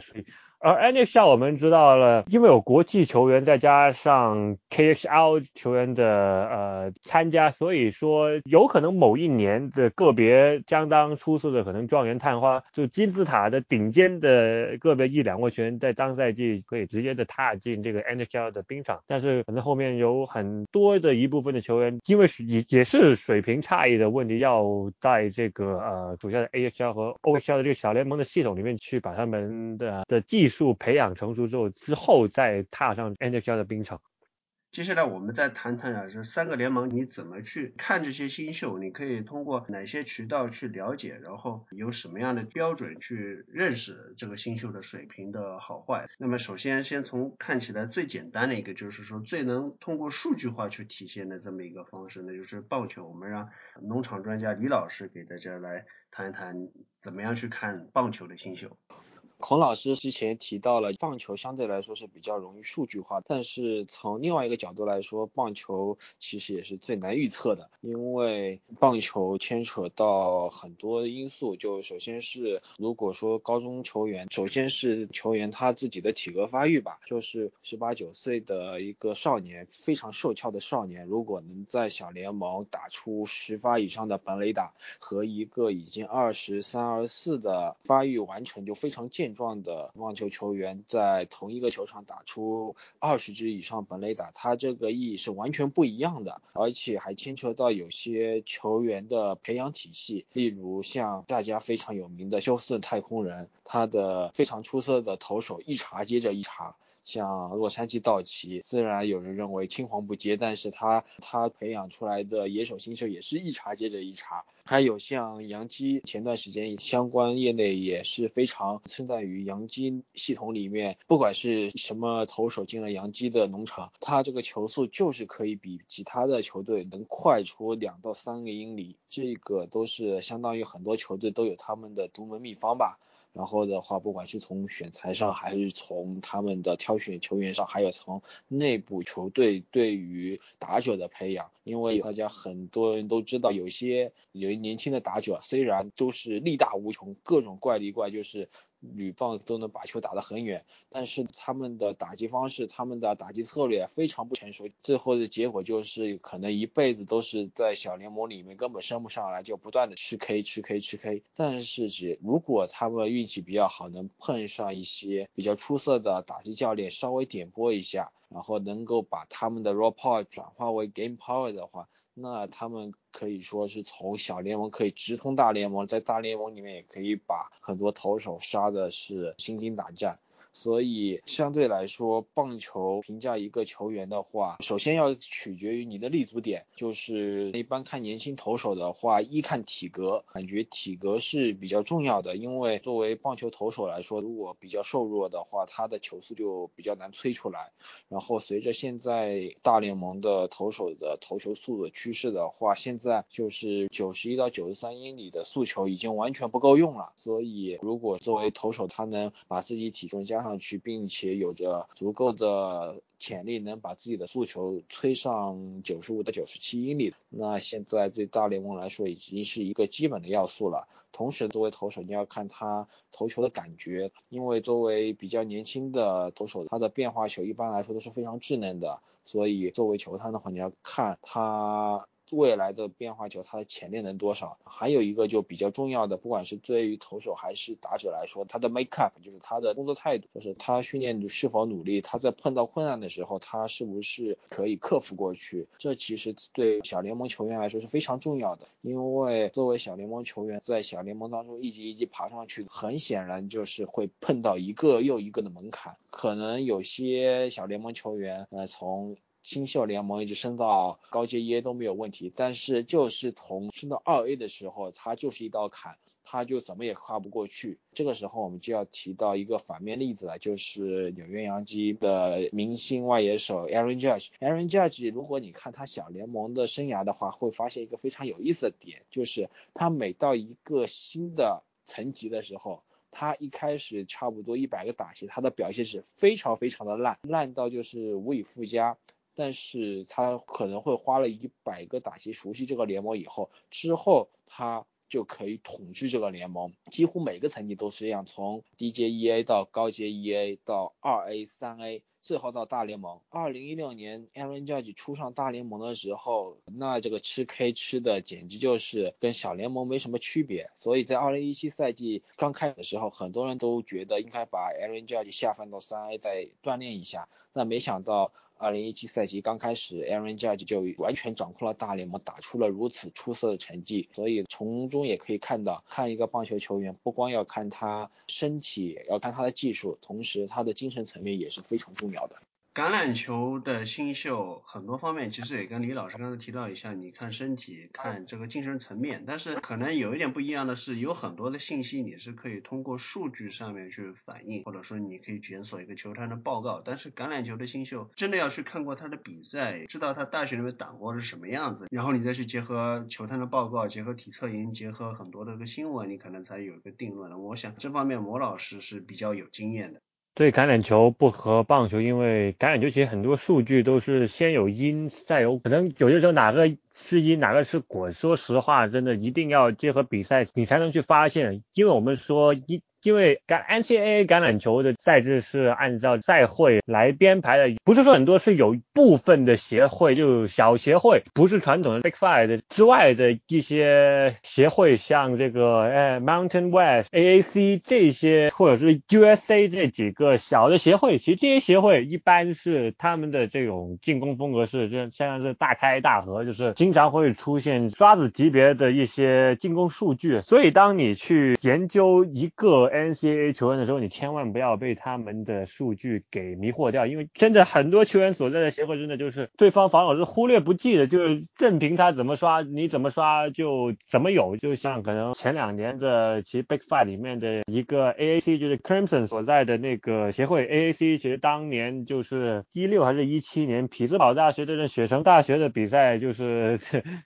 而 NHL 我们知道了，因为有国际球员再加上 KHL 球员的呃参加，所以说有可能某一年的个别相当出色的可能状元探花，就金字塔的顶尖的个别一两位球员在当赛季可以直接的踏进这个 NHL 的冰场，但是可能后面有很多的一部分的球员，因为也也是水平差异的问题，要在这个呃主要的 AHL 和 OHL 的这个小联盟的系统里面去把他们的的技术。术培养成熟之后，之后再踏上 NHL 的冰场。接下来我们再谈谈啊，这三个联盟你怎么去看这些新秀？你可以通过哪些渠道去了解？然后有什么样的标准去认识这个新秀的水平的好坏？那么首先，先从看起来最简单的一个，就是说最能通过数据化去体现的这么一个方式，那就是棒球。我们让农场专家李老师给大家来谈一谈，怎么样去看棒球的新秀。孔老师之前提到了，棒球相对来说是比较容易数据化，但是从另外一个角度来说，棒球其实也是最难预测的，因为棒球牵扯到很多因素。就首先是如果说高中球员，首先是球员他自己的体格发育吧，就是十八九岁的一个少年，非常瘦俏的少年，如果能在小联盟打出十发以上的本垒打，和一个已经二十三、二十四的发育完成就非常健。状的网球球员在同一个球场打出二十支以上本垒打，他这个意义是完全不一样的，而且还牵扯到有些球员的培养体系，例如像大家非常有名的休斯顿太空人，他的非常出色的投手一茬接着一茬。像洛杉矶道奇，虽然有人认为青黄不接，但是他他培养出来的野手新秀也是一茬接着一茬。还有像杨基，前段时间相关业内也是非常称赞于杨基系统里面，不管是什么投手进了杨基的农场，他这个球速就是可以比其他的球队能快出两到三个英里，这个都是相当于很多球队都有他们的独门秘方吧。然后的话，不管是从选材上，还是从他们的挑选球员上，还有从内部球队对于打者的培养，因为大家很多人都知道，有些有年轻的打者，虽然都是力大无穷，各种怪力怪，就是。铝棒都能把球打得很远，但是他们的打击方式、他们的打击策略非常不成熟，最后的结果就是可能一辈子都是在小联盟里面根本升不上来，就不断的吃 K 吃 K 吃 K。但是只如果他们运气比较好，能碰上一些比较出色的打击教练，稍微点拨一下，然后能够把他们的 raw power 转化为 game power 的话。那他们可以说是从小联盟可以直通大联盟，在大联盟里面也可以把很多投手杀的是心惊胆战。所以相对来说，棒球评价一个球员的话，首先要取决于你的立足点。就是一般看年轻投手的话，一看体格，感觉体格是比较重要的。因为作为棒球投手来说，如果比较瘦弱的话，他的球速就比较难催出来。然后随着现在大联盟的投手的投球速度趋势的话，现在就是九十一到九十三英里的速球已经完全不够用了。所以如果作为投手，他能把自己体重加上去，并且有着足够的潜力，能把自己的速球吹上九十五到九十七英里，那现在对大联盟来说已经是一个基本的要素了。同时，作为投手，你要看他投球的感觉，因为作为比较年轻的投手，他的变化球一般来说都是非常稚嫩的，所以作为球探的话，你要看他。未来的变化球，它的潜力能多少？还有一个就比较重要的，不管是对于投手还是打者来说，他的 make up 就是他的工作态度，就是他训练是否努力，他在碰到困难的时候，他是不是可以克服过去？这其实对小联盟球员来说是非常重要的，因为作为小联盟球员，在小联盟当中一级一级爬上去，很显然就是会碰到一个又一个的门槛，可能有些小联盟球员，呃，从新秀联盟一直升到高阶 EA 都没有问题，但是就是从升到二 A 的时候，它就是一道坎，他就怎么也跨不过去。这个时候我们就要提到一个反面例子了，就是纽约洋基的明星外野手 Aaron Judge。Aaron Judge，如果你看他小联盟的生涯的话，会发现一个非常有意思的点，就是他每到一个新的层级的时候，他一开始差不多一百个打席，他的表现是非常非常的烂，烂到就是无以复加。但是他可能会花了一百个打击熟悉这个联盟以后，之后他就可以统治这个联盟，几乎每个层级都是这样，从低阶 EA 到高阶 EA 到二 A、三 A，最后到大联盟。二零一六年 Aaron Judge 出上大联盟的时候，那这个吃 K 吃的简直就是跟小联盟没什么区别。所以在二零一七赛季刚开始的时候，很多人都觉得应该把 Aaron Judge 下放到三 A 再锻炼一下，但没想到。二零一七赛季刚开始，Aaron Judge 就完全掌控了大联盟，打出了如此出色的成绩。所以从中也可以看到，看一个棒球球员，不光要看他身体，要看他的技术，同时他的精神层面也是非常重要的。橄榄球的新秀很多方面其实也跟李老师刚才提到一下，你看身体，看这个精神层面，但是可能有一点不一样的是，有很多的信息你是可以通过数据上面去反映，或者说你可以检索一个球探的报告，但是橄榄球的新秀真的要去看过他的比赛，知道他大学里面打过是什么样子，然后你再去结合球探的报告，结合体测营，结合很多的个新闻，你可能才有一个定论。我想这方面魔老师是比较有经验的。对橄榄球不和棒球，因为橄榄球其实很多数据都是先有因再有，可能有些时候哪个是因哪个是果。说实话，真的一定要结合比赛，你才能去发现。因为我们说一。因为橄 NCAA 橄榄球的赛制是按照赛会来编排的，不是说很多是有部分的协会，就小协会，不是传统的 Big Five 之外的一些协会，像这个呃 Mountain West AAC 这些，或者是 USA 这几个小的协会，其实这些协会一般是他们的这种进攻风格是这像是大开大合，就是经常会出现刷子级别的一些进攻数据，所以当你去研究一个 NCAA 球员的时候，你千万不要被他们的数据给迷惑掉，因为真的很多球员所在的协会真的就是对方防守是忽略不计的，就是任凭他怎么刷，你怎么刷就怎么有。就像可能前两年的其实 Big Five 里面的一个 AAC，就是 Crimson 所在的那个协会 AAC，其实当年就是一六还是一七年匹兹堡大学对阵雪城大学的比赛，就是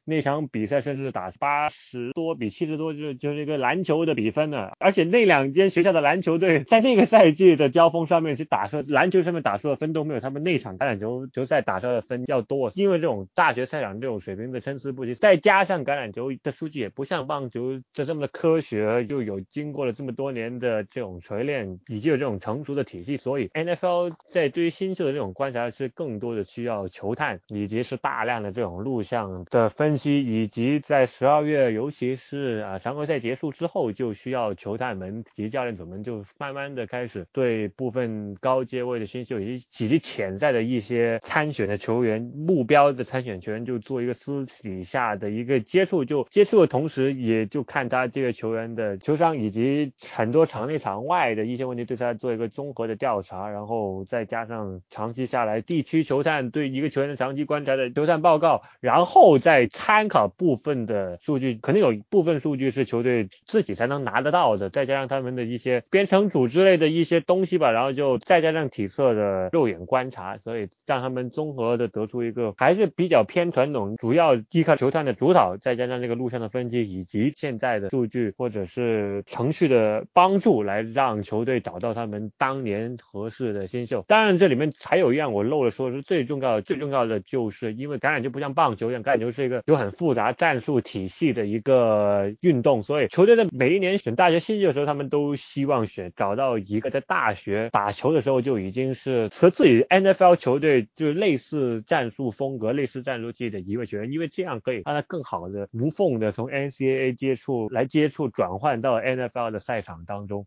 那场比赛甚至打八十多比七十多，就是就是一个篮球的比分呢，而且那两。间学校的篮球队在那个赛季的交锋上面，去打出篮球上面打出的分都没有他们那场橄榄球球赛打出的分要多。因为这种大学赛场这种水平的参差不齐，再加上橄榄球的数据也不像棒球这这么的科学，又有经过了这么多年的这种锤炼，以及有这种成熟的体系，所以 NFL 在对于新秀的这种观察是更多的需要球探，以及是大量的这种录像的分析，以及在十二月，尤其是啊常规赛结束之后，就需要球探们。及教练组们就慢慢的开始对部分高阶位的新秀以及以及潜在的一些参选的球员、目标的参选球员就做一个私底下的一个接触，就接触的同时，也就看他这个球员的球商以及很多场内场外的一些问题，对他做一个综合的调查，然后再加上长期下来地区球探对一个球员的长期观察的球探报告，然后后再参考部分的数据，肯定有部分数据是球队自己才能拿得到的，再加上他们的一些编程组之类的一些东西吧，然后就再加上体测的肉眼观察，所以让他们综合的得出一个还是比较偏传统，主要依靠球探的主导，再加上这个录像的分析以及现在的数据或者是程序的帮助，来让球队找到他们当年合适的新秀。当然，这里面还有一样我漏了说，是最重要，最重要的就是因为橄榄球不像棒球一样，就是一个有很复杂战术体系的一个运动，所以球队的每一年选大学新秀的时候，他们都希望选找到一个在大学打球的时候就已经是和自己 NFL 球队就是类似战术风格、类似战术体的一位球员，因为这样可以让他更好的无缝的从 NCAA 接触来接触转换到 NFL 的赛场当中。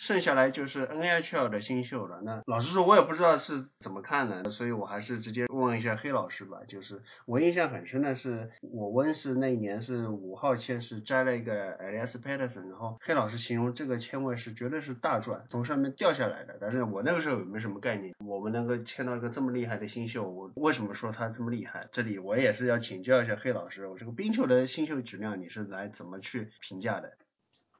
剩下来就是 NHL 的新秀了。那老实说，我也不知道是怎么看的，所以我还是直接问一下黑老师吧。就是我印象很深的是，我温是那一年是五号签是摘了一个 Elias Patterson，然后黑老师形容这个签位是绝对是大赚，从上面掉下来的。但是我那个时候也没什么概念，我们能够签到一个这么厉害的新秀，我为什么说他这么厉害？这里我也是要请教一下黑老师，我这个冰球的新秀质量你是来怎么去评价的？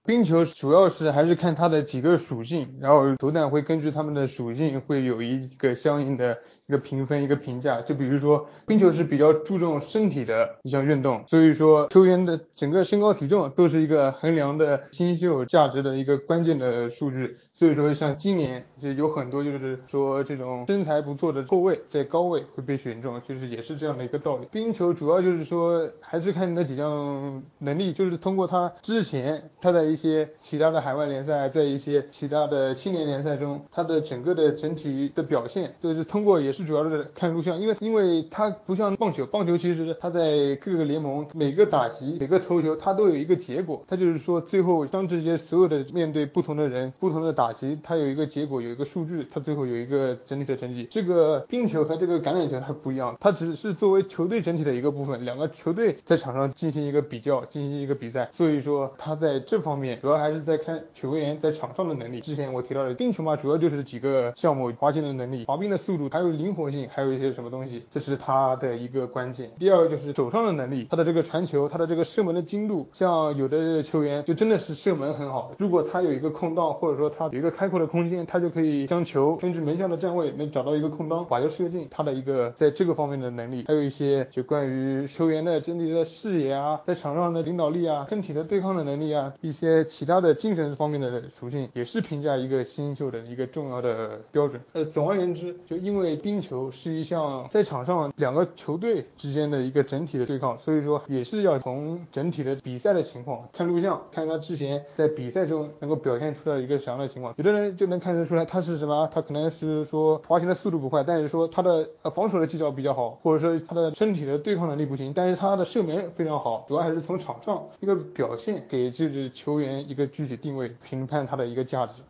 冰球主要是还是看它的几个属性，然后球弹会根据它们的属性会有一个相应的一个评分一个评价。就比如说冰球是比较注重身体的一项运动，所以说球员的整个身高体重都是一个衡量的新秀价值的一个关键的数据。所以说像今年就有很多就是说这种身材不错的后卫在高位会被选中，就是也是这样的一个道理。冰球主要就是说还是看你那几项能力，就是通过他之前他在一些其他的海外联赛，在一些其他的青年联赛中，他的整个的整体的表现，都是通过也是最主要是看录像，因为因为他不像棒球，棒球其实他在各个联盟每个打击每个投球，他都有一个结果，他就是说最后当这些所有的面对不同的人，不同的打击，他有一个结果，有一个数据，他最后有一个整体的成绩。这个冰球和这个橄榄球它不一样，它只是作为球队整体的一个部分，两个球队在场上进行一个比较，进行一个比赛，所以说他在这方面主要。还是在看球员在场上的能力。之前我提到的冰球嘛，主要就是几个项目：滑行的能力、滑冰的速度，还有灵灵活性，还有一些什么东西，这是他的一个关键。第二个就是手上的能力，他的这个传球，他的这个射门的精度。像有的球员就真的是射门很好，如果他有一个空档，或者说他有一个开阔的空间，他就可以将球根据门将的站位能找到一个空档，把球射进。他的一个在这个方面的能力，还有一些就关于球员的整体的视野啊，在场上的领导力啊，身体的对抗的能力啊，一些其。他的精神方面的属性也是评价一个新秀的一个重要的标准。呃，总而言之，就因为冰球是一项在场上两个球队之间的一个整体的对抗，所以说也是要从整体的比赛的情况看录像，看他之前在比赛中能够表现出来一个什么样的情况。有的人就能看得出来他是什么，他可能是说滑行的速度不快，但是说他的防守的技巧比较好，或者说他的身体的对抗能力不行，但是他的射门非常好，主要还是从场上一个表现给这支球员一个。具体定位评判他的一个价值。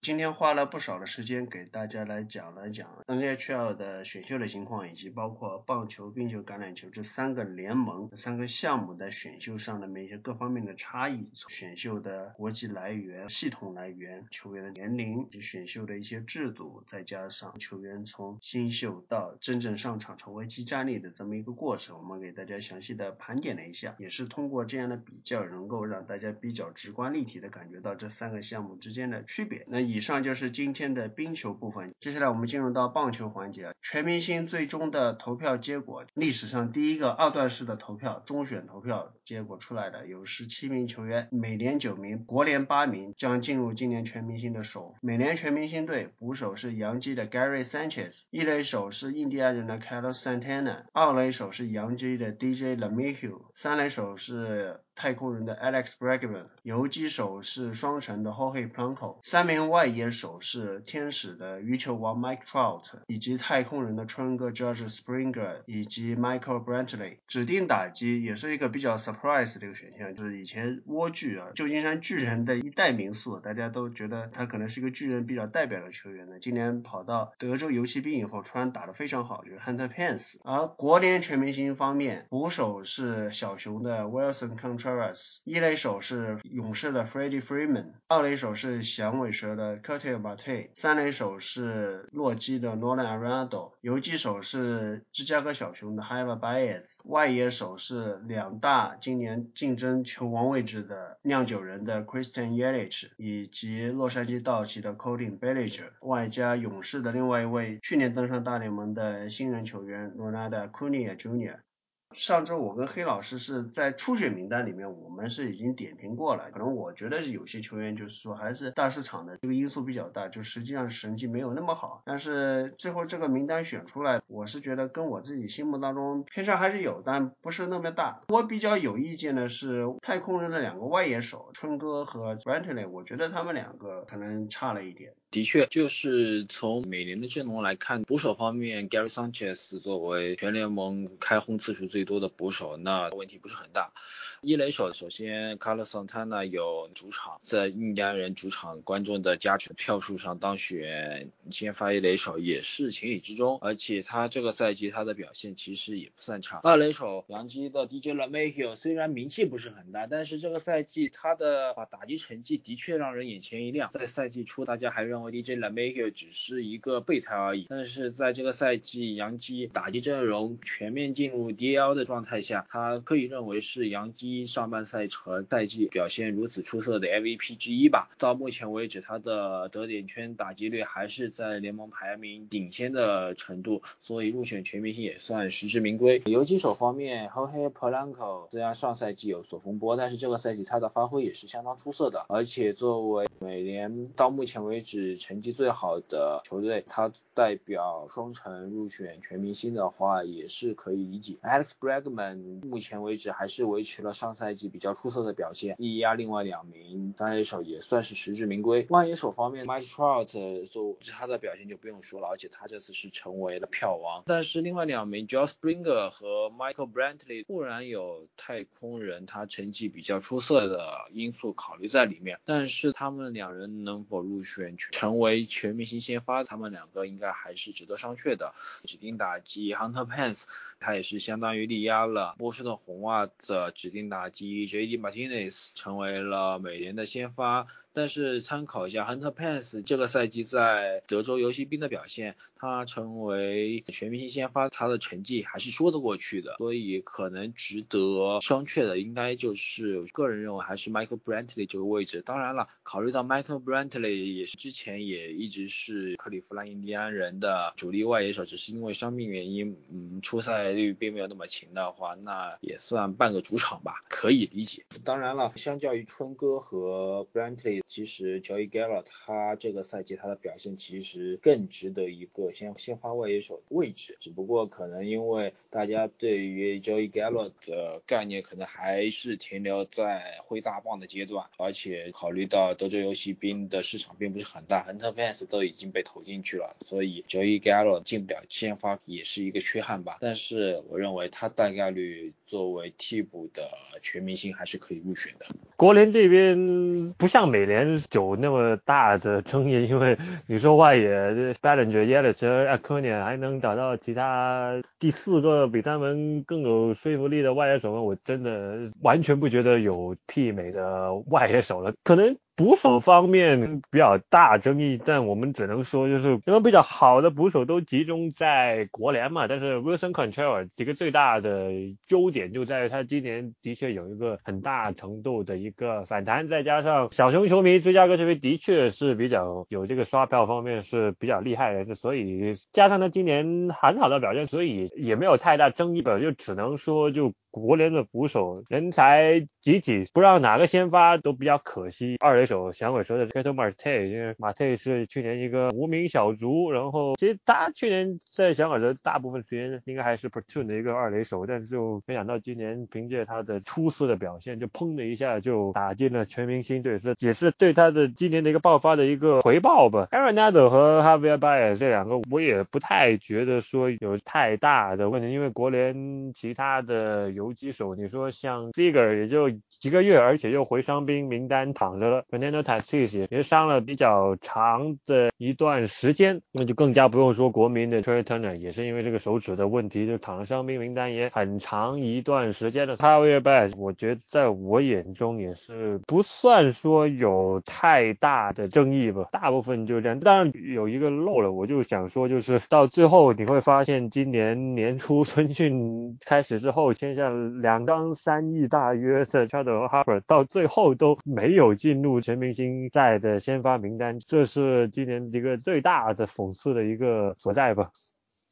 今天花了不少的时间给大家来讲了讲 NHL 的选秀的情况，以及包括棒球、冰球、橄榄球这三个联盟、三个项目在选秀上的一些各方面的差异，选秀的国际来源、系统来源、球员的年龄以及选秀的一些制度，再加上球员从新秀到真正上场成为即战力的这么一个过程，我们给大家详细的盘点了一下，也是通过这样的比较，能够让大家比较直观立体的感觉到这三个项目之间的区别。那以上就是今天的冰球部分，接下来我们进入到棒球环节。全明星最终的投票结果，历史上第一个二段式的投票，中选投票结果出来的，有十七名球员，美联九名，国联八名，将进入今年全明星的首。美联全明星队捕手是洋基的 Gary Sanchez，一垒手是印第安人的 Carlos Santana，二垒手是洋基的 DJ LeMahieu，三垒手是。太空人的 Alex Bregman，游击手是双城的 Jorge Blanco，三名外野手是天使的鱼球王 Mike Trout，以及太空人的春哥 George Springer 以及 Michael Brantley。指定打击也是一个比较 surprise 的一个选项，就是以前蜗居啊，旧金山巨人的一代名宿，大家都觉得他可能是一个巨人比较代表的球员呢。今年跑到德州游骑兵以后，突然打得非常好，就是 Hunter Pence。而国联全明星方面，捕手是小熊的 Wilson Contreras，一垒手是勇士的 Freddie Freeman，二垒手是响尾蛇的 Curtis Marte，三垒手是洛基的 Nolan Arenado，游击手是芝加哥小熊的 Javier Baez，外野手是两大今年竞争球王位置的酿酒人的 Christian Yelich，以及洛杉矶道奇的 Cody Bellinger，外加勇士的另外一位去年登上大联盟的新人球员 Ronald Acuna Jr。上周我跟黑老师是在初选名单里面，我们是已经点评过了。可能我觉得有些球员就是说还是大市场的这个因素比较大，就实际上成绩没有那么好。但是最后这个名单选出来，我是觉得跟我自己心目当中偏差还是有，但不是那么大。我比较有意见的是太空人的两个外野手春哥和 Brantley，我觉得他们两个可能差了一点。的确，就是从每年的阵容来看，捕手方面，Gary Sanchez 作为全联盟开轰次数最多的捕手，那问题不是很大。一垒手，首先 Carlos Santana 有主场在印第安人主场观众的加权票数上当选先发一垒手也是情理之中，而且他这个赛季他的表现其实也不算差。二垒手洋基的 DJ l a m a h i o 虽然名气不是很大，但是这个赛季他的啊打击成绩的确让人眼前一亮。在赛季初大家还认为 DJ l a m a h i o 只是一个备胎而已，但是在这个赛季洋基打击阵容全面进入 DL 的状态下，他可以认为是洋基。一上半赛程赛季表现如此出色的 MVP 之一吧。到目前为止，他的得点圈打击率还是在联盟排名顶尖的程度，所以入选全明星也算实至名归。游击手方面，Jorge Polanco 虽然上赛季有所风波，但是这个赛季他的发挥也是相当出色的。而且作为美联到目前为止成绩最好的球队，他代表双城入选全明星的话也是可以理解。Alex Bregman 目前为止还是维持了。上赛季比较出色的表现，力压另外两名三垒手也算是实至名归。外野手方面，Mike Trout 做他的表现就不用说了，而且他这次是成为了票王。但是另外两名 Joe Springer 和 Michael Brantley 固然有太空人他成绩比较出色的因素考虑在里面，但是他们两人能否入选成为全明星先发，他们两个应该还是值得商榷的。指定打击 Hunter Pence。他也是相当于力压了波士顿红袜的指定打击 J.D. Martinez，成为了美联的先发。但是参考一下 Hunter Pence 这个赛季在德州游骑兵的表现，他成为全明星先发，他的成绩还是说得过去的。所以可能值得商榷的，应该就是个人认为还是 Michael Brantley 这个位置。当然了，考虑到 Michael Brantley 也是之前也一直是克利夫兰印第安人的主力外野手，只是因为伤病原因，嗯，出赛率并没有那么勤的话，那也算半个主场吧，可以理解。当然了，相较于春哥和 Brantley。其实 Joey Gallo 他这个赛季他的表现其实更值得一个先先发外野手位置，只不过可能因为大家对于 Joey Gallo 的概念可能还是停留在挥大棒的阶段，而且考虑到德州游骑兵的市场并不是很大，Hunter Pence 都已经被投进去了，所以 Joey Gallo 进不了先发也是一个缺憾吧。但是我认为他大概率作为替补的全明星还是可以入选的。国联这边不像美联。有那么大的争议，因为你说外野 b a l l i n g e r y e l i c h Acuna 还能找到其他第四个比他们更有说服力的外野手吗？我真的完全不觉得有媲美的外野手了，可能。捕手方面比较大争议，但我们只能说就是因为比较好的捕手都集中在国联嘛。但是 Wilson Contreras 一个最大的优点就在于他今年的确有一个很大程度的一个反弹，再加上小熊球迷芝加哥这边的确是比较有这个刷票方面是比较厉害的，所以加上他今年很好的表现，所以也没有太大争议吧。就只能说就国联的捕手人才济济，不让哪个先发都比较可惜。二垒手响尾蛇的 Ketel Marte，因为马特是去年一个无名小卒，然后其实他去年在响尾蛇大部分时间应该还是 Platoon 的一个二垒手，但是就没想到今年凭借他的出色的表现，就砰的一下就打进了全明星队，是也是对他的今年的一个爆发的一个回报吧。Arenado 和 Javier Baez 这两个我也不太觉得说有太大的问题，因为国联其他的游击手，你说像 Seager 也就几个月，而且又回伤兵名单躺着了，Fernando Tatis 也伤了比较长的一段时间，那就更加不用说国民的 Trey Turner 也是因为这个手指的问题就躺了伤兵名单也很长一段时间了。Javier Baez 我觉得在我眼中也是不算说有太大的争议吧，大部分就这样。当然有一个漏了，我就想说就是到最后你会发现今年年初 春训开始之后签下两张三亿大约的 c h a d o Harper，到最后都没有进入全明星赛的先发名单，这是今年一个最大的讽刺的一个所在吧。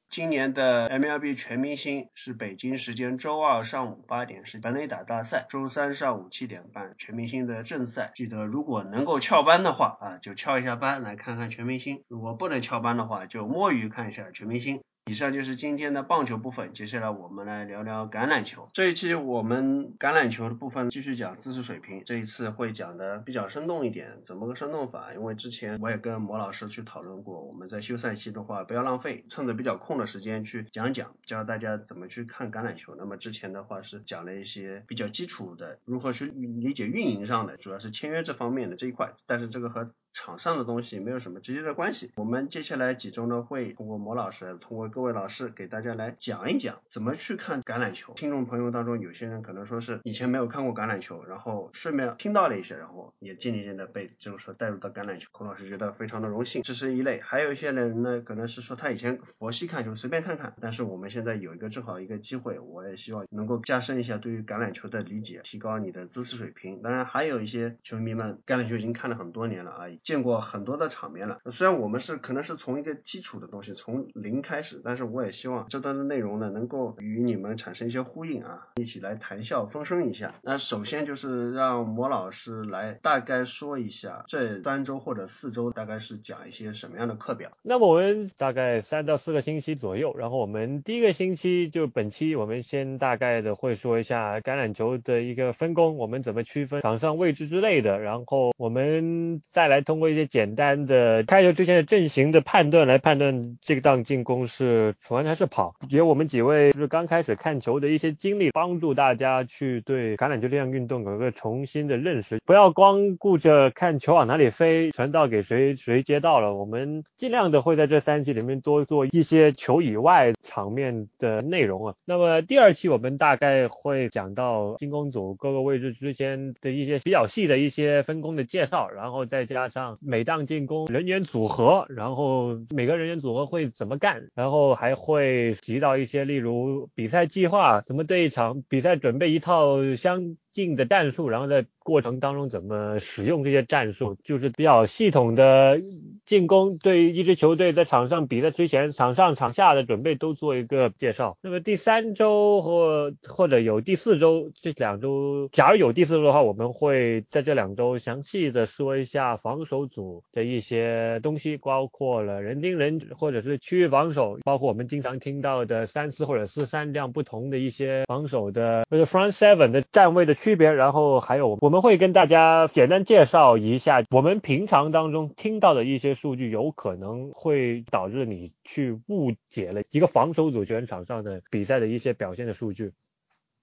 今年的 MLB 全明星是北京时间周二上午八点是本垒打大赛，周三上午七点半全明星的正赛。记得如果能够翘班的话啊，就翘一下班来看看全明星；如果不能翘班的话，就摸鱼看一下全明星。以上就是今天的棒球部分，接下来我们来聊聊橄榄球。这一期我们橄榄球的部分继续讲姿势水平，这一次会讲的比较生动一点。怎么个生动法？因为之前我也跟魔老师去讨论过，我们在休赛期的话不要浪费，趁着比较空的时间去讲讲，教大家怎么去看橄榄球。那么之前的话是讲了一些比较基础的，如何去理解运营上的，主要是签约这方面的这一块，但是这个和场上的东西没有什么直接的关系。我们接下来几周呢，会通过魔老师，通过各位老师给大家来讲一讲怎么去看橄榄球。听众朋友当中有些人可能说是以前没有看过橄榄球，然后顺便听到了一些，然后也渐渐渐的被就是说带入到橄榄球。孔老师觉得非常的荣幸，这是一类。还有一些人呢，可能是说他以前佛系看球，随便看看。但是我们现在有一个正好一个机会，我也希望能够加深一下对于橄榄球的理解，提高你的知识水平。当然还有一些球迷们橄榄球已经看了很多年了啊，见过很多的场面了。虽然我们是可能是从一个基础的东西从零开始，但是我也希望这段的内容呢能够与你们产生一些呼应啊，一起来谈笑风生一下。那首先就是让魔老师来大概说一下这三周或者四周大概是讲一些什么样的课表。那么我们大概三到四个星期左右，然后我们第一个星期就本期我们先大概的会说一下橄榄球的一个分工，我们怎么区分场上位置之类的，然后我们再来通通过一些简单的开球之前的阵型的判断来判断这个档进攻是传还是跑，给我们几位就是刚开始看球的一些经历，帮助大家去对橄榄球这项运动有一个重新的认识，不要光顾着看球往哪里飞，传到给谁谁接到了，我们尽量的会在这三期里面多做一些球以外场面的内容啊。那么第二期我们大概会讲到进攻组各个位置之间的一些比较细的一些分工的介绍，然后再加上每档进攻人员组合，然后每个人员组合会怎么干，然后还会提到一些例如比赛计划，怎么对一场比赛准备一套相定的战术，然后在过程当中怎么使用这些战术，就是比较系统的进攻，对于一支球队在场上比赛之前，场上场下的准备都做一个介绍。那么第三周或或者有第四周这两周，假如有第四周的话，我们会在这两周详细的说一下防守组的一些东西，包括了人盯人或者是区域防守，包括我们经常听到的三四或者四三这样不同的一些防守的或者 front seven 的站位的区别，然后还有我们会跟大家简单介绍一下我们平常当中听到的一些数据，有可能会导致你去误解了一个防守组全场上的比赛的一些表现的数据。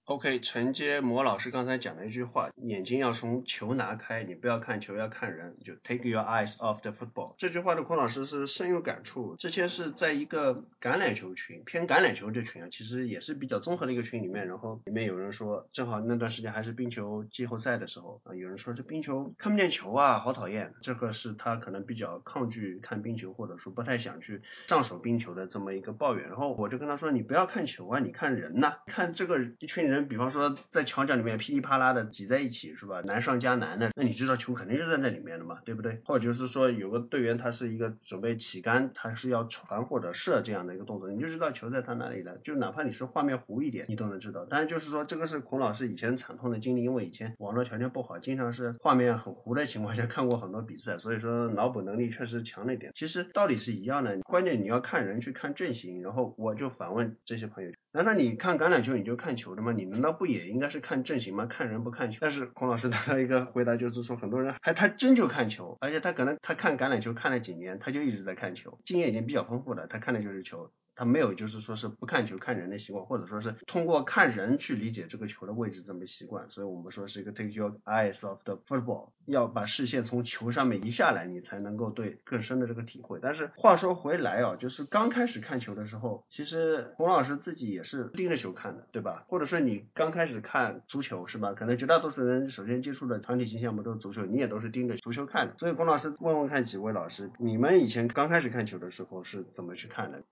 OK，承接魔老师刚才讲的一句话，眼睛要从球拿开，你不要看球，要看人，就 take your eyes off the football。这句话的孔老师是深有感触。之前是在一个橄榄球群，偏橄榄球这群啊，其实也是比较综合的一个群里面，然后里面有人说，正好那段时间还是冰球季后赛的时候啊，有人说这冰球看不见球啊，好讨厌。这个是他可能比较抗拒看冰球，或者说不太想去上手冰球的这么一个抱怨。然后我就跟他说，你不要看球啊，你看人呐、看这个一群人。人，比方说在墙角里面噼里啪啦的挤在一起，是吧？难上加难的，那你知道球肯定是在那里面的嘛，对不对？或者就是说有个队员他是一个准备起杆，他是要传或者射这样的一个动作，你就知道球在他那里了。就哪怕你是画面糊一点，你都能知道。但是就是说这个是孔老师以前惨痛的经历，因为以前网络条件不好，经常是画面很糊的情况下 看过很多比赛，所以说脑补能力确实强了一点。其实道理是一样的，关键你要看人去看阵型。然后我就反问这些朋友。难道你看橄榄球你就看球的吗？你难道不也应该是看阵型吗？看人不看球？但是孔老师得到一个回答就是说，很多人还他真就看球，而且他可能他看橄榄球看了几年，他就一直在看球，经验已经比较丰富了，他看的就是球。他没有，就是说是不看球看人的习惯，或者说是通过看人去理解这个球的位置这么习惯，所以我们说是一个 take your eyes off the football，要把视线从球上面移下来，你才能够对更深的这个体会。但是话说回来啊，就是刚开始看球的时候，其实洪老师自己也是盯着球看的，对吧？或者说你刚开始看足球是吧？可能绝大多数人首先接触的团体型项目都是足球，你也都是盯着足球看的。所以洪老师问问看几位老师，你们以前刚开始看球的时候是怎么去看的？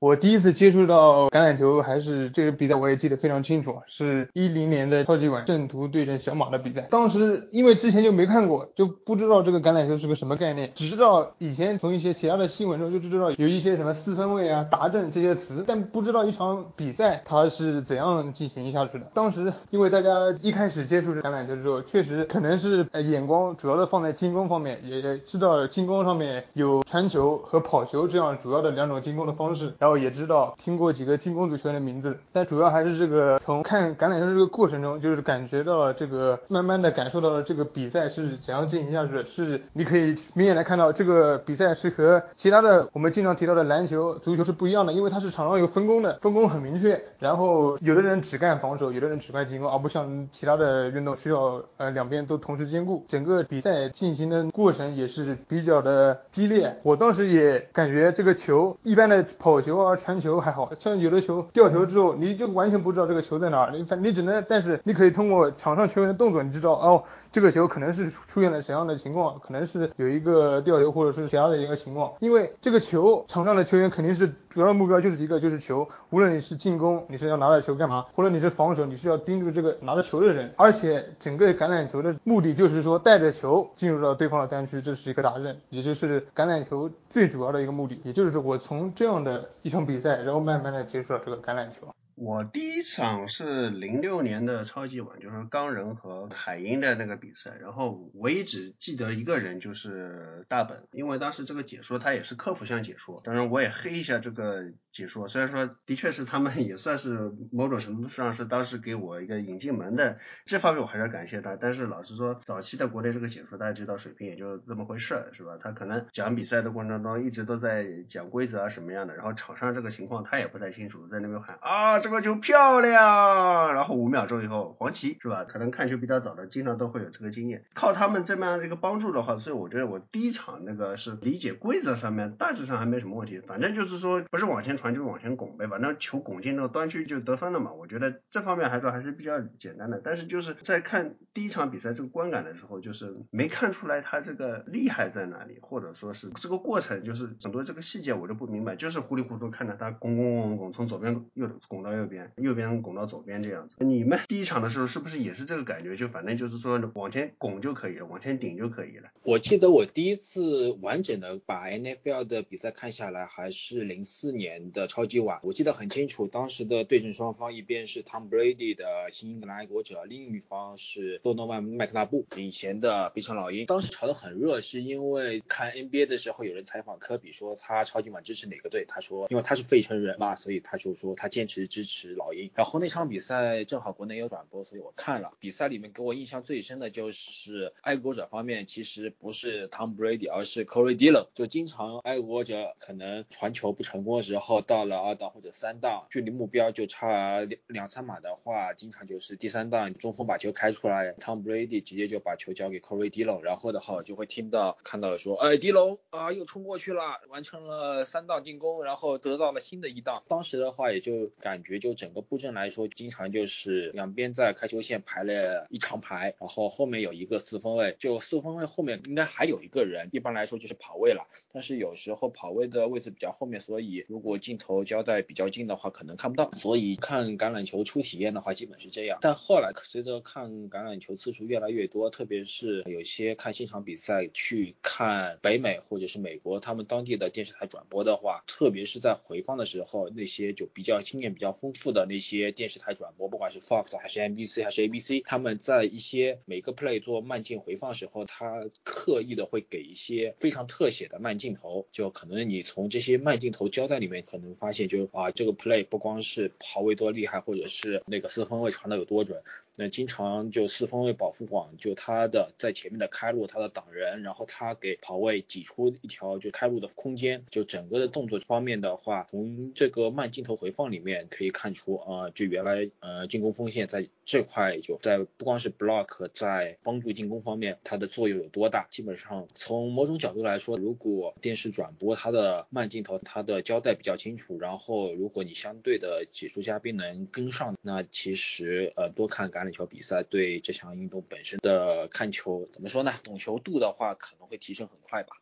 我第一次接触到橄榄球，还是这个比赛，我也记得非常清楚，是一零年的超级碗正途对阵小马的比赛。当时因为之前就没看过，就不知道这个橄榄球是个什么概念，只知道以前从一些其他的新闻中就知道有一些什么四分卫啊、达阵这些词，但不知道一场比赛它是怎样进行下去的。当时因为大家一开始接触这橄榄球的时候，确实可能是眼光主要的放在进攻方面，也知道进攻上面有传球和跑球这样主要的两种进攻的方式。然后。然后也知道听过几个进攻组球员的名字，但主要还是这个从看橄榄球这个过程中，就是感觉到了这个慢慢的感受到了这个比赛是怎样进行下去的。是你可以明显的看到这个比赛是和其他的我们经常提到的篮球、足球是不一样的，因为它是场上有分工的，分工很明确。然后有的人只干防守，有的人只干进攻，而不像其他的运动需要呃两边都同时兼顾。整个比赛进行的过程也是比较的激烈。我当时也感觉这个球一般的跑球。传球还好像有的球掉球之后，你就完全不知道这个球在哪，你反你只能，但是你可以通过场上球员的动作，你知道哦，这个球可能是出现了什么样的情况，可能是有一个掉球或者是其他的一个情况，因为这个球场上的球员肯定是主要目标就是一个就是球，无论你是进攻，你是要拿着球干嘛，或者你是防守，你是要盯住这个拿着球的人，而且整个橄榄球的目的就是说带着球进入到对方的单区，这是一个打阵，也就是橄榄球最主要的一个目的，也就是说我从这样的一场比赛，然后慢慢的接触了这个橄榄球。我第一场是零六年的超级碗，就是钢人和海鹰的那个比赛。然后唯一只记得一个人，就是大本，因为当时这个解说他也是科普向解说。当然我也黑一下这个解说，虽然说的确是他们也算是某种程度上是当时给我一个引进门的，这方面我还是要感谢他。但是老实说，早期的国内这个解说大家知道水平也就这么回事，是吧？他可能讲比赛的过程中一直都在讲规则啊什么样的，然后场上这个情况他也不太清楚，在那边喊啊。这个球漂亮，然后五秒钟以后黄旗是吧？可能看球比较早的，经常都会有这个经验。靠他们这么样的一个帮助的话，所以我觉得我第一场那个是理解规则上面大致上还没什么问题。反正就是说不是往前传就往前拱呗，反正球拱进那个端区就得分了嘛。我觉得这方面还说还是比较简单的。但是就是在看第一场比赛这个观感的时候，就是没看出来他这个厉害在哪里，或者说是这个过程就是很多这个细节我就不明白，就是糊里糊涂看着他拱拱拱拱从左边右拱到。右边，右边拱到左边这样子。你们第一场的时候是不是也是这个感觉？就反正就是说往前拱就可以了，往前顶就可以了。我记得我第一次完整的把 NFL 的比赛看下来，还是零四年的超级碗。我记得很清楚，当时的对阵双方，一边是 Tom Brady 的新英格兰爱国者，另一方是多诺万麦克纳布领衔的费城老鹰。当时吵得很热，是因为看 NBA 的时候，有人采访科比说他超级碗支持哪个队，他说因为他是费城人嘛，所以他就说他坚持支。持老鹰，然后那场比赛正好国内有转播，所以我看了。比赛里面给我印象最深的就是爱国者方面，其实不是 Tom Brady，而是 Corey Dillon。就经常爱国者可能传球不成功的时候，到了二档或者三档，距离目标就差两两三码的话，经常就是第三档中锋把球开出来，Tom Brady 直接就把球交给 Corey Dillon，然后的话就会听到看到了说，哎 d 喽啊又冲过去了，完成了三档进攻，然后得到了新的一档。当时的话也就感觉。就整个布阵来说，经常就是两边在开球线排了一长排，然后后面有一个四分卫，就四分卫后面应该还有一个人，一般来说就是跑位了。但是有时候跑位的位置比较后面，所以如果镜头交代比较近的话，可能看不到。所以看橄榄球初体验的话，基本是这样。但后来随着看橄榄球次数越来越多，特别是有些看现场比赛去看北美或者是美国他们当地的电视台转播的话，特别是在回放的时候，那些就比较经验比较丰富的那些电视台转播，不管是 Fox 还是 NBC 还是 ABC，他们在一些每个 play 做慢镜回放时候，他刻意的会给一些非常特写的慢镜头，就可能你从这些慢镜头交代里面可能发现，就啊这个 play 不光是跑位多厉害，或者是那个四分位传的有多准。那经常就四方位保护网，就他的在前面的开路，他的挡人，然后他给跑位挤出一条就开路的空间，就整个的动作方面的话，从这个慢镜头回放里面可以看出啊，就原来呃进攻锋线在这块就在不光是 block 在帮助进攻方面它的作用有多大，基本上从某种角度来说，如果电视转播它的慢镜头它的交代比较清楚，然后如果你相对的解说嘉宾能跟上，那其实呃多看橄榄。球比赛对这项运动本身的看球怎么说呢？懂球度的话可能会提升很快吧。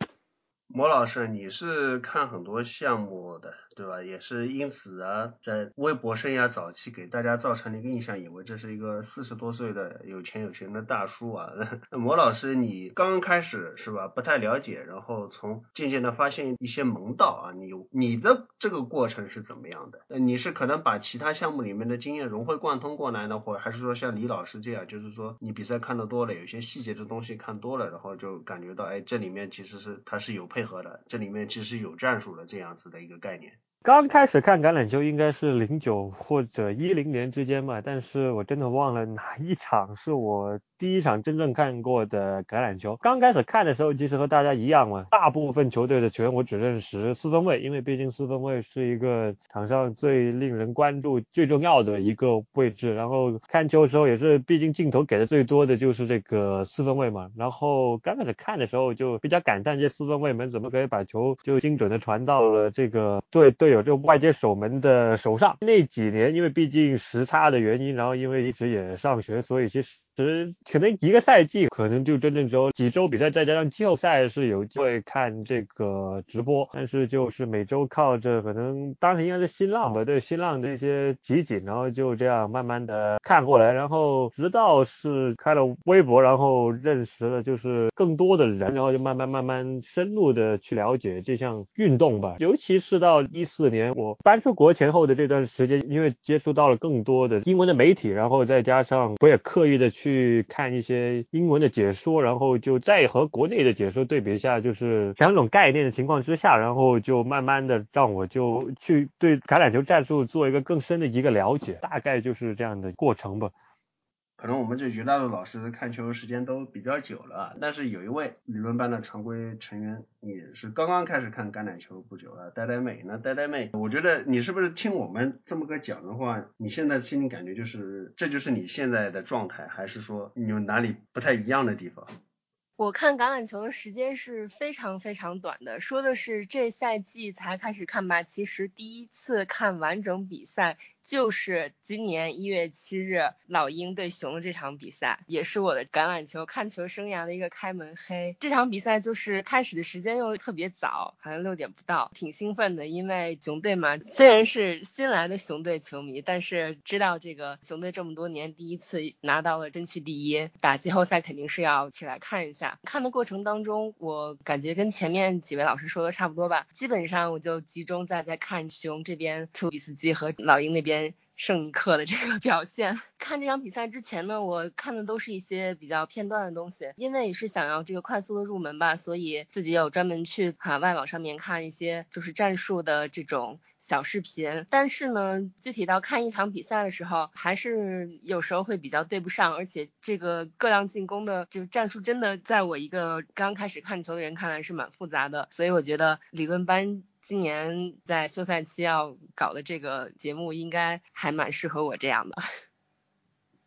莫老师，你是看很多项目的，对吧？也是因此啊，在微博生涯早期给大家造成了一个印象，以为这是一个四十多岁的有钱有闲的大叔啊。莫老师，你刚刚开始是吧？不太了解，然后从渐渐的发现一些门道啊。你你的这个过程是怎么样的？你是可能把其他项目里面的经验融会贯通过来呢，或还是说像李老师这样，就是说你比赛看的多了，有些细节的东西看多了，然后就感觉到，哎，这里面其实是它是有配合的，这里面其实有战术的这样子的一个概念。刚开始看橄榄球应该是零九或者一零年之间吧，但是我真的忘了哪一场是我。第一场真正看过的橄榄球，刚开始看的时候，其实和大家一样嘛。大部分球队的球员我只认识四分卫，因为毕竟四分卫是一个场上最令人关注、最重要的一个位置。然后看球的时候也是，毕竟镜头给的最多的就是这个四分卫嘛。然后刚开始看的时候就比较感叹，这四分卫们怎么可以把球就精准的传到了这个队队友这外接守门的手上？那几年因为毕竟时差的原因，然后因为一直也上学，所以其实。其实可能一个赛季，可能就真正只有几周比赛，再加上季后赛是有机会看这个直播，但是就是每周靠着可能当时应该是新浪吧，对新浪的一些集锦，然后就这样慢慢的看过来，然后直到是开了微博，然后认识了就是更多的人，然后就慢慢慢慢深入的去了解这项运动吧。尤其是到一四年我搬出国前后的这段时间，因为接触到了更多的英文的媒体，然后再加上我也刻意的去。去看一些英文的解说，然后就再和国内的解说对比一下，就是两种概念的情况之下，然后就慢慢的让我就去对橄榄球战术做一个更深的一个了解，大概就是这样的过程吧。可能我们这绝大多数老师看球时间都比较久了，但是有一位理论班的常规成员也是刚刚开始看橄榄球不久啊，呆呆妹。那呆呆妹，我觉得你是不是听我们这么个讲的话，你现在心里感觉就是这就是你现在的状态，还是说你有哪里不太一样的地方？我看橄榄球的时间是非常非常短的，说的是这赛季才开始看吧，其实第一次看完整比赛。就是今年一月七日老鹰对熊的这场比赛，也是我的橄榄球看球生涯的一个开门黑。这场比赛就是开始的时间又特别早，好像六点不到，挺兴奋的，因为熊队嘛，虽然是新来的熊队球迷，但是知道这个熊队这么多年第一次拿到了争区第一，打季后赛肯定是要起来看一下。看的过程当中，我感觉跟前面几位老师说的差不多吧，基本上我就集中在在看熊这边，图比斯基和老鹰那边。胜一刻的这个表现，看这场比赛之前呢，我看的都是一些比较片段的东西，因为也是想要这个快速的入门吧，所以自己有专门去海外网上面看一些就是战术的这种小视频。但是呢，具体到看一场比赛的时候，还是有时候会比较对不上，而且这个各量进攻的就战术真的在我一个刚开始看球的人看来是蛮复杂的，所以我觉得理论班。今年在休赛期要搞的这个节目，应该还蛮适合我这样的。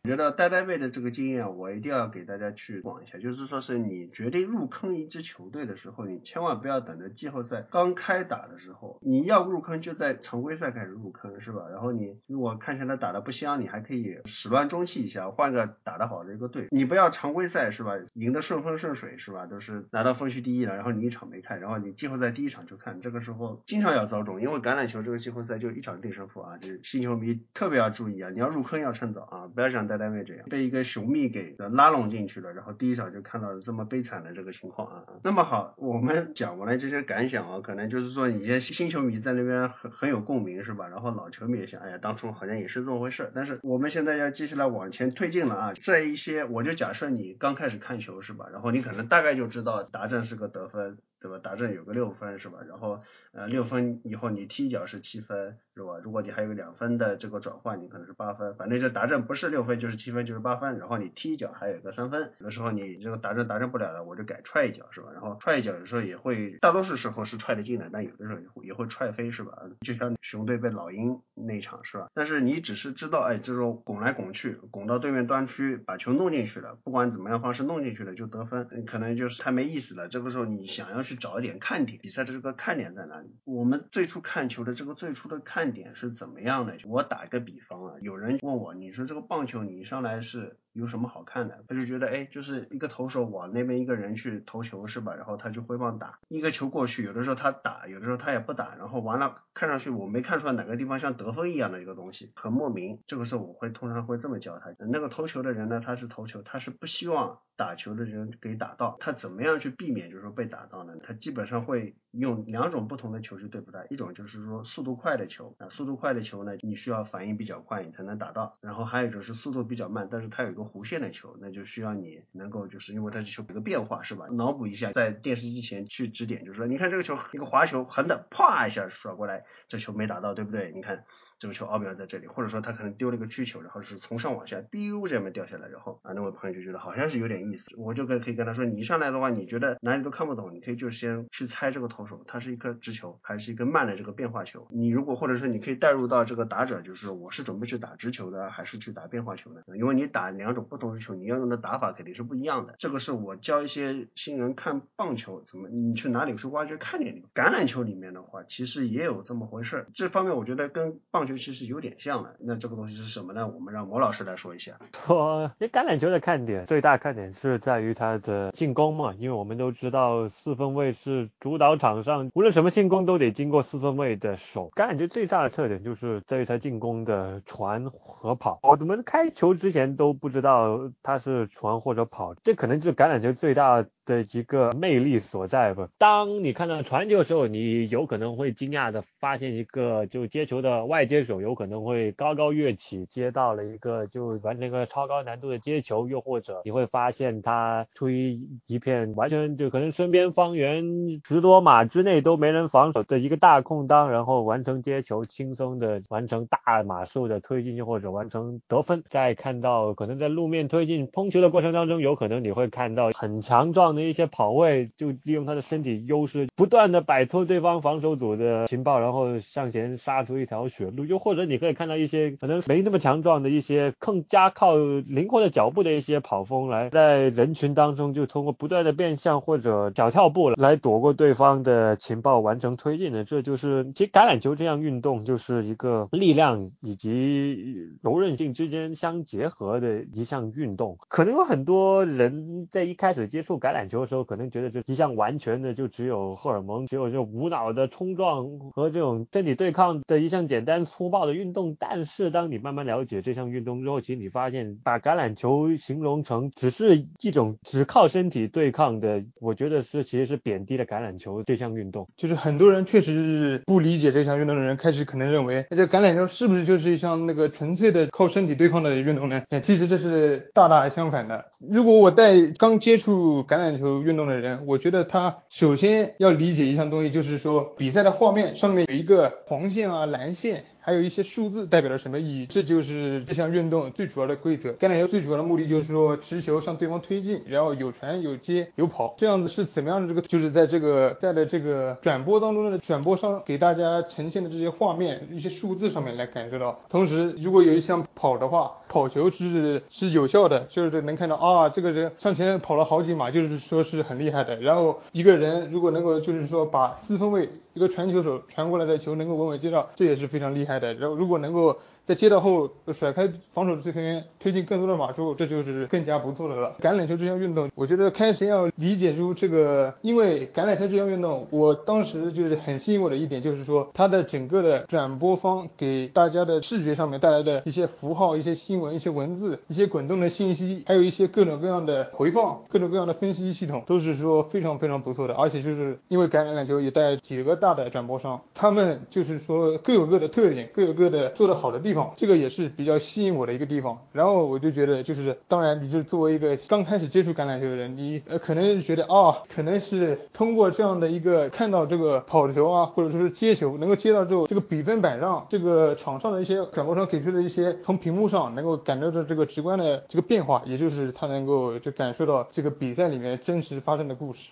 我觉得呆呆妹的这个经验，我一定要给大家去讲一下，就是说是你决定入坑一支球队的时候，你千万不要等着季后赛刚开打的时候，你要入坑就在常规赛开始入坑，是吧？然后你如果看起来打的不香，你还可以始乱终弃一下，换个打得好的一个队。你不要常规赛是吧，赢得顺风顺水是吧，都是拿到分区第一了，然后你一场没看，然后你季后赛第一场就看，这个时候经常要遭中，因为橄榄球这个季后赛就一场定胜负啊，就是新球迷特别要注意啊，你要入坑要趁早啊，不要想在单位这样被一个熊蜜给拉拢进去了，然后第一场就看到了这么悲惨的这个情况啊。那么好，我们讲完了这些感想啊，可能就是说你些新球迷在那边很很有共鸣是吧？然后老球迷也想，哎呀，当初好像也是这么回事。但是我们现在要接下来往前推进了啊，在一些我就假设你刚开始看球是吧？然后你可能大概就知道达阵是个得分。对吧？达阵有个六分是吧？然后呃六分以后你踢一脚是七分是吧？如果你还有两分的这个转换，你可能是八分。反正这达阵不是六分就是七分就是八分。然后你踢一脚还有一个三分。有的时候你这个达阵达阵不了了，我就改踹一脚是吧？然后踹一脚有时候也会，大多数时候是踹得进的，但有的时候也会踹飞是吧？就像熊队被老鹰那场是吧？但是你只是知道哎，这种拱来拱去，拱到对面端区把球弄进去了，不管怎么样方式弄进去了就得分，可能就是太没意思了。这个时候你想要去找一点看点，比赛的这个看点在哪里？我们最初看球的这个最初的看点是怎么样的？我打个比方啊，有人问我，你说这个棒球你一上来是？有什么好看的？他就觉得，哎，就是一个投手往那边一个人去投球是吧？然后他就挥棒打一个球过去，有的时候他打，有的时候他也不打，然后完了看上去我没看出来哪个地方像得分一样的一个东西，很莫名。这个时候我会通常会这么教他：那个投球的人呢，他是投球，他是不希望打球的人给打到，他怎么样去避免就是说被打到呢？他基本上会用两种不同的球去对付他，一种就是说速度快的球啊，速度快的球呢，你需要反应比较快，你才能打到；然后还有一种是速度比较慢，但是他有一个弧线的球，那就需要你能够就是因为它这球有个变化是吧？脑补一下，在电视机前去指点，就是说你看这个球一个滑球横的，啪一下甩过来，这球没打到，对不对？你看。这个球奥妙在这里，或者说他可能丢了一个曲球，然后是从上往下，biu 这么掉下来，然后啊那位朋友就觉得好像是有点意思，我就跟可以跟他说，你一上来的话，你觉得哪里都看不懂，你可以就先去猜这个投手，他是一颗直球还是一个慢的这个变化球？你如果或者是你可以带入到这个打者，就是我是准备去打直球的，还是去打变化球的？因为你打两种不同的球，你要用的打法肯定是不一样的。这个是我教一些新人看棒球怎么，你去哪里去挖掘看点。橄榄球里面的话，其实也有这么回事，这方面我觉得跟棒球其实有点像。那这个东西是什么呢？我们让魔老师来说一下。说，那橄榄球的看点，最大看点是在于它的进攻嘛，因为我们都知道四分卫是主导场上，无论什么进攻都得经过四分卫的手。橄榄球最大的特点就是在于它进攻的传和跑。我们开球之前都不知道它是传或者跑，这可能就是橄榄球最大。的一个魅力所在吧。当你看到传球的时候，你有可能会惊讶的发现一个，就接球的外接手有可能会高高跃起，接到了一个就完成一个超高难度的接球，又或者你会发现他出于一片完全就可能身边方圆十多码之内都没人防守的一个大空当，然后完成接球，轻松的完成大码数的推进，又或者完成得分。再看到可能在路面推进碰球的过程当中，有可能你会看到很强壮的。一些跑位就利用他的身体优势，不断的摆脱对方防守组的情报，然后向前杀出一条血路。又或者你可以看到一些可能没那么强壮的一些更加靠灵活的脚步的一些跑锋，来在人群当中就通过不断的变向或者脚跳步来躲过对方的情报，完成推进的。这就是其实橄榄球这样运动就是一个力量以及柔韧性之间相结合的一项运动。可能有很多人在一开始接触橄榄。球的时候可能觉得这一项完全的就只有荷尔蒙，只有就无脑的冲撞和这种身体对抗的一项简单粗暴的运动。但是当你慢慢了解这项运动之后，其实你发现把橄榄球形容成只是一种只靠身体对抗的，我觉得是其实是贬低了橄榄球这项运动。就是很多人确实是不理解这项运动的人，开始可能认为这橄榄球是不是就是一项那个纯粹的靠身体对抗的运动呢？其实这是大大相反的。如果我在刚接触橄榄，篮球运动的人，我觉得他首先要理解一项东西，就是说比赛的画面上面有一个黄线啊、蓝线。还有一些数字代表了什么意义？这就是这项运动最主要的规则。橄榄球最主要的目的就是说持球向对方推进，然后有传有接有跑，这样子是怎么样的？这个就是在这个在的这个转播当中的转播上给大家呈现的这些画面、一些数字上面来感受到。同时，如果有一项跑的话，跑球是是有效的，就是能看到啊，这个人向前跑了好几码，就是说是很厉害的。然后一个人如果能够就是说把四分卫一个传球手传过来的球能够稳稳接到，这也是非常厉害对。然后如果能够在接到后甩开防守的这球员，推进更多的码数，这就是更加不错的了。橄榄球这项运动，我觉得开始要理解出这个，因为橄榄球这项运动，我当时就是很吸引我的一点，就是说它的整个的转播方给大家的视觉上面带来的一些符号、一些新闻、一些文字、一些滚动的信息，还有一些各种各样的回放、各种各样的分析系统，都是说非常非常不错的。而且就是因为橄榄球也带几个大的转播商，他们就是说各有各的特点，各有各的做得好的地方。这个也是比较吸引我的一个地方，然后我就觉得就是，当然你就作为一个刚开始接触橄榄球的人，你呃可能觉得啊，可能是通过这样的一个看到这个跑球啊，或者说是接球，能够接到之后，这个比分板上，这个场上的一些转播商给出的一些从屏幕上能够感受到这个直观的这个变化，也就是他能够就感受到这个比赛里面真实发生的故事。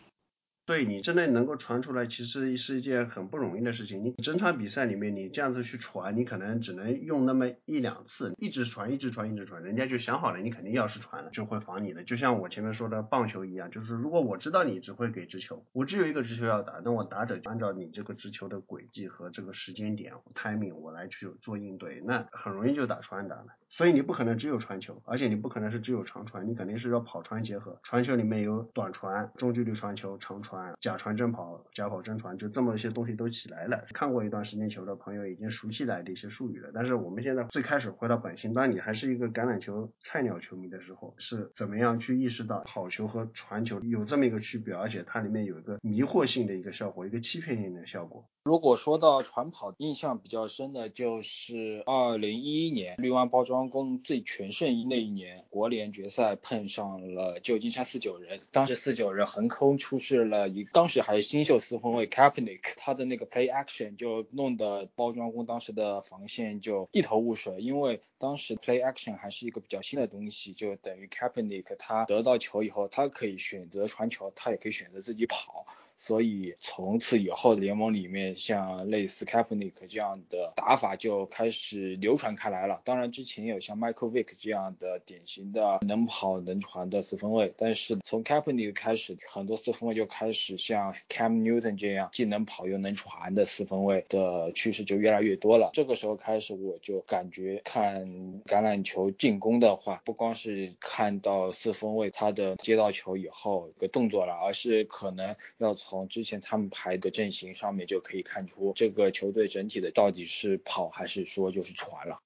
所以你真的能够传出来，其实是一件很不容易的事情。你整场比赛里面，你这样子去传，你可能只能用那么一两次，一直传，一直传，一直传，人家就想好了，你肯定要是传了，就会防你的。就像我前面说的棒球一样，就是如果我知道你只会给直球，我只有一个直球要打，那我打者按照你这个直球的轨迹和这个时间点 timing 我来去做应对，那很容易就打穿打了。所以你不可能只有传球，而且你不可能是只有长传，你肯定是要跑传结合。传球里面有短传、中距离传球、长传、假传真跑、假跑真传，就这么一些东西都起来了。看过一段时间球的朋友已经熟悉来的一些术语了。但是我们现在最开始回到本心，当你还是一个橄榄球菜鸟球迷的时候，是怎么样去意识到跑球和传球有这么一个区别，而且它里面有一个迷惑性的一个效果，一个欺骗性的效果。如果说到传跑，印象比较深的就是二零一一年绿湾包装工最全盛那一年，国联决赛碰上了旧金山四九人，当时四九人横空出世了一，当时还是新秀四分卫 Kaepernick，他的那个 play action 就弄得包装工当时的防线就一头雾水，因为当时 play action 还是一个比较新的东西，就等于 Kaepernick 他得到球以后，他可以选择传球，他也可以选择自己跑。所以从此以后，联盟里面像类似 Kaepernick 这样的打法就开始流传开来了。当然之前有像 Michael Vick 这样的典型的能跑能传的四分卫，但是从 Kaepernick 开始，很多四分卫就开始像 Cam Newton 这样既能跑又能传的四分卫的趋势就越来越多了。这个时候开始，我就感觉看橄榄球进攻的话，不光是看到四分卫他的接到球以后一个动作了，而是可能要从从之前他们排的阵型上面就可以看出，这个球队整体的到底是跑还是说就是传了。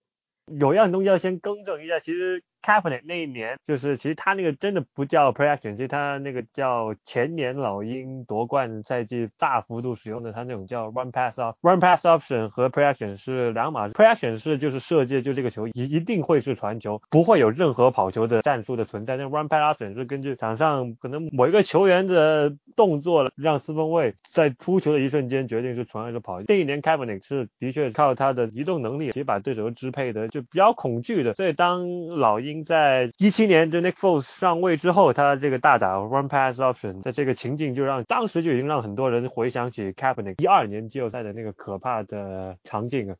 有样东西要先更正一下，其实。Cabinet 那一年，就是其实他那个真的不叫 play action，其实他那个叫前年老鹰夺冠赛季大幅度使用的他那种叫 run pass off。run pass option 和 play action 是两码事，play action 是就是设计就这个球一一定会是传球，不会有任何跑球的战术的存在。那 run pass option 是根据场上可能某一个球员的动作，让四分卫在出球的一瞬间决定是传还是跑。这一年 Cabinet 是的确靠他的移动能力，其实把对手支配的就比较恐惧的。所以当老鹰在一七年，就 Nick Foles 上位之后，他这个大打 run pass option，在这个情境就让当时就已经让很多人回想起 Kaepernick 一二年季后赛的那个可怕的场景啊。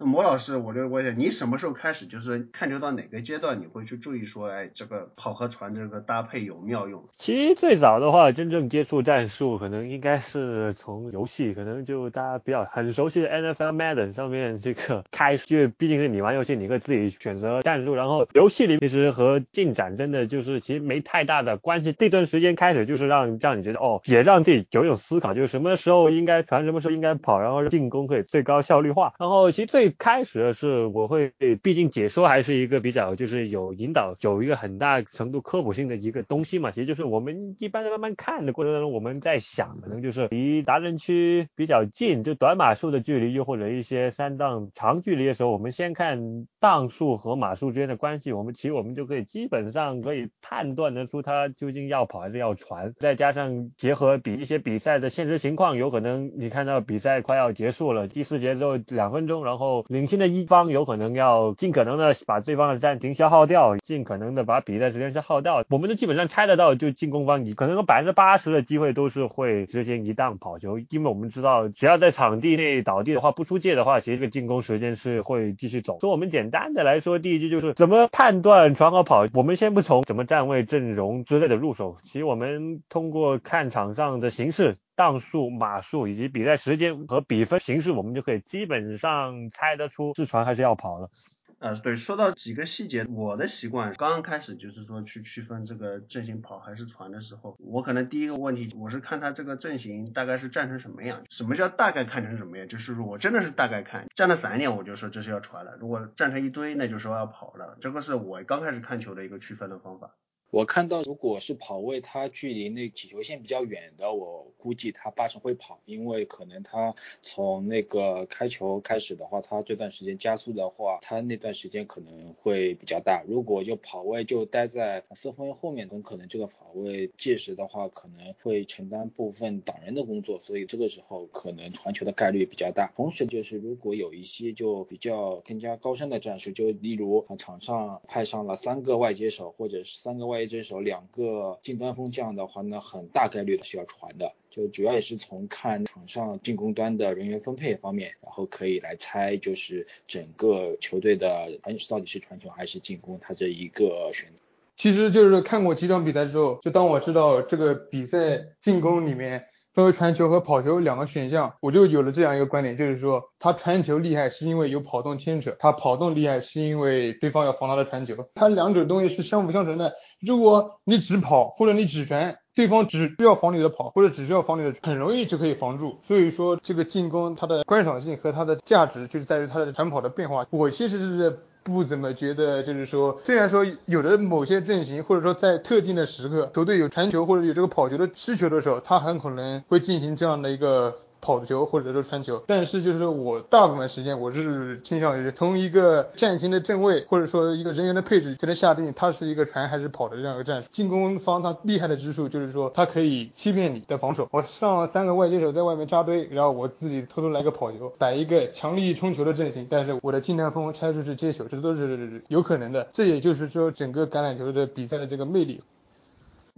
那魔老师，我就问一下，你什么时候开始就是看球到哪个阶段你会去注意说，哎，这个跑和传这个搭配有妙用？其实最早的话，真正接触战术可能应该是从游戏，可能就大家比较很熟悉的 NFL Madden 上面这个 开始，因为毕竟是你玩游戏，你可以自己选择战术，然后游戏里其实和进展真的就是其实没太大的关系。这段时间开始就是让让你觉得哦，也让自己有一种思考，就是什么时候应该传，什么时候应该跑，然后进攻可以最高效率化。然后其实最开始是我会，毕竟解说还是一个比较就是有引导，有一个很大程度科普性的一个东西嘛。其实就是我们一般在慢慢看的过程当中，我们在想，可能就是离达人区比较近，就短码数的距离，又或者一些三档长距离的时候，我们先看档数和码数之间的关系，我们其实我们就可以基本上可以判断得出他究竟要跑还是要传。再加上结合比一些比赛的现实情况，有可能你看到比赛快要结束了，第四节之后两分钟，然后领先的一方有可能要尽可能的把对方的暂停消耗掉，尽可能的把比赛时间消耗掉。我们都基本上猜得到，就进攻方你可能有百分之八十的机会都是会执行一档跑球，因为我们知道只要在场地内倒地的话，不出界的话，其实这个进攻时间是会继续走。所以我们简单的来说，第一句就是怎么判断传和跑，我们先不从怎么站位、阵容之类的入手，其实我们通过看场上的形势。档数、码数以及比赛时间和比分形式，我们就可以基本上猜得出是传还是要跑了。呃，对，说到几个细节，我的习惯刚刚开始就是说去区分这个阵型跑还是传的时候，我可能第一个问题我是看他这个阵型大概是站成什么样。什么叫大概看成什么样？就是说我真的是大概看，站的散一点我就说这是要传了，如果站成一堆那就说要跑了。这个是我刚开始看球的一个区分的方法。我看到，如果是跑位，他距离那起球线比较远的，我估计他八成会跑，因为可能他从那个开球开始的话，他这段时间加速的话，他那段时间可能会比较大。如果就跑位就待在四分后面，很可能这个跑位届时的话，可能会承担部分挡人的工作，所以这个时候可能传球的概率比较大。同时就是如果有一些就比较更加高深的战术，就例如场上派上了三个外接手或者是三个外。这手两个近端锋这样的话呢，很大概率的是要传的，就主要也是从看场上进攻端的人员分配方面，然后可以来猜就是整个球队的传到底是传球还是进攻，他这一个选择。其实就是看过几场比赛之后，就当我知道这个比赛进攻里面。分为传球和跑球两个选项，我就有了这样一个观点，就是说他传球厉害是因为有跑动牵扯，他跑动厉害是因为对方要防他的传球，他两者东西是相辅相成的。如果你只跑或者你只传，对方只需要防你的跑或者只需要防你的，很容易就可以防住。所以说这个进攻它的观赏性和它的价值就是在于它的传跑的变化。我其实是。不怎么觉得，就是说，虽然说有的某些阵型，或者说在特定的时刻，球队有传球或者有这个跑球的需求的时候，他很可能会进行这样的一个。跑球或者说传球，但是就是我大部分时间我是倾向于从一个战型的正位或者说一个人员的配置就能下定它是一个传还是跑的这样一个战术。进攻方他厉害的之处就是说他可以欺骗你的防守，我上三个外接手在外面扎堆，然后我自己偷偷来个跑球，摆一个强力冲球的阵型，但是我的近端锋拆出去接球，这都是有可能的。这也就是说整个橄榄球的比赛的这个魅力。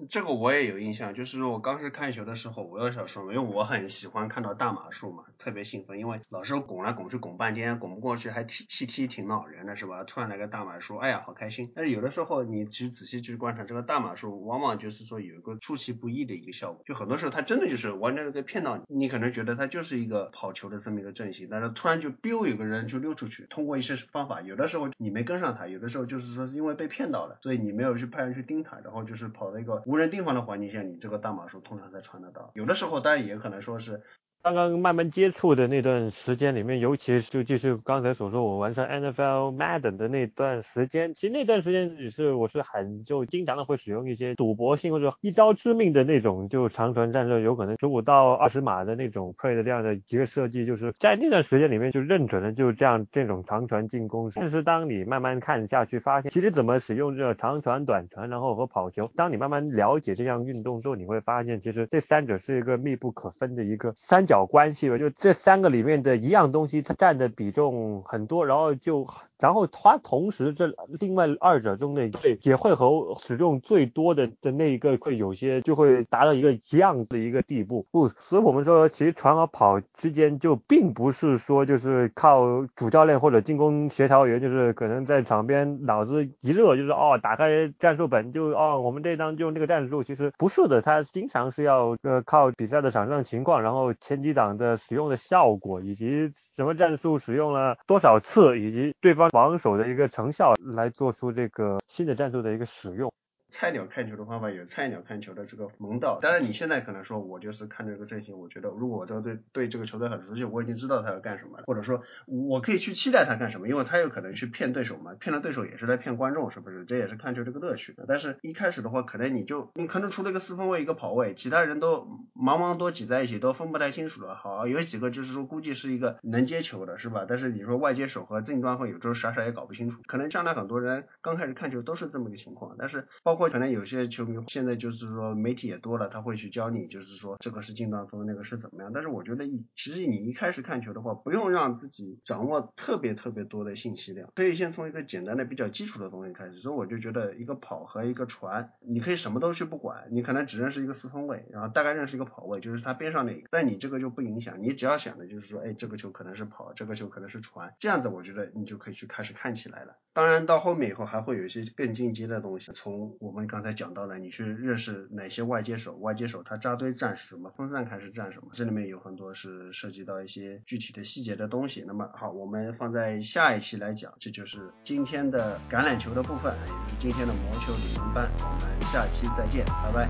这个我也有印象，就是我刚是看球的时候，我有想说，因为我很喜欢看到大马术嘛，特别兴奋，因为老是拱来拱去拱半天，拱不过去，还踢气踢挺恼人的是吧？突然来个大马术，哎呀，好开心。但是有的时候你其实仔细去观察这个大马术，往往就是说有一个出其不意的一个效果，就很多时候他真的就是完全是在骗到你，你可能觉得他就是一个跑球的这么一个阵型，但是突然就 biu 有个人就溜出去，通过一些方法，有的时候你没跟上他，有的时候就是说是因为被骗到了，所以你没有去派人去盯他，然后就是跑了一个无人盯防的环境。下你这个大码数通常才传得到，有的时候当然也可能说是。刚刚慢慢接触的那段时间里面，尤其是就是刚才所说我完成 NFL Madden 的那段时间，其实那段时间也是我是很就经常的会使用一些赌博性或者一招致命的那种就长传战术，有可能十五到二十码的那种 play 的这样的一个设计，就是在那段时间里面就认准了就这样这种长传进攻。但是当你慢慢看下去，发现其实怎么使用这个长传、短传，然后和跑球，当你慢慢了解这项运动之后，你会发现其实这三者是一个密不可分的一个三。角关系吧，就这三个里面的一样东西，它占的比重很多，然后就。然后它同时这另外二者中的最也会和使用最多的的那一个会有些就会达到一个一样的一个地步，不，所以我们说其实传和跑之间就并不是说就是靠主教练或者进攻协调员，就是可能在场边脑子一热就是哦打开战术本就哦我们这张就用这个战术，其实不是的，他经常是要呃靠比赛的场上情况，然后前几档的使用的效果以及什么战术使用了多少次以及对方。防守的一个成效来做出这个新的战术的一个使用。菜鸟看球的方法有菜鸟看球的这个门道，当然你现在可能说我就是看这个阵型，我觉得如果我都对对这个球队很熟悉，我已经知道他要干什么，或者说我可以去期待他干什么，因为他有可能去骗对手嘛，骗了对手也是在骗观众，是不是？这也是看球这个乐趣。但是一开始的话，可能你就你可能除了一个四分卫一个跑位，其他人都茫茫多挤在一起，都分不太清楚了。好，有几个就是说估计是一个能接球的，是吧？但是你说外接手和正端锋有时候傻傻也搞不清楚，可能将来很多人刚开始看球都是这么个情况，但是包括。括可能有些球迷现在就是说媒体也多了，他会去教你，就是说这个是近端锋，那个是怎么样。但是我觉得一其实你一开始看球的话，不用让自己掌握特别特别多的信息量，可以先从一个简单的比较基础的东西开始。所以我就觉得一个跑和一个传，你可以什么都去不管，你可能只认识一个四分位，然后大概认识一个跑位，就是他边上那个，但你这个就不影响，你只要想的就是说，哎，这个球可能是跑，这个球可能是传，这样子我觉得你就可以去开始看起来了。当然到后面以后还会有一些更进阶的东西，从我我们刚才讲到了，你去认识哪些外接手，外接手他扎堆站什么，分散开是站什么，这里面有很多是涉及到一些具体的细节的东西。那么好，我们放在下一期来讲，这就是今天的橄榄球的部分，也就是今天的魔球理论班。我们下期再见，拜拜。